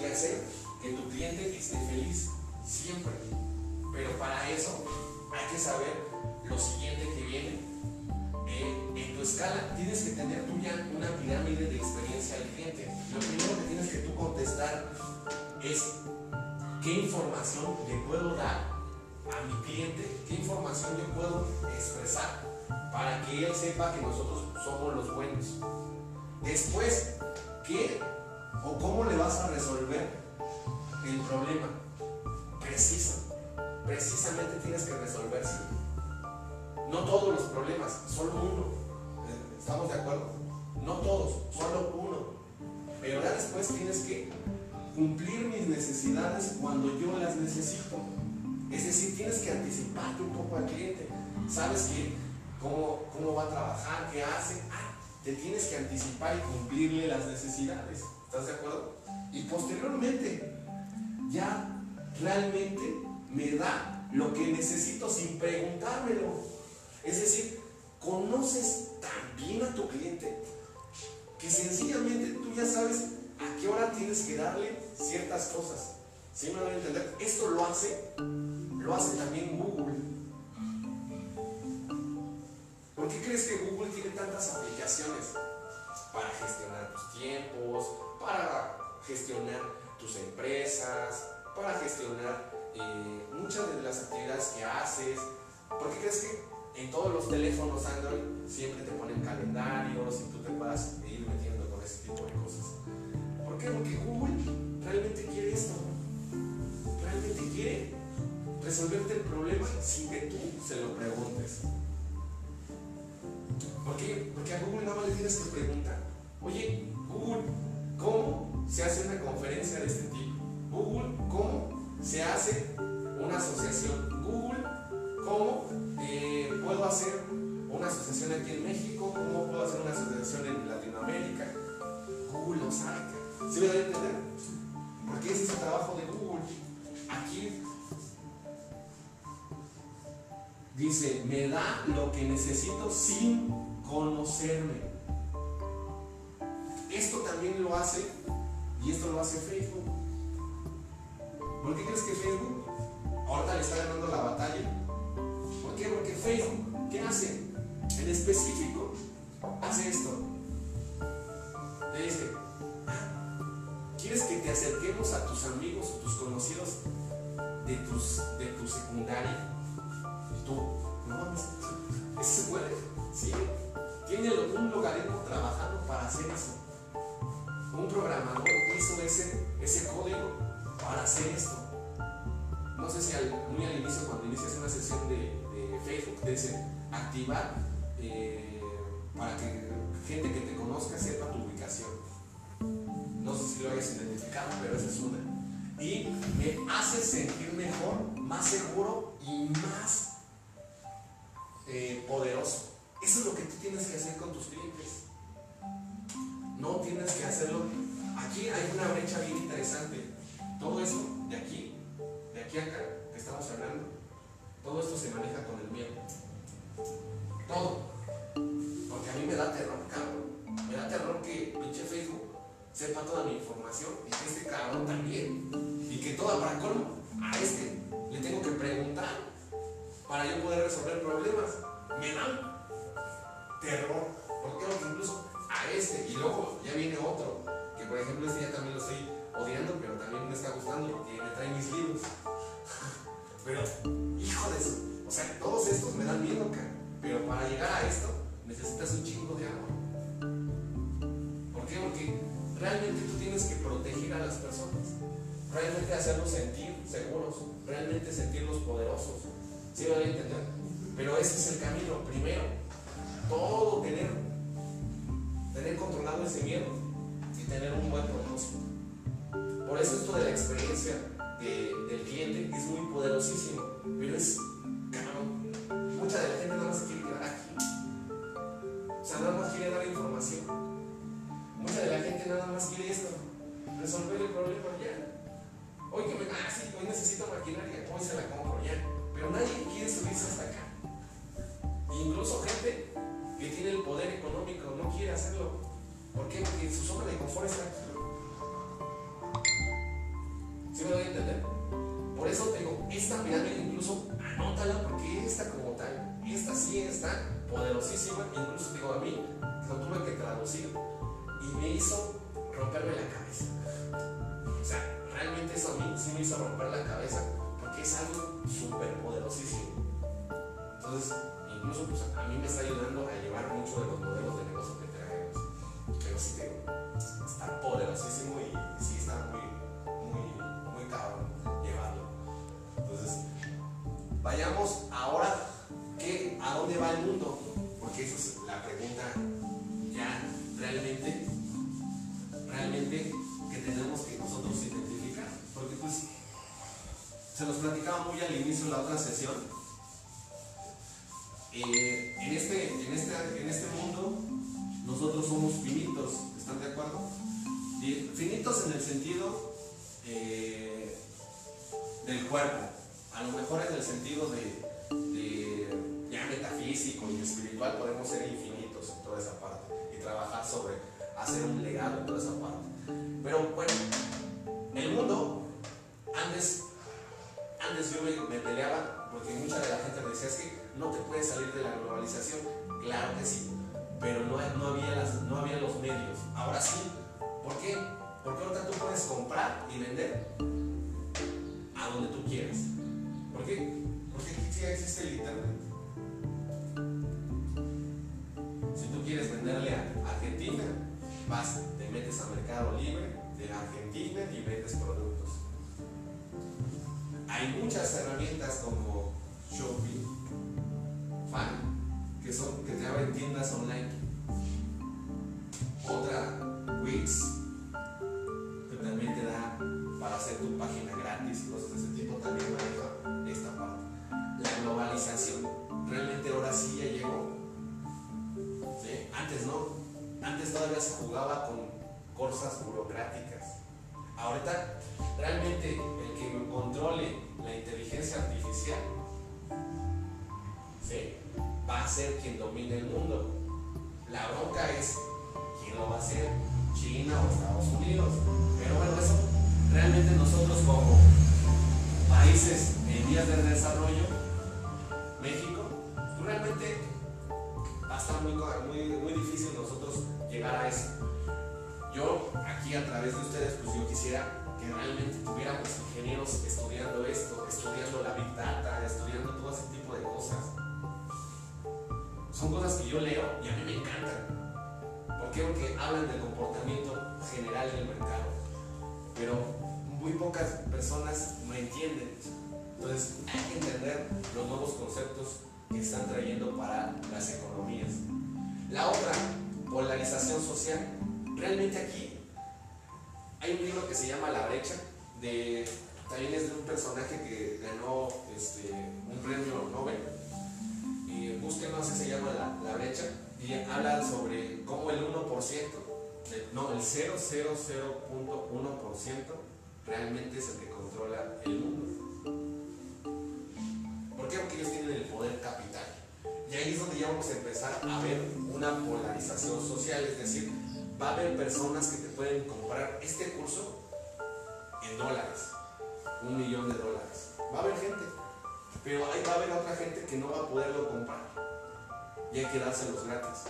Speaker 1: y hacer que tu cliente esté feliz siempre. Pero para eso hay que saber lo siguiente que viene. En tu escala tienes que tener tú ya una pirámide de experiencia al cliente. Lo primero que tienes que tú contestar es qué información le puedo dar a mi cliente, qué información yo puedo expresar para que él sepa que nosotros somos los buenos. Después, ¿qué o cómo le vas a resolver el problema? Preciso. Precisamente tienes que resolverse. No todos los problemas, solo uno. ¿Estamos de acuerdo? No todos, solo uno. Pero ya después tienes que cumplir mis necesidades cuando yo las necesito. Es decir, tienes que anticiparte un poco al cliente. Sabes que cómo, cómo va a trabajar, qué hace. Ah, te tienes que anticipar y cumplirle las necesidades. ¿Estás de acuerdo? Y posteriormente, ya realmente me da lo que necesito sin preguntármelo. Es decir, conoces tan bien a tu cliente que sencillamente tú ya sabes a qué hora tienes que darle ciertas cosas. ¿Sí me van a entender? Esto lo hace, lo hace también Google. ¿Por qué crees que Google tiene tantas aplicaciones? Para gestionar tus tiempos, para gestionar tus empresas, para gestionar eh, muchas de las actividades que haces. ¿Por qué crees que en todos los teléfonos Android siempre te ponen calendarios y tú te puedas ir metiendo con ese tipo de cosas? ¿Por qué? Porque Google realmente quiere esto. Realmente quiere resolverte el problema sin que tú se lo preguntes. ¿Por qué? Porque a Google nada más le tienes que preguntar, oye, Google, ¿cómo se hace una conferencia de este tipo? Google, ¿cómo se hace una asociación? Google, ¿cómo eh, puedo hacer una asociación aquí en México? ¿Cómo puedo hacer una asociación en Latinoamérica? Google lo sabe. ¿Sí me da a entender? Porque es el trabajo de Google. Aquí dice, me da lo que necesito sin conocerme. Esto también lo hace, y esto lo hace Facebook. ¿Por qué crees que Facebook ahorita le está ganando la batalla? ¿Por qué? Porque Facebook, ¿qué hace? En específico, hace esto. Te dice, ¿quieres que te acerquemos a tus amigos tus conocidos de, tus, de tu secundaria? Y tú, no mames, ¿eso se? Sí. Tiene un logaritmo trabajando para hacer eso. Un programador hizo ese, ese código para hacer esto. No sé si muy al inicio, cuando inicias una sesión de, Facebook, te dice activar eh, para que gente que te conozca sepa tu ubicación. No sé si lo hayas identificado, pero esa es una. Y me hace sentir mejor, más seguro y más eh, poderoso. Eso es lo que tú tienes que hacer con tus clientes. No tienes que hacerlo. Aquí hay una brecha bien interesante. Todo eso de aquí, de aquí acá, que estamos hablando, todo esto se maneja con el miedo. Todo. Porque a mí me da terror, cabrón. Me da terror que pinche Facebook sepa toda mi información y que este cabrón también. Y que toda para colmo, a este le tengo que preguntar para yo poder resolver problemas. Me da terror. Porque incluso a este, y luego ya viene otro, que por ejemplo este ya también lo estoy odiando, pero también me está gustando porque me trae mis libros. pero, hijo de eso, o sea, todos estos me dan miedo, cara. Pero para llegar a esto, necesitas un chingo de amor. ¿Por qué? Porque realmente tú tienes que proteger a las personas. Realmente hacerlos sentir seguros. Realmente sentirlos poderosos. ¿Sí van a entender? Pero ese es el camino. Primero, todo tener, tener controlado ese miedo y tener un buen propósito. Por eso esto de la experiencia del cliente es muy poderosísimo, pero es resolver el problema ya. Hoy que me, ah, sí, hoy necesito maquinaria, hoy se la compro ya. Pero nadie quiere subirse hasta acá. Incluso gente que tiene el poder económico no quiere hacerlo. ¿Por qué? Porque su zona de confort está. ¿Sí me doy a entender? Por eso tengo esta pirámide incluso anótala porque esta como tal, esta sí está poderosísima, incluso digo a mí, lo tuve que traducir y me hizo romperme la cabeza. O sea, realmente eso a mí sí me hizo romper la cabeza porque es algo súper poderosísimo. Entonces, incluso pues, a mí me está ayudando a llevar mucho de los modelos de negocio que traemos. Pero sí tengo, está poderosísimo y sí está muy, muy, muy cabrón llevarlo. Entonces, vayamos ahora que, a dónde va el mundo, porque esa es la pregunta ya realmente, realmente que tenemos que nosotros identificar. Porque pues se nos platicaba muy al inicio de la otra sesión eh, en, este, en, este, en este mundo nosotros somos finitos, ¿están de acuerdo? finitos en el sentido eh, del cuerpo, a lo mejor en el sentido de, metafísico y espiritual podemos ser infinitos en toda esa parte y trabajar sobre hacer un legado en toda esa parte. Pero bueno, el mundo, antes, antes yo me, peleaba porque mucha de la gente me decía es que no te puedes salir de la globalización. Claro que sí, pero no, no, había las, no había los medios. Ahora sí. ¿Por qué? Porque ahorita tú puedes comprar y vender a donde tú quieras. ¿Por qué? Porque aquí ya existe el internet. Si tú quieres venderle a Argentina, vas, te metes a Mercado Libre de Argentina y vendes productos. Hay muchas herramientas como Shopping, que, son, que te abren tiendas online. Otra, Wix, que también te da para hacer tu página gratis y cosas de ese tipo, también maneja esta parte. La globalización, realmente ahora sí ya llegó. Antes no, antes todavía se jugaba con cosas burocráticas. Ahorita, realmente el que controle la inteligencia artificial, ¿sí? va a ser quien domine el mundo. La bronca es quién lo va a hacer, China o Estados Unidos. Pero bueno, eso realmente nosotros como países en vías de desarrollo, México, realmente va a estar muy, muy, difícil nosotros llegar a eso. Yo aquí a través de ustedes, pues yo quisiera que realmente tuviéramos ingenieros estudiando esto, estudiando la Big Data, estudiando todo ese tipo de cosas son cosas que yo leo y a mí me encantan. ¿Por qué? Porque hablan del comportamiento general del mercado. Pero muy pocas personas me entienden. Entonces hay que entender los nuevos conceptos que están trayendo para las economías. La otra, polarización social. Realmente aquí hay un libro que se llama La brecha, de, también es de un personaje que ganó este, un premio Nobel búsquenlo, así se llama la, brecha, y habla sobre cómo el 1%, no, el 000.1% realmente es el que controla el mundo. ¿Por qué? Porque que ellos tienen el poder capital. Y ahí es donde ya vamos a empezar a ver una polarización social, es decir, va a haber personas que te pueden comprar este curso en dólares, un millón de dólares. Va a haber gente, pero ahí va a haber otra gente que no va a poderlo comprar y hay que dárselos gratis.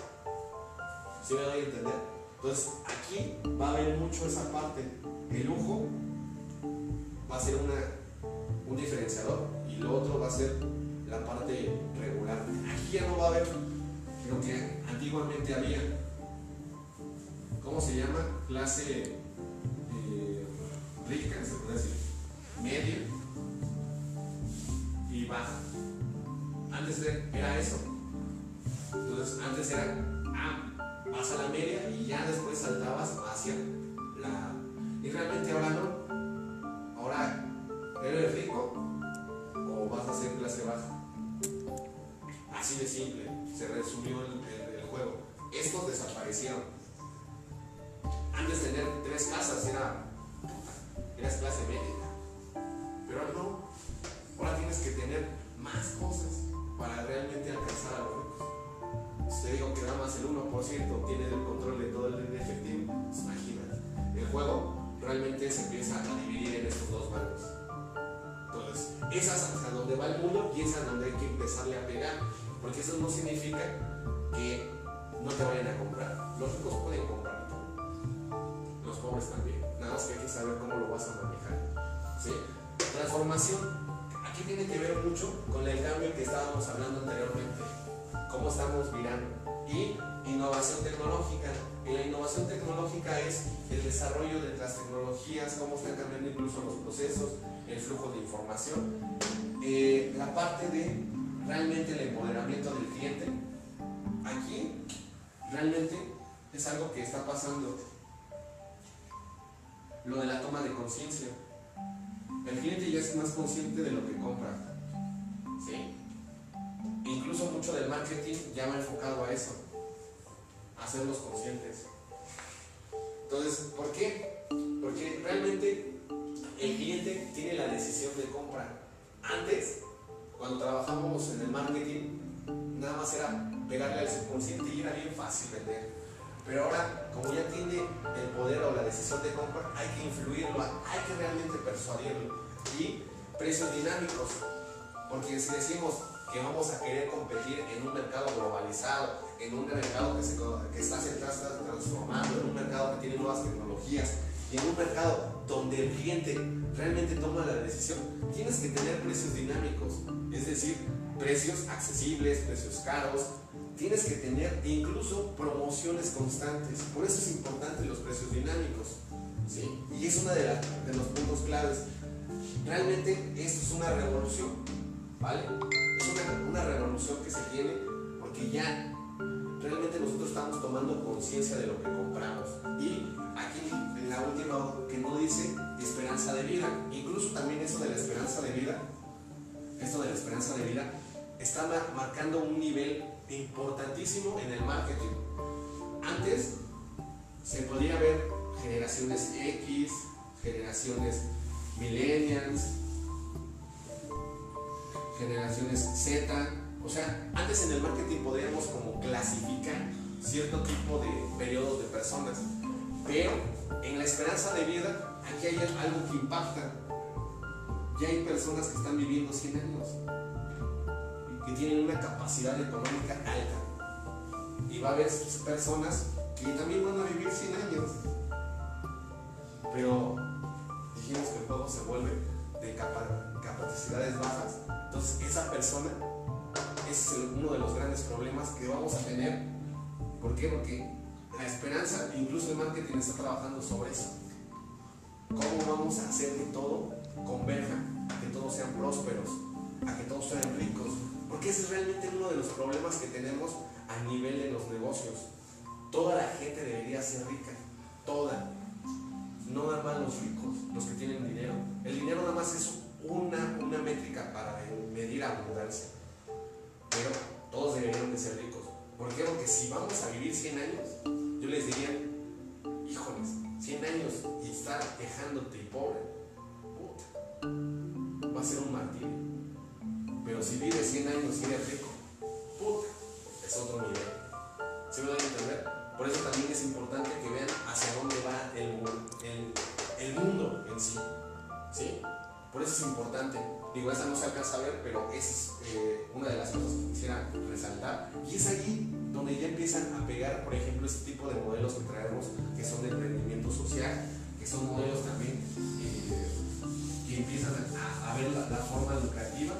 Speaker 1: ¿Sí me doy a entender? Entonces, aquí va a haber mucho esa parte. El lujo va a ser una, un diferenciador y lo otro va a ser la parte regular. Aquí ya no va a haber lo que antiguamente había. ¿Cómo se llama? Clase eh, rica, se puede decir, media y baja. Antes era eso. Entonces, antes era, es algo que está pasando. Lo de la toma de conciencia. El cliente ya es más consciente de lo que compra. ¿Sí? Incluso mucho del marketing ya va enfocado a eso, a hacerlos conscientes. Entonces, ¿por qué? Porque realmente el cliente tiene la decisión de compra. Antes, cuando trabajábamos en el marketing, nada más era pegarle al subconsciente y era bien fácil vender. Pero ahora, como ya tiene el poder o la decisión de compra, hay que influirlo, hay que realmente persuadirlo. Y precios dinámicos, porque si decimos que vamos a querer competir en un mercado globalizado, en un mercado que, se, que está, se está transformando, en un mercado que tiene nuevas tecnologías, y en un mercado donde el cliente realmente toma la decisión, tienes que tener precios dinámicos, es decir, precios accesibles, precios caros, tienes que tener incluso promociones constantes. Por eso es importante los precios dinámicos. ¿sí? Y es uno de, los puntos claves. Realmente esto es una revolución. ¿Vale? Es una, una revolución que se tiene porque ya realmente nosotros estamos tomando conciencia de lo que compramos. Y aquí en la última que no dice esperanza de vida. Incluso también eso de la esperanza de vida, esto de la esperanza de vida, está marcando un nivel importantísimo en el marketing. Antes se podía ver generaciones X, generaciones millennials, generaciones Z. O sea, antes en el marketing podíamos como clasificar cierto tipo de periodos de personas. Pero en la esperanza de vida, aquí hay algo que impacta. Ya hay personas que están viviendo 100 años que tienen una capacidad económica alta. Y va a haber personas que también van a vivir 100 años. Pero dijimos que el juego se vuelve de capacidades bajas. Entonces esa persona es uno de los grandes problemas que vamos a tener. ¿Por qué? Porque la esperanza, incluso el marketing está trabajando sobre eso. ¿Cómo vamos a hacer que todo converja, a que todos sean prósperos, a que todos sean ricos? Porque ese es realmente uno de los problemas que tenemos a nivel de los negocios. Toda la gente debería ser rica, toda. No nada más los ricos, los que tienen dinero. El dinero nada más es una, una métrica para medir abundancia. Pero todos deberían de ser ricos. ¿Por qué? Porque si vamos a vivir 100 años, yo les diría, híjoles, 100 años y estar quejándote y pobre, puta, va a ser un martirio. Pero si vive 100 años y eres rico, puta, es otro nivel. ¿Sí me dan a entender? Por eso también es importante que vean hacia dónde va el, el, el mundo en sí. ¿Sí? Por eso es importante. Digo, esa no se alcanza a ver, pero es eh, una de las cosas que quisiera resaltar. Y es allí donde ya empiezan a pegar, por ejemplo, este tipo de modelos que traemos, que son de emprendimiento social, que son modelos también eh, que empiezan a, ver la, la, forma educativa.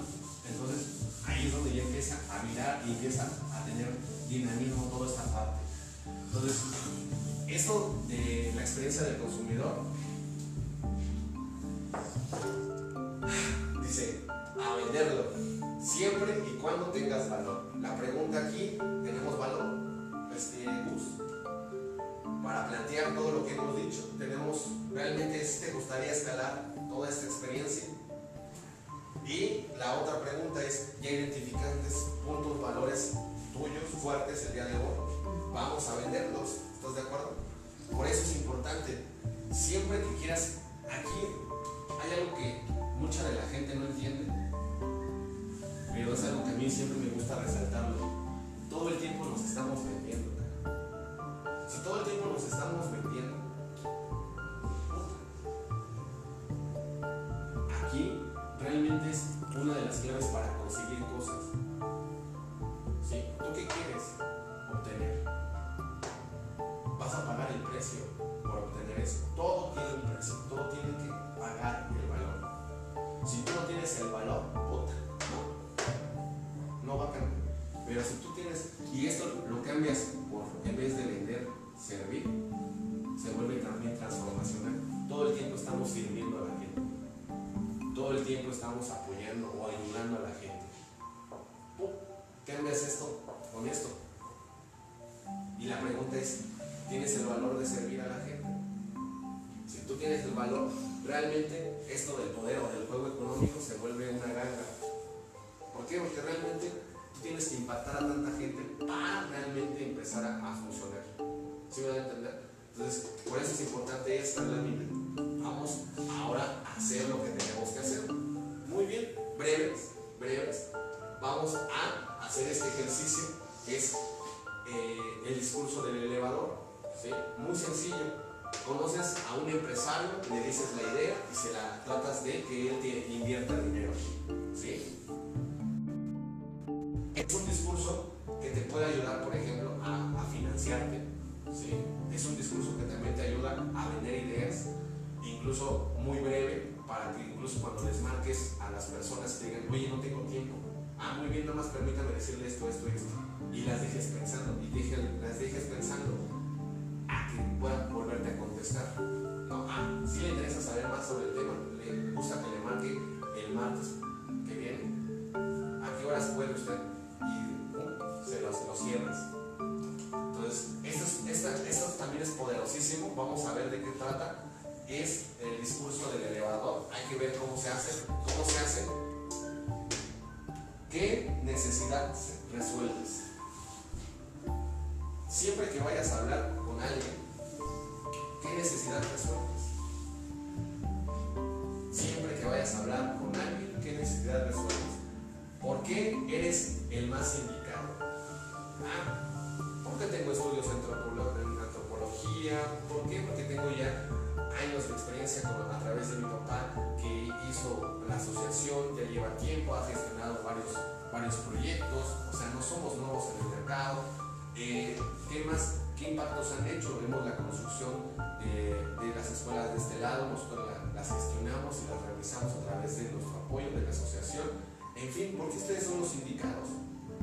Speaker 1: Entonces, ahí es donde ya empieza a mirar y empieza a tener dinamismo toda esta parte. Entonces, esto de la experiencia del consumidor dice a venderlo siempre y cuando tengas valor. La pregunta aquí, ¿tenemos valor? Este Gus, para plantear todo lo que hemos dicho, tenemos realmente te gustaría escalar toda esta experiencia. Y la otra pregunta es, ¿ya identificantes puntos, valores tuyos fuertes el día de hoy? Vamos a venderlos, ¿estás de acuerdo? Por eso es importante, siempre que quieras, aquí hay algo que mucha de la gente no entiende, pero es algo que a mí siempre me gusta resaltarlo. Todo el tiempo nos estamos vendiendo. Si todo el tiempo nos estamos vendiendo, realmente es una de las claves para conseguir cosas. ¿Sí? ¿Tú qué quieres obtener? Vas a pagar el precio por obtener eso. Todo tiene un precio, todo tiene que pagar el valor. Si tú no tienes el valor, puta, no, no va a cambiar. Pero si tú tienes, y esto lo cambias por, en vez de vender, servir, se vuelve también transformacional. Todo el tiempo estamos sirviendo a la. Todo el tiempo estamos apoyando o ayudando a la gente. Cambias esto con esto. Y la pregunta es, ¿tienes el valor de servir a la gente? Si tú tienes el valor, realmente esto del poder o del juego económico se vuelve una ganga. ¿Por qué? Porque realmente tú tienes que impactar a tanta gente para realmente empezar a, funcionar. ¿Sí me a entender? Entonces, por eso es importante esta lámina. Vamos ahora a hacer lo que tenemos que hacer. Muy bien, breves, breves. Vamos a hacer este ejercicio que es eh, el discurso del elevador. ¿sí? Muy sencillo. Conoces a un empresario, le dices la idea y se la tratas de que él te invierta dinero. ¿sí? Es un discurso que te puede ayudar, por ejemplo, a, a financiarte. Es un discurso que también te ayuda a vender ideas, incluso muy breve, para que incluso cuando les marques a las personas te digan, oye, no tengo tiempo. Ah, muy bien, nada más permítame decirle esto, esto, esto. Y las dejes pensando, y dejen, las dejes pensando a que puedan volverte a contestar. No, ah, si le interesa saber más sobre el tema, le gusta que le marque el martes que viene. ¿A qué horas puede usted? Y se los, los cierras. Entonces, esto, también es poderosísimo. Vamos a ver de qué trata. Es el discurso del elevador. Hay que ver cómo se hace. ¿Cómo se hace? ¿Qué necesidad resuelves? Siempre que vayas a hablar con alguien, ¿qué necesidad resuelves? Siempre que vayas a hablar con alguien, ¿qué necesidad resuelves? ¿Por qué eres el más indicado? Ah, porque tengo estudios en antropología, ¿por qué? Porque tengo ya años de experiencia a través de mi papá que hizo la asociación, ya lleva tiempo, ha gestionado varios, varios proyectos, o sea, no somos nuevos en el mercado. Eh, ¿Qué más? ¿Qué impactos han hecho? Vemos la construcción de, de las escuelas de este lado, nosotros la, las gestionamos y las realizamos a través de nuestro apoyo de la asociación. En fin, porque ustedes son los indicados.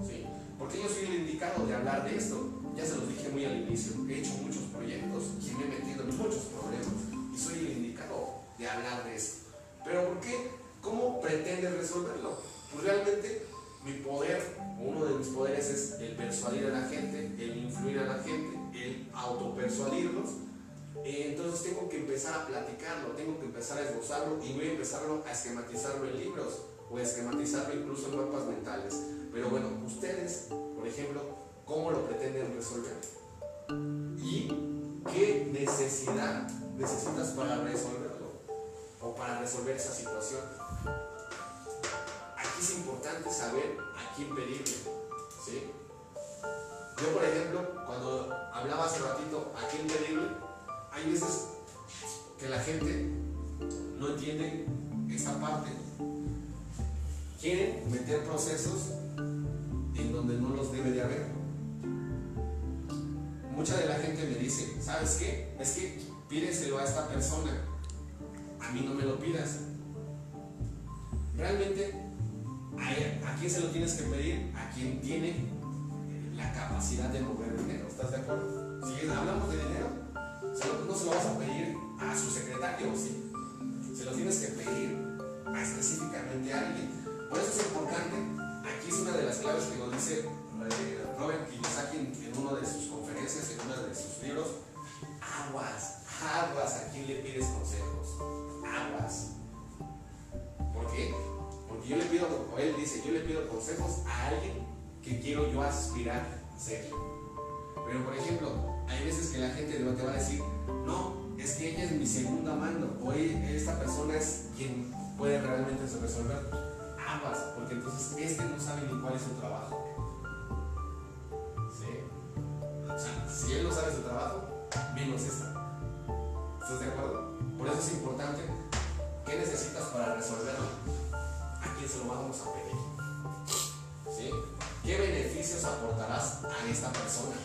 Speaker 1: ¿sí? Porque yo soy el indicado de hablar de esto. Ya se los dije muy al inicio, he hecho muchos proyectos y me he metido en muchos problemas y soy el indicado de hablar de esto. Pero ¿por qué? ¿Cómo pretende resolverlo? Pues realmente mi poder, uno de mis poderes es el persuadir a la gente, el influir a la gente, el autopersuadirlos. Entonces tengo que empezar a platicarlo, tengo que empezar a esbozarlo y voy a empezarlo a esquematizarlo en libros o a esquematizarlo incluso en mapas mentales. Pero bueno, ustedes, por ejemplo, ¿cómo lo pretenden resolver? ¿Y qué necesidad necesitas para resolverlo? O para resolver esa situación. Aquí es importante saber a quién pedirle. ¿sí? Yo, por ejemplo, cuando hablaba hace ratito a quién pedirle, hay veces que la gente no entiende esta parte. Quieren meter procesos en donde no los debe de haber. Mucha de la gente me dice, ¿sabes qué? Es que pídeselo a esta persona. A mí no me lo pidas. Realmente, ¿a quién se lo tienes que pedir? A quien tiene la capacidad de mover dinero. ¿Estás de acuerdo? Si hablamos de dinero, no se lo vas a pedir a su secretario, ¿sí? Se lo tienes que pedir a específicamente a alguien. Por eso es importante. Aquí es una de las claves que nos dice eh, Robert Kiyosaki en una de sus en uno de sus libros. Aguas, aguas, ¿a quién le pides consejos? Aguas. ¿Por qué? Porque yo le pido, o él dice, yo le pido consejos a alguien que quiero yo aspirar a ser. Pero por ejemplo, hay veces que la gente te va a decir, no, es que ella es mi segunda mano, o esta persona es quien puede realmente resolver ambas, porque entonces este no sabe ni cuál es su trabajo. Sea, si él no sabe su trabajo, menos esta. ¿Estás de acuerdo? Por eso es importante, ¿qué necesitas para resolverlo? ¿A quién se lo vamos a pedir? ¿Sí? ¿Qué beneficios aportarás a esta persona?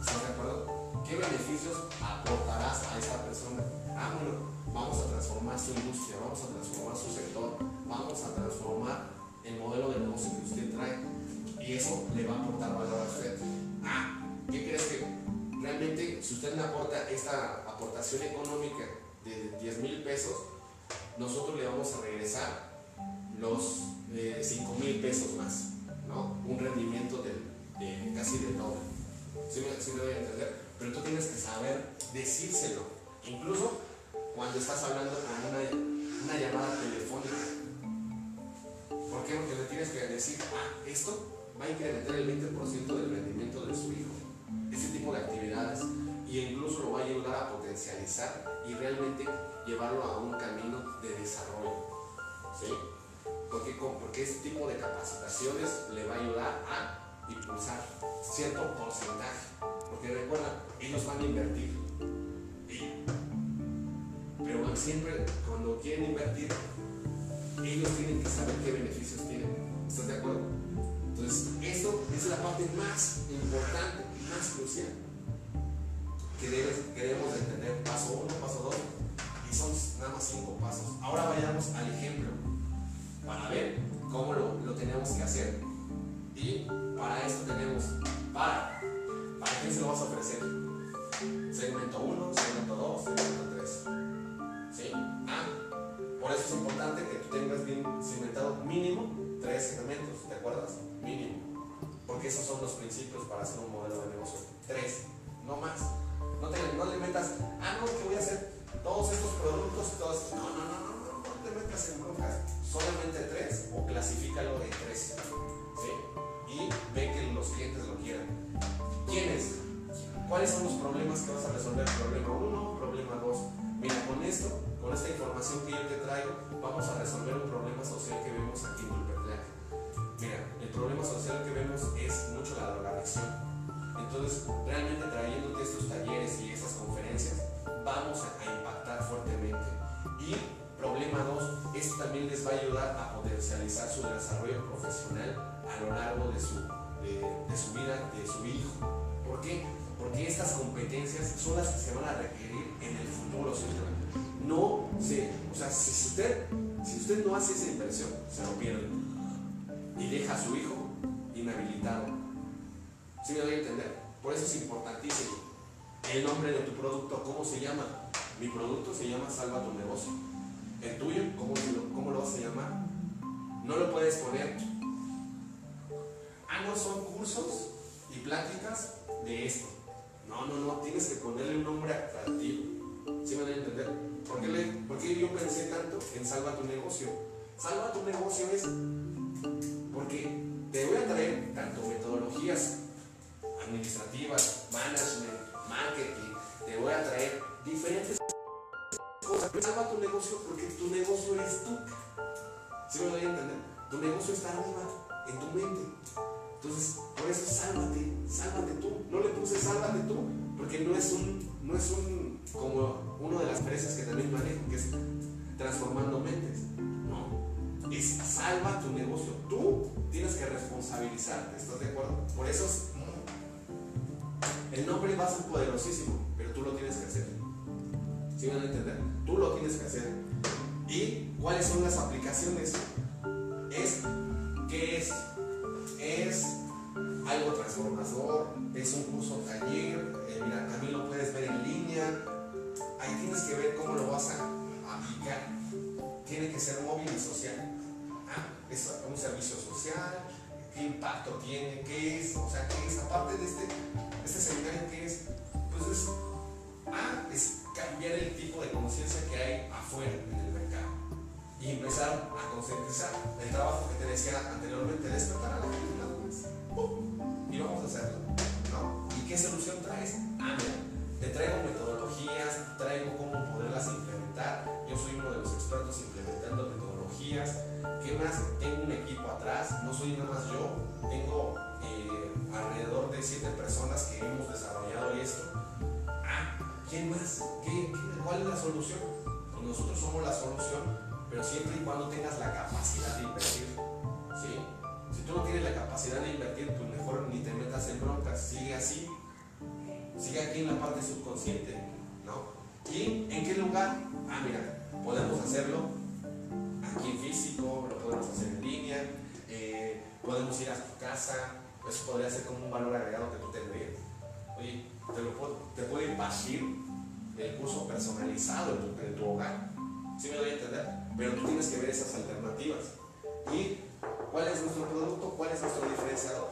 Speaker 1: ¿Estás de acuerdo? ¿Qué beneficios aportarás a esta persona? Ah, bueno, vamos a transformar su industria, vamos a transformar su sector, vamos a transformar el modelo de negocio que usted trae. Y eso le va a aportar valor a usted. Ah, ¿qué crees que realmente si usted le aporta esta aportación económica de 10 mil pesos, nosotros le vamos a regresar los 5 eh, mil pesos más? Un rendimiento de, casi del doble. ¿Sí me, ¿Sí me voy a entender? Pero tú tienes que saber decírselo. Incluso cuando estás hablando con una, una llamada telefónica. ¿Por qué? Porque le tienes que decir, ah, esto va a incrementar el 20% del rendimiento de su hijo. Ese tipo de actividades. Y incluso lo va a ayudar a potencializar y realmente llevarlo a un camino de desarrollo. ¿Sí? Porque, porque este tipo de capacitaciones le va a ayudar a impulsar cierto porcentaje. Porque recuerda, ellos van a invertir. Pero siempre cuando quieren invertir, ellos tienen que saber qué beneficios tienen. ¿Estás de acuerdo? Entonces, esto es la parte más importante, más crucial que debemos entender. Paso uno, paso dos, y son nada más cinco pasos. Ahora vayamos al ejemplo para ver cómo lo, tenemos que hacer. Y para esto tenemos, para, ¿para quién se lo vas a ofrecer? Segmento 1, segmento 2, segmento 3. ¿Sí? Ah, por eso es importante que tú tengas bien segmentado mínimo tres segmentos, ¿te acuerdas? Mínimo. Porque esos son los principios para hacer un modelo de negocio. Tres, no más. No, te, no le metas, ah, no, que voy a hacer todos estos productos, todos. No, no, no, no, no, no te metas en broncas solamente tres o clasifícalo en tres. ¿sí? Y ve que los clientes lo quieran. ¿Quiénes? ¿Cuáles son los problemas que vas a resolver? Problema 1, problema 2. Mira, con esto, con esta información que yo te traigo, vamos a resolver un problema social que vemos aquí en Ulpertlac. Mira, problema social que vemos es mucho la drogadicción. Entonces, realmente trayéndote estos talleres y estas conferencias, vamos a impactar fuertemente. Y Problema 2, esto también les va a ayudar a potencializar su desarrollo profesional a lo largo de su, de, su vida, de su hijo. ¿Por qué? Porque estas competencias son las que se van a requerir en el futuro, señor. No sé, o sea, si usted, si usted no hace esa inversión, se lo pierde. Y deja a su hijo inhabilitado. ¿Sí me doy a entender? Por eso es importantísimo. El nombre de tu producto, ¿cómo se llama? Mi producto se llama Salva tu negocio el tuyo, ¿cómo lo, ¿cómo lo vas a llamar? No lo puedes poner. Ah, no son cursos y pláticas de esto. No, no, no, tienes que ponerle un nombre atractivo. ¿Sí me van a entender? ¿Por qué, ¿Por qué yo pensé tanto en salva tu negocio? Salva tu negocio es administrativas, management, marketing, te voy a traer diferentes Salva tu negocio porque tu negocio eres tú. ¿Sí me voy a entender? Tu negocio está arriba, en tu mente. Entonces, por eso sálvate, sálvate tú. No le puse sálvate tú, porque no es un, no es un, como una de las empresas que también manejo, que es transformando mentes. No, es salva tu negocio. Tú tienes que responsabilizarte, ¿estás de acuerdo? Por eso el nombre va a ser poderosísimo, pero tú lo tienes que hacer. ¿Sí van a entender? Tú lo tienes que hacer. ¿Y cuáles son las aplicaciones? Es, ¿qué es? Es algo transformador, es un curso taller, eh, mira, también lo puedes ver en línea, ahí tienes que ver cómo lo vas a aplicar. Tiene que ser móvil y social. Es un servicio social, qué impacto tiene, qué es, o sea, qué es, aparte de este, este seminario, qué es, pues es, ah, es cambiar el tipo de conciencia que hay afuera en el mercado y empezar a concientizar el trabajo que te decía anteriormente, despertar a la gente y vamos a hacerlo, ¿no? ¿Y qué solución traes? Ah, mira, te traigo metodologías, traigo cómo poderlas implementar. Yo soy uno de los expertos implementando metodologías. ¿Qué más? Tengo un equipo atrás, no soy nada más yo, tengo eh, alrededor de siete personas que hemos desarrollado esto. Ah, ¿quién más? ¿Qué, cuál es la solución? Pues nosotros somos la solución, pero siempre y cuando tengas la capacidad de invertir. ¿sí? Si tú no tienes la capacidad de invertir, pues mejor ni te metas en broncas, sigue así, sigue aquí en la parte subconsciente, ¿no? ¿Y en qué lugar? Ah, mira, podemos hacerlo aquí en físico, lo podemos hacer en línea, eh, podemos ir a tu casa, eso podría ser como un valor agregado que tú tendrías. Oye, te, lo puedo, te puedo impartir el curso personalizado en tu, en tu hogar, ¿sí me doy a entender? Pero tú tienes que ver esas alternativas. Y ¿Cuál es nuestro producto? ¿Cuál es nuestro diferenciador?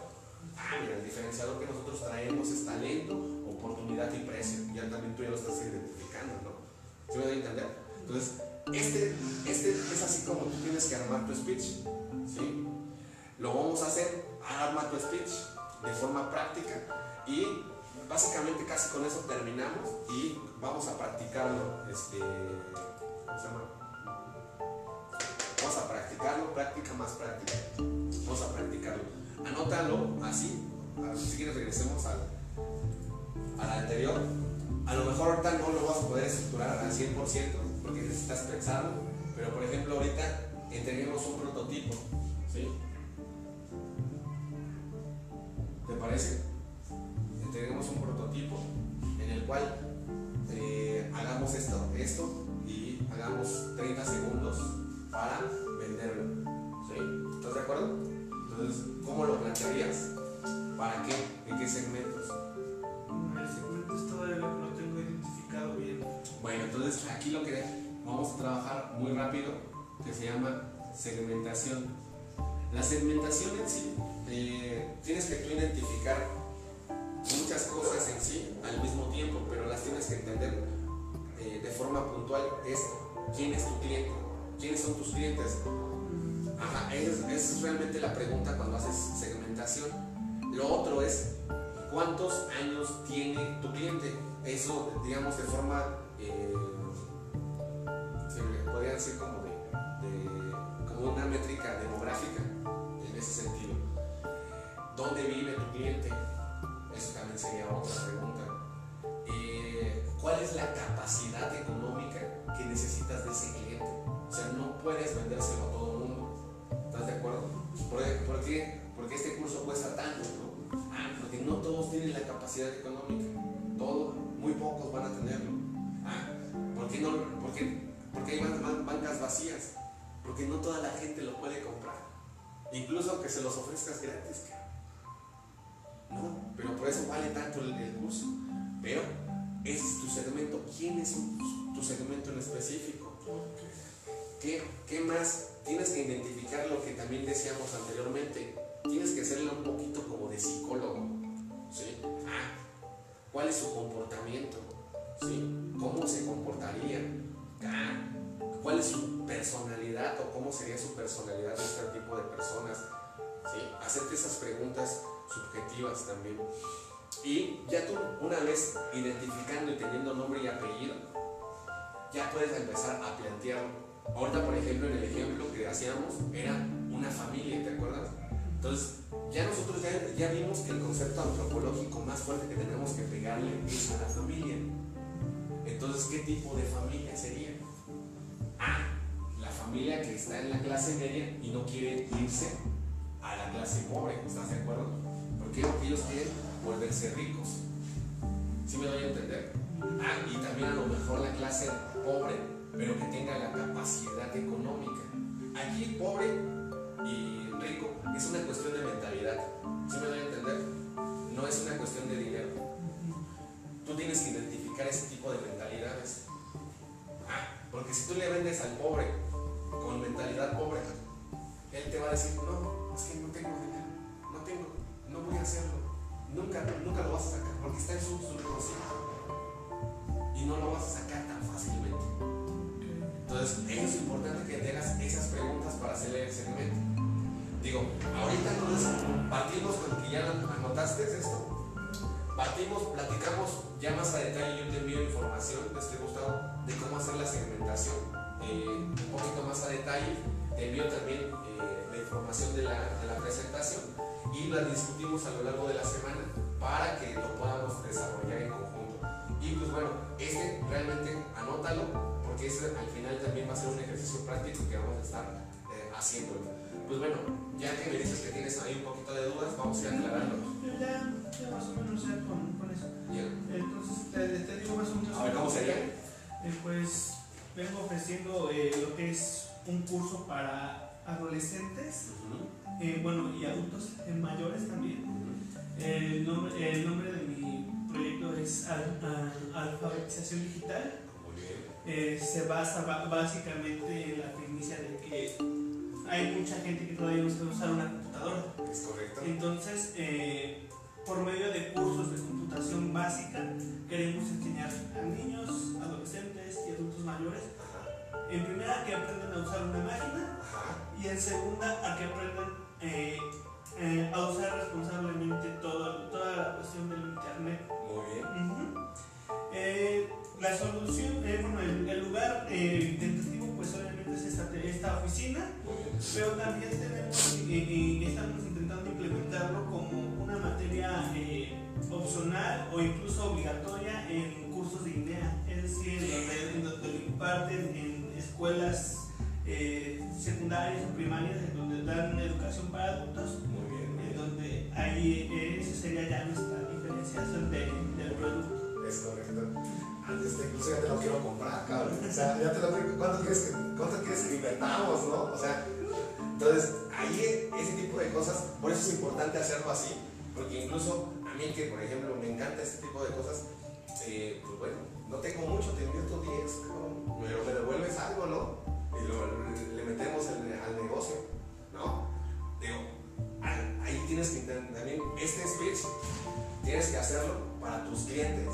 Speaker 1: Ah, mira, el diferenciador que nosotros traemos es talento, oportunidad y precio. Ya también tú ya lo estás identificando, ¿no? ¿Sí me doy a entender? Entonces, este, este es así como tú tienes que armar tu speech, ¿sí? Lo vamos a hacer, arma tu speech de forma práctica y básicamente casi con eso terminamos y vamos a practicarlo, este, ¿cómo se llama? Vamos a practicarlo, práctica más práctica. Vamos a practicarlo. Anótalo así. Si quieres regresemos al, al anterior. A lo mejor ahorita no lo vas a poder estructurar al 100% porque necesitas pensarlo. Pero por ejemplo ahorita entreguemos un prototipo. ¿Sí? ¿Te parece? Entreguemos un prototipo en el cual eh, hagamos esto, esto y hagamos 30 segundos para venderlo. ¿Sí? ¿Estás de acuerdo? Entonces, ¿cómo lo plantearías? ¿Para qué? ¿En qué segmentos?
Speaker 2: El segmento todavía lo tengo identificado bien.
Speaker 1: Bueno, entonces aquí lo que vamos a trabajar muy rápido, que se llama segmentación. La segmentación en sí, eh, tienes que tú identificar muchas cosas en sí al mismo tiempo, pero las tienes que entender eh, de forma puntual. Es quién es tu cliente, ¿Quiénes son tus clientes? Ajá, esa es, realmente la pregunta cuando haces segmentación. Lo otro es, ¿cuántos años tiene tu cliente? Eso, digamos, de forma, eh, se podría decir como de, como una métrica demográfica, en ese sentido. ¿Dónde vive tu cliente? Eso también sería otra pregunta. Eh, ¿Cuál es la capacidad económica que necesitas de ese cliente? O sea, no puedes vendérselo a todo el mundo. ¿Estás de acuerdo? ¿Por, qué? Porque este curso cuesta tanto. Ah, porque no todos tienen la capacidad económica. Todos, muy pocos van a tenerlo. Ah, ¿por qué no? Porque, porque hay bancas vacías. Porque no toda la gente lo puede comprar. Incluso que se los ofrezcas gratis. No, pero por eso vale tanto el, el curso. Pero ese es tu segmento. ¿Quién es tu segmento en específico? ¿Qué, más? Tienes que identificar lo que también decíamos anteriormente. Tienes que hacerle un poquito como de también. Y ya tú, una vez identificando y teniendo nombre y apellido, ya puedes empezar a plantear Ahorita, por ejemplo, en el ejemplo que hacíamos, era una familia, ¿te acuerdas? Entonces, ya nosotros ya, ya vimos que el concepto antropológico más fuerte que tenemos que pegarle es a la familia. Entonces, ¿qué tipo de familia sería? Ah, la familia que está en la clase media y no quiere irse a la clase pobre, ¿estás de acuerdo? Porque ellos quieren volverse ricos. ¿Sí me doy a entender? Ah, y también a lo mejor la clase pobre, pero que tenga la capacidad económica. Aquí pobre y rico es una cuestión de mentalidad. ¿Sí me doy a entender? No es una cuestión de dinero. Tú tienes que identificar ese tipo de mentalidades. Ah, porque si tú le vendes al pobre con mentalidad pobre, él te va a decir, no, es que no tengo dinero, no voy a hacerlo. Nunca, nunca lo vas a sacar porque está en su subconsciente y no lo vas a sacar tan fácilmente. Entonces, es importante que te hagas esas preguntas para hacerle el segmento. Digo, ahorita entonces partimos con que ya anotaste esto. Partimos, platicamos ya más a detalle. Yo te envío información, este Gustavo, de cómo hacer la segmentación eh, un poquito más a detalle. Te envío también eh, la información de la, de la presentación y la discutimos a lo largo de la semana para que lo podamos desarrollar en conjunto. Y pues bueno, este realmente anótalo porque ese al final también va a ser un ejercicio práctico que vamos a estar eh, haciendo. Pues bueno, ya que me dices que tienes ahí un poquito de dudas, vamos a ir aclarando.
Speaker 2: Ya, ya más o menos ya con, con eso. Entonces, te, te digo más o menos.
Speaker 1: A ver, ¿cómo sería?
Speaker 2: Eh, pues vengo ofreciendo eh, lo que es un curso para adolescentes,
Speaker 1: Ujú,
Speaker 2: eh, bueno, y adultos eh, mayores también. El nombre, el nombre de mi proyecto es Al- Al- Alfabetización Digital. Eh, se basa ba- básicamente en la primicia de que hay mucha gente que todavía no sabe usar una computadora.
Speaker 1: Es correcto.
Speaker 2: Entonces, eh, por medio de cursos de computación básica, queremos enseñar a niños, adolescentes y adultos mayores,
Speaker 1: Ajá,
Speaker 2: en primera, que aprendan a usar una máquina
Speaker 1: ajá.
Speaker 2: y en segunda, a que aprendan eh, eh, a usar responsablemente todo, toda la cuestión del Internet.
Speaker 1: Muy bien.
Speaker 2: Eh, la solución, bueno, el, el lugar tentativo, pues obviamente es esta, esta oficina, pero también tenemos estamos intentando implementarlo como una materia opcional o incluso obligatoria en cursos de INEA, es decir, en donde, en donde lo imparten en escuelas eh, secundarias o primarias, en donde dan educación para adultos,
Speaker 1: Muy bien.
Speaker 2: en donde ahí eh, esa sería ya nuestra diferenciación de- del producto.
Speaker 1: Es correcto. Antes de incluso ya te lo quiero comprar, cabrón. O sea, ya te lo. ¿Cuánto quieres que, cuánto quieres que invertamos, no? O sea, entonces, ahí ese tipo de cosas, por eso es importante hacerlo así, porque incluso a mí que, por ejemplo, me encanta este tipo de cosas, eh, pues bueno, no tengo mucho, te invierto 10, cabrón, pero me devuelves algo, ¿no? Y lo, le metemos el- al negocio, ¿no? Digo, ahí tienes que también este speech, tienes que hacerlo para tus clientes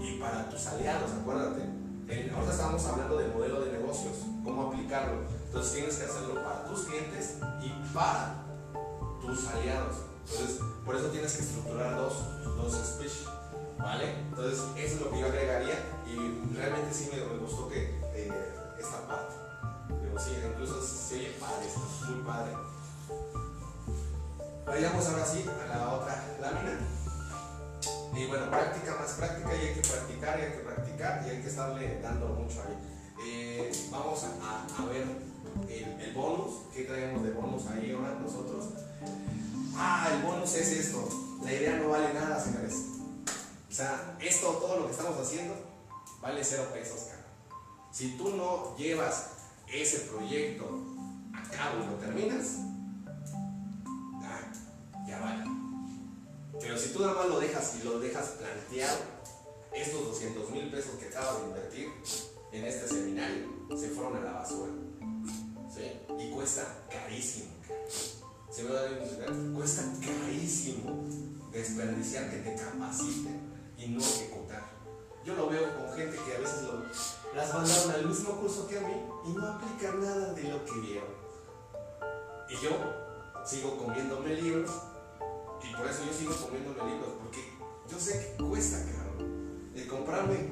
Speaker 1: y para tus aliados, acuérdate. Eh, ahorita estamos hablando del modelo de negocios, cómo aplicarlo. Entonces tienes que hacerlo para tus clientes y para tus aliados. Entonces, por eso tienes que estructurar dos, dos speech, ¿vale? Entonces, eso es lo que yo agregaría y realmente sí me, me gustó que eh, esta parte. Digo, sí, incluso se oye padre, está muy padre. Vayamos ahora sí a la otra lámina. Y bueno, práctica más práctica y hay que practicar y hay que practicar y hay que estarle dando mucho ahí. Eh, vamos a ver el, el bonus, ¿qué traemos de bonus ahí ahora nosotros? Ah, el bonus es esto. La idea no vale nada, señores. O sea, esto, todo lo que estamos haciendo, vale cero pesos, cara. Si tú no llevas ese proyecto a y lo terminas, ya vale. Pero si tú nada más lo dejas y lo dejas planteado, estos 200 mil pesos que acabas de invertir en este seminario se fueron a la basura. ¿Sí? Y cuesta carísimo. ¿Se me da a entender? Cuesta carísimo desperdiciar que te capaciten y no ejecutar. Yo lo veo con gente que a veces lo- las mandaron al mismo curso que a mí y no aplican nada de lo que vieron. Y yo sigo comiéndome libros y por eso yo sigo comiéndome libros, porque yo sé que cuesta, caro. El comprarme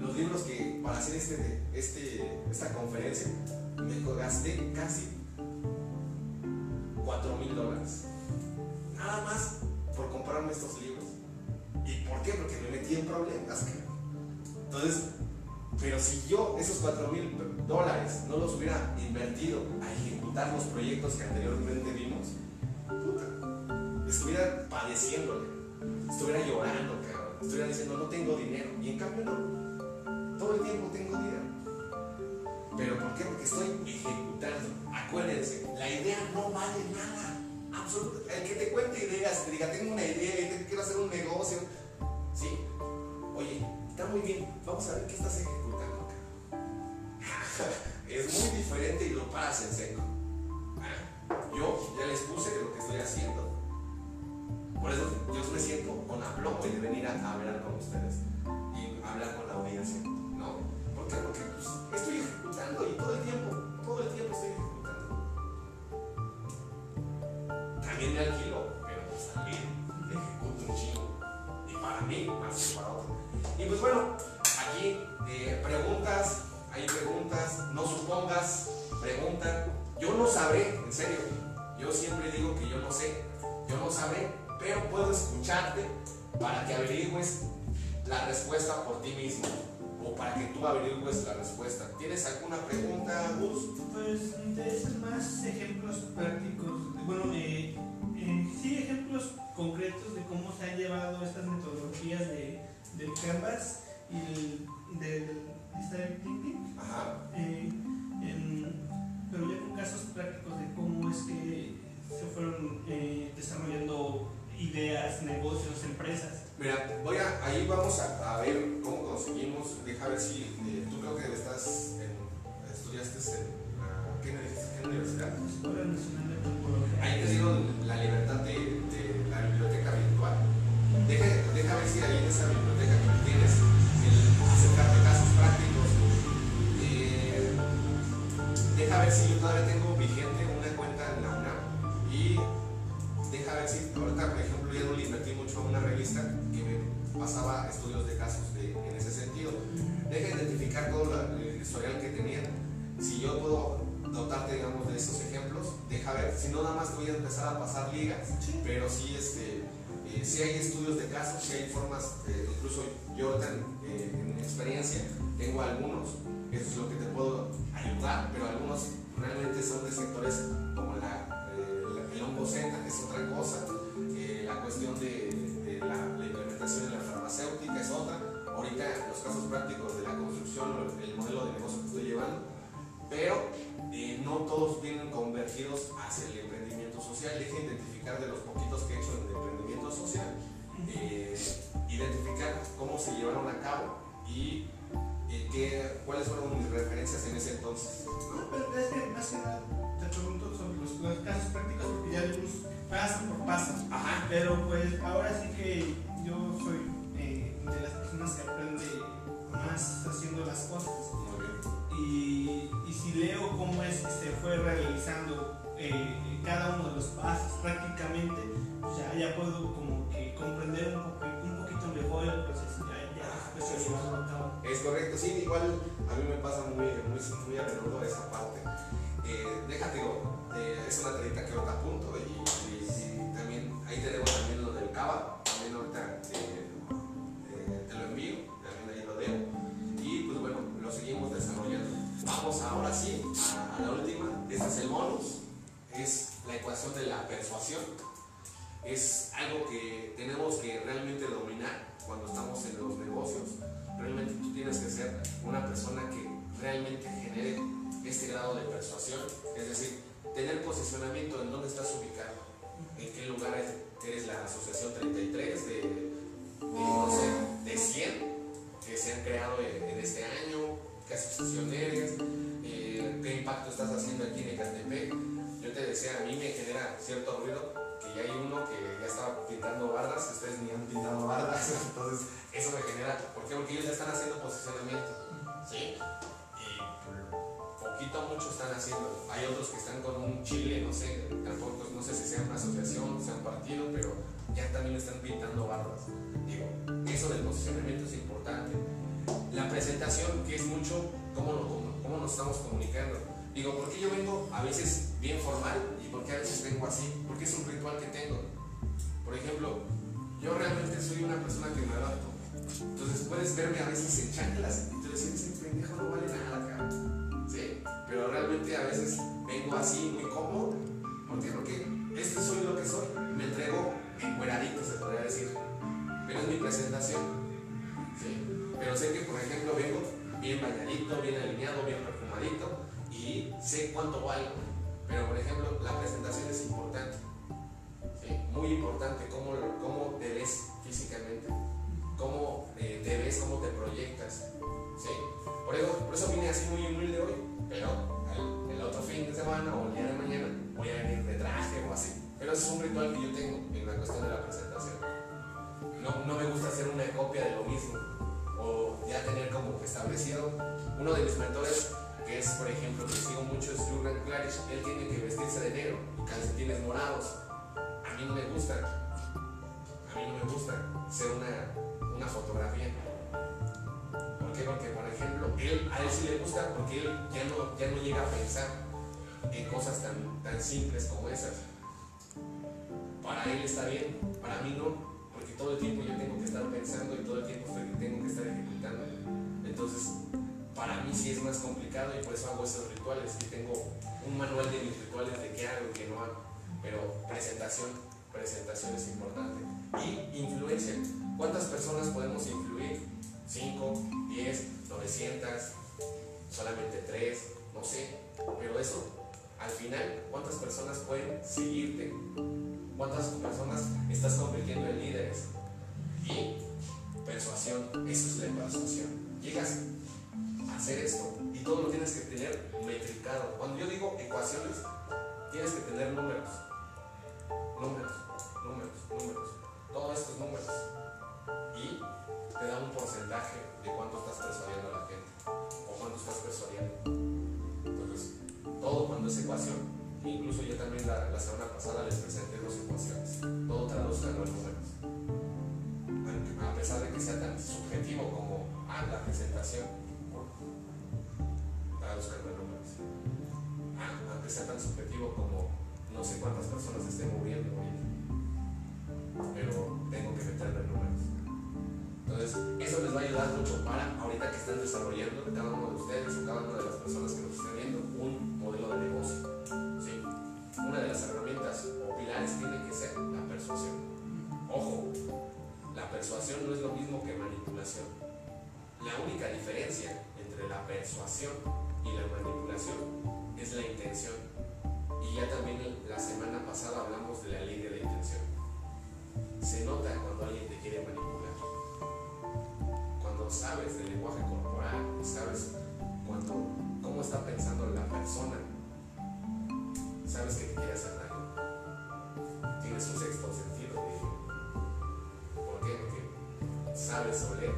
Speaker 1: los libros que para hacer este, este, esta conferencia me gasté casi 4 mil dólares. Nada más por comprarme estos libros. ¿Y por qué? Porque me metí en problemas. Entonces, pero si yo esos 4 mil dólares no los hubiera invertido a ejecutar los proyectos que anteriormente vimos, puta, estuviera padeciéndole, estuviera llorando, cabrón, estuviera diciendo no tengo dinero. Y en cambio no, todo el tiempo tengo dinero. ¿Pero por qué? Porque estoy ejecutando. Acuérdense, la idea no vale nada. Absolutamente. El que te cuente ideas, te diga, tengo una idea quiero hacer un negocio. Sí. Oye, está muy bien. Vamos a ver qué estás ejecutando. es muy diferente y lo paras en seco. Ah, yo ya les puse lo que estoy haciendo. Por eso yo me siento con aplomo de venir a hablar con ustedes y hablar con la audiencia. ¿No? ¿Por qué? Porque pues, estoy ejecutando y todo el tiempo, todo el tiempo estoy ejecutando. También me alquilo, pero pues también ejecuto un chingo. Y para mí, más que para otro. Y pues bueno, aquí eh, preguntas, hay preguntas, no supongas, pregunta. Yo no sabré, en serio. Yo siempre digo que yo no sé, yo no sabré, pero puedo escucharte para que averigües la respuesta por ti mismo o para que tú averigües la respuesta. ¿Tienes alguna pregunta, Gus?
Speaker 2: Pues interesan más ejemplos prácticos, bueno, eh, eh, sí, ejemplos concretos de cómo se han llevado estas metodologías de, del Canvas y del, Design Thinking,
Speaker 1: Ajá.
Speaker 2: eh, en- pero ya con casos prácticos de cómo es que se fueron eh, desarrollando ideas, negocios, empresas.
Speaker 1: Mira, voy a, ahí vamos a, a ver cómo conseguimos. Deja ver si eh, tú creo que estás en, estudiaste en la, ¿qué, universidad? ¿qué universidad?
Speaker 2: Escuela Nacional de Antropología.
Speaker 1: Ahí te dieron la libertad de, de la biblioteca virtual. Deja, deja ver si ahí en esa biblioteca que tienes el acercarte casos prácticos. Eh, deja ver si yo todavía tengo vigente una cuenta en la UNAM y deja ver si ahorita por ejemplo ya no le invertí mucho a una revista que me pasaba estudios de casos de- en ese sentido. Deja identificar todo la- el historial que tenía. Si yo puedo dotarte, digamos, de esos ejemplos, deja ver. Si no, nada más voy a empezar a pasar ligas, pero sí, este, eh, sí hay estudios de casos, sí hay formas, eh, incluso yo eh, en experiencia tengo algunos, eso es lo que te puedo ayudar, pero algunos realmente son de sectores como la, el oncocena, es otra cosa, la cuestión de, de la, implementación en la farmacéutica es otra, ahorita los casos prácticos de la construcción, el modelo de negocio que estoy llevando, pero no todos vienen convergidos hacia el emprendimiento social. Deja identificar de los poquitos que he hecho en el social, eh, identificar cómo se llevaron a cabo y eh, qué- cuáles fueron mis referencias en ese entonces.
Speaker 2: No, pero es que más que nada te pregunto sobre los, los casos prácticos porque ya vimos paso por paso.
Speaker 1: Ajá.
Speaker 2: Pero pues ahora sí que yo soy eh, de las personas que aprende más haciendo las cosas. Y, y si leo cómo es que se fue realizando eh, cada uno de los pasos prácticamente, pues ya, puedo como que comprender un, poquito mejor el proceso. Ya, ya.
Speaker 1: Es correcto, sí, igual a mí me pasa muy, muy, muy a menudo esa parte. Eh, déjate, eh, es una tarjeta que ahorita apunto y, y- también ahí tenemos también lo del Cava, también ahorita eh, eh, te lo envío, también ahí lo veo y pues bueno, lo seguimos desarrollando. Vamos ahora sí a, a la última, este es el bonus, es la ecuación de la persuasión. Es algo que tenemos que realmente dominar cuando estamos en los negocios realmente tú tienes que ser una persona que realmente genere este grado de persuasión, es decir, tener posicionamiento en dónde estás ubicado, en qué lugar es- eres la asociación 33 de, de, de 100 que se han creado en, en este año, qué asociación eres, eh, qué impacto estás haciendo aquí en Ecatepec. Yo te decía, a mí me genera cierto ruido que ya hay uno que ya está pintando bardas, ustedes ni han pintado bardas, entonces eso me genera, ¿por qué? Porque ellos ya están haciendo posicionamiento, ¿sí? Y poquito a mucho están haciendo. Hay otros que están con un chile, no sé, tampoco, no sé si sea una asociación, sea un partido, pero ya también están pintando bardas. Digo, eso del posicionamiento es importante. La presentación, que es mucho cómo, lo- cómo, cómo nos estamos comunicando. Digo, porque yo vengo a veces bien formal y por qué a veces vengo así? Porque es un ritual que tengo. Por ejemplo, yo realmente soy una persona que me adapto. Entonces puedes verme a veces en chanclas y tú decir, ese pendejo no vale nada, cabrón. ¿Sí? Pero realmente a veces vengo así muy cómodo. ¿Por qué? Porque esto soy lo que soy. Me entrego encueradito, se podría decir. Pero es mi presentación. ¿Sí? Pero sé que, por ejemplo, vengo bien bañadito, bien alineado, bien perfumadito sé cuánto valgo. Pero, por ejemplo, la presentación es importante. Muy importante cómo, cómo te ves físicamente, cómo eh, te ves, cómo te proyectas. ¿sí? Por, eso, por eso vine así muy humilde hoy, pero el, otro fin de semana o el día de mañana voy a venir de traje o así. Pero ese es un ritual que yo tengo en la cuestión de la presentación. No, no me gusta hacer una copia de lo mismo o ya tener como establecido. Uno de mis mentores, que es por ejemplo, que sigo mucho, es Jurgen Clarish, él tiene que vestirse de negro y calcetines morados. A mí no me gusta. A mí no me gusta ser una, una fotografía. ¿Por qué? Porque, por ejemplo, él, a él sí le gusta porque él ya no, ya no llega a pensar en cosas tan, tan simples como esas. Para él está bien, para mí no, todo el tiempo yo tengo que estar pensando y todo el tiempo tengo que estar ejecutando. Entonces, para mí sí es más complicado y por eso hago esos rituales. Y tengo un manual de mis rituales de qué hago y qué no hago. Pero presentación, presentación es importante. Y influencia. ¿Cuántas personas podemos influir? ¿5, 10, 900, solamente 3? No sé. Pero eso, al final, ¿cuántas personas pueden seguirte? ¿Cuántas personas estás convirtiendo en líderes? Y persuasión, eso es la persuasión. Llegas hacer esto y todo lo tienes que tener metricado. Cuando yo digo ecuaciones, tienes que tener números. Números, números, números. Todos estos números. Y te da un porcentaje de cuánto estás persuadiendo a la gente o cuánto estás persuadiendo. Entonces, todo cuando es ecuación Incluso yo también la, la semana pasada les presenté dos ecuaciones. Todo traduzcanlo en números. A pesar de que sea tan subjetivo como ah, la presentación, traduzcanlo en números. Ah, aunque sea tan subjetivo como no sé cuántas personas estén moviendo pero tengo que meterlo en números. Entonces, eso les va a ayudar mucho para ahorita que están desarrollando cada uno de ustedes o cada una de las personas que nos estén viendo un modelo de negocio una de las herramientas o pilares tiene que ser la persuasión. Ojo, la persuasión no es lo mismo que manipulación. La única diferencia entre la persuasión y la manipulación es la intención. Y ya también la semana pasada hablamos de la ley de la intención. Se nota cuando alguien te quiere manipular. Cuando sabes del lenguaje corporal sabes cuando, cómo está pensando la persona sabes que te quiere hacer daño. Tienes un sexto sentido de ¿Por qué? Porque sabes oler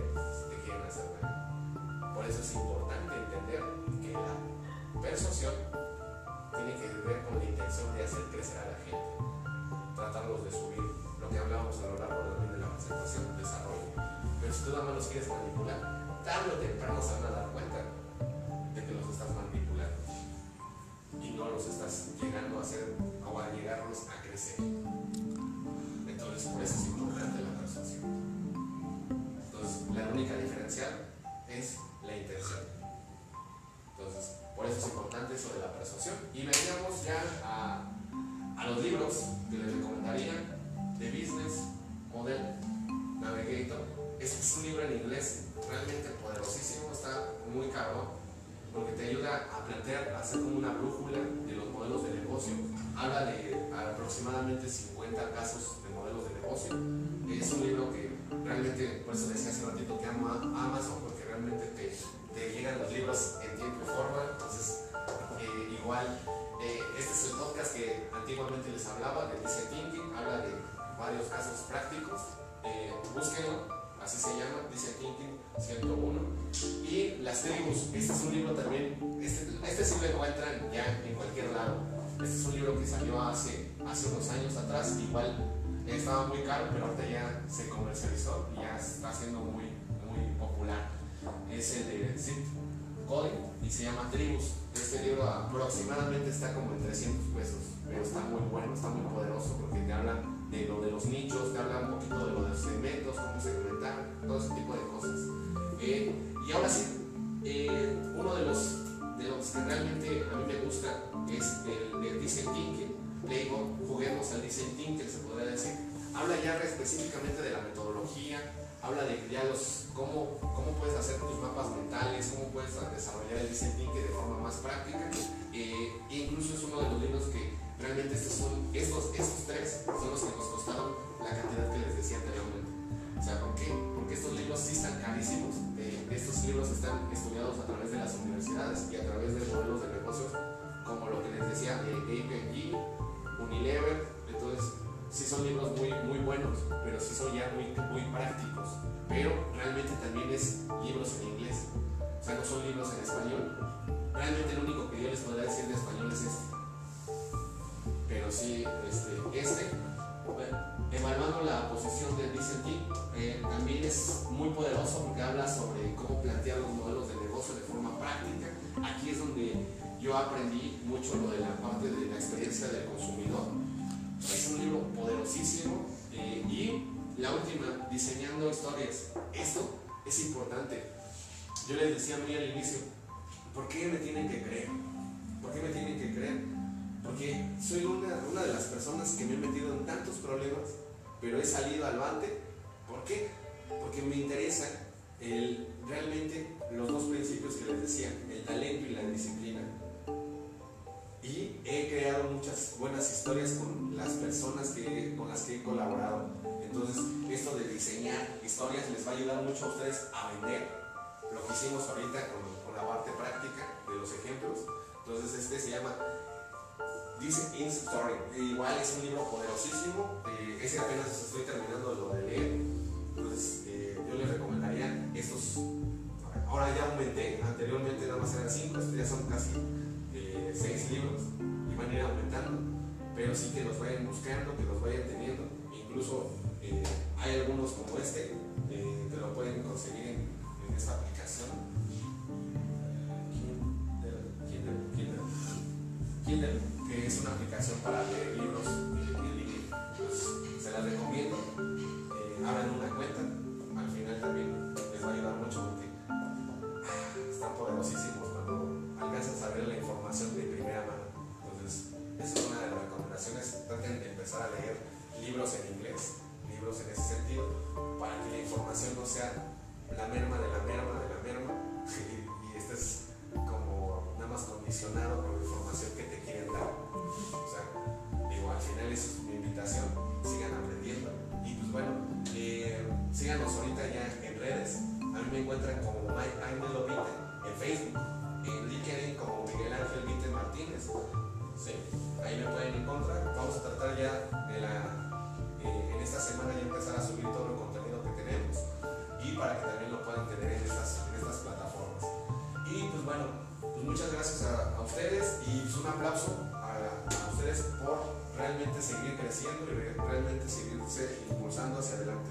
Speaker 1: te quieren hacer daño. Por eso es importante entender que la persuasión tiene que ver con la intención de hacer crecer a la gente, tratarlos de subir, lo que hablábamos a lo largo de la presentación, desarrollo. Pero si tú nada más los quieres manipular, tarde o temprano se van a dar cuenta de que los estás manipulando y no los estás llegando a hacer o a llegarlos a crecer. Entonces, por eso es importante la persuasión. Entonces, la única diferencia es la intención. Entonces, por eso es importante eso de la persuasión. Y veníamos ya a, los libros que les recomendaría de Business Model Navigator. Este es un libro en inglés realmente poderosísimo, está muy caro porque te ayuda a plantear, a hacer como una brújula de los modelos de negocio. Habla de aproximadamente 50 casos de modelos de negocio. Es un libro que realmente, por eso decía hace ratito que amo a Amazon, porque realmente te, te llegan los libros en tiempo y forma. Entonces, eh, igual, eh, este es el podcast que antiguamente les hablaba de Design Thinking, habla de varios casos prácticos. Eh, búsquenlo, así se llama, Design Thinking 101 y Las tribus, este es un libro también, este, este sí lo encuentran ya en cualquier lado. Este es un libro que salió hace, hace unos años atrás, igual estaba muy caro, pero ahorita ya se comercializó y ya está siendo muy, muy popular. Es el de Sid Coding y se llama Tribus. Este libro aproximadamente está como en 300 pesos, pero está muy bueno, está muy poderoso porque te habla de lo de los nichos, te habla un poquito de lo de los segmentos, cómo segmentar, todo ese tipo de cosas. Eh, y ahora sí, eh, uno de los, de los que realmente a mí me gusta es el de Design Thinking, Playbook, juguemos al Design Thinking, se podría decir. Habla ya específicamente de la metodología, habla de ya cómo, cómo puedes hacer tus mapas mentales, cómo puedes desarrollar el Design Thinking de forma más práctica. Eh, incluso es uno de los libros que realmente estos, son, estos, estos tres son los que nos costaron la cantidad que les decía anteriormente. O sea, ¿por qué? Porque estos libros sí están carísimos. Eh, estos libros están estudiados a través de las universidades y a través de modelos de negocios como lo que les decía de APG, Unilever. Entonces, sí son libros muy, muy buenos, pero sí son ya muy, muy prácticos. Pero realmente también es libros en inglés. O sea, no son libros en español. Realmente lo único que yo les podría decir de español es este. Pero sí, este, este evaluando la posición de Vicente, eh, también es muy poderoso porque habla sobre cómo plantear los modelos de negocio de forma práctica. Aquí es donde yo aprendí mucho lo de la parte de la experiencia del consumidor. Es un libro poderosísimo eh, y la última, diseñando historias. Esto es importante. Yo les decía muy al inicio, ¿por qué me tienen que creer? ¿Por qué me tienen que creer? Porque soy una, una de las personas que me he metido en tantos problemas, pero he salido al bate. ¿Por qué? Porque me interesa el, realmente los dos principios que les decía, el talento y la disciplina. Y he creado muchas buenas historias con las personas que, con las que he colaborado. Entonces, esto de diseñar historias les va a ayudar mucho a ustedes a vender lo que hicimos ahorita con, la parte práctica de los ejemplos. Entonces, este se llama Dice In Story. Igual es un libro poderosísimo. Eh, ese apenas estoy terminando lo de leer. Entonces eh, yo les recomendaría estos. Ahora ya aumenté. Anteriormente nada más eran 5. Estos ya son casi 6 eh, libros. Y van a ir aumentando. Pero sí que los vayan buscando, que los vayan teniendo. Incluso hay algunos como este que lo pueden conseguir en, esta aplicación. Kindle. Kindle. Kindle que es una aplicación para leer libros en línea. Pues se la recomiendo. Eh, abran una cuenta. Al final también les va a ayudar mucho porque ah, están poderosísimos cuando alcanzan a ver la información de primera mano. Entonces, esa es una de las recomendaciones. Traten de empezar a leer libros en inglés, libros en ese sentido, para que la información no sea la merma de la merma de la merma y, estés como nada más condicionado con la información que te quieren dar. O sea, digo, al final es mi invitación, sigan aprendiendo. Y pues bueno, eh, síganos ahorita ya en redes. A mí me encuentran como Mike Ángelo Vite en Facebook, en LinkedIn como Miguel Ángel Vite Martínez. Sí, ahí me pueden encontrar. Vamos a tratar ya de la, eh, en esta semana ya empezar a subir todo el contenido que tenemos y para que también lo puedan tener en estas, en estas plataformas. Y pues bueno, pues muchas gracias a, ustedes y pues un aplauso a ustedes por realmente seguir creciendo y realmente seguirse impulsando hacia adelante.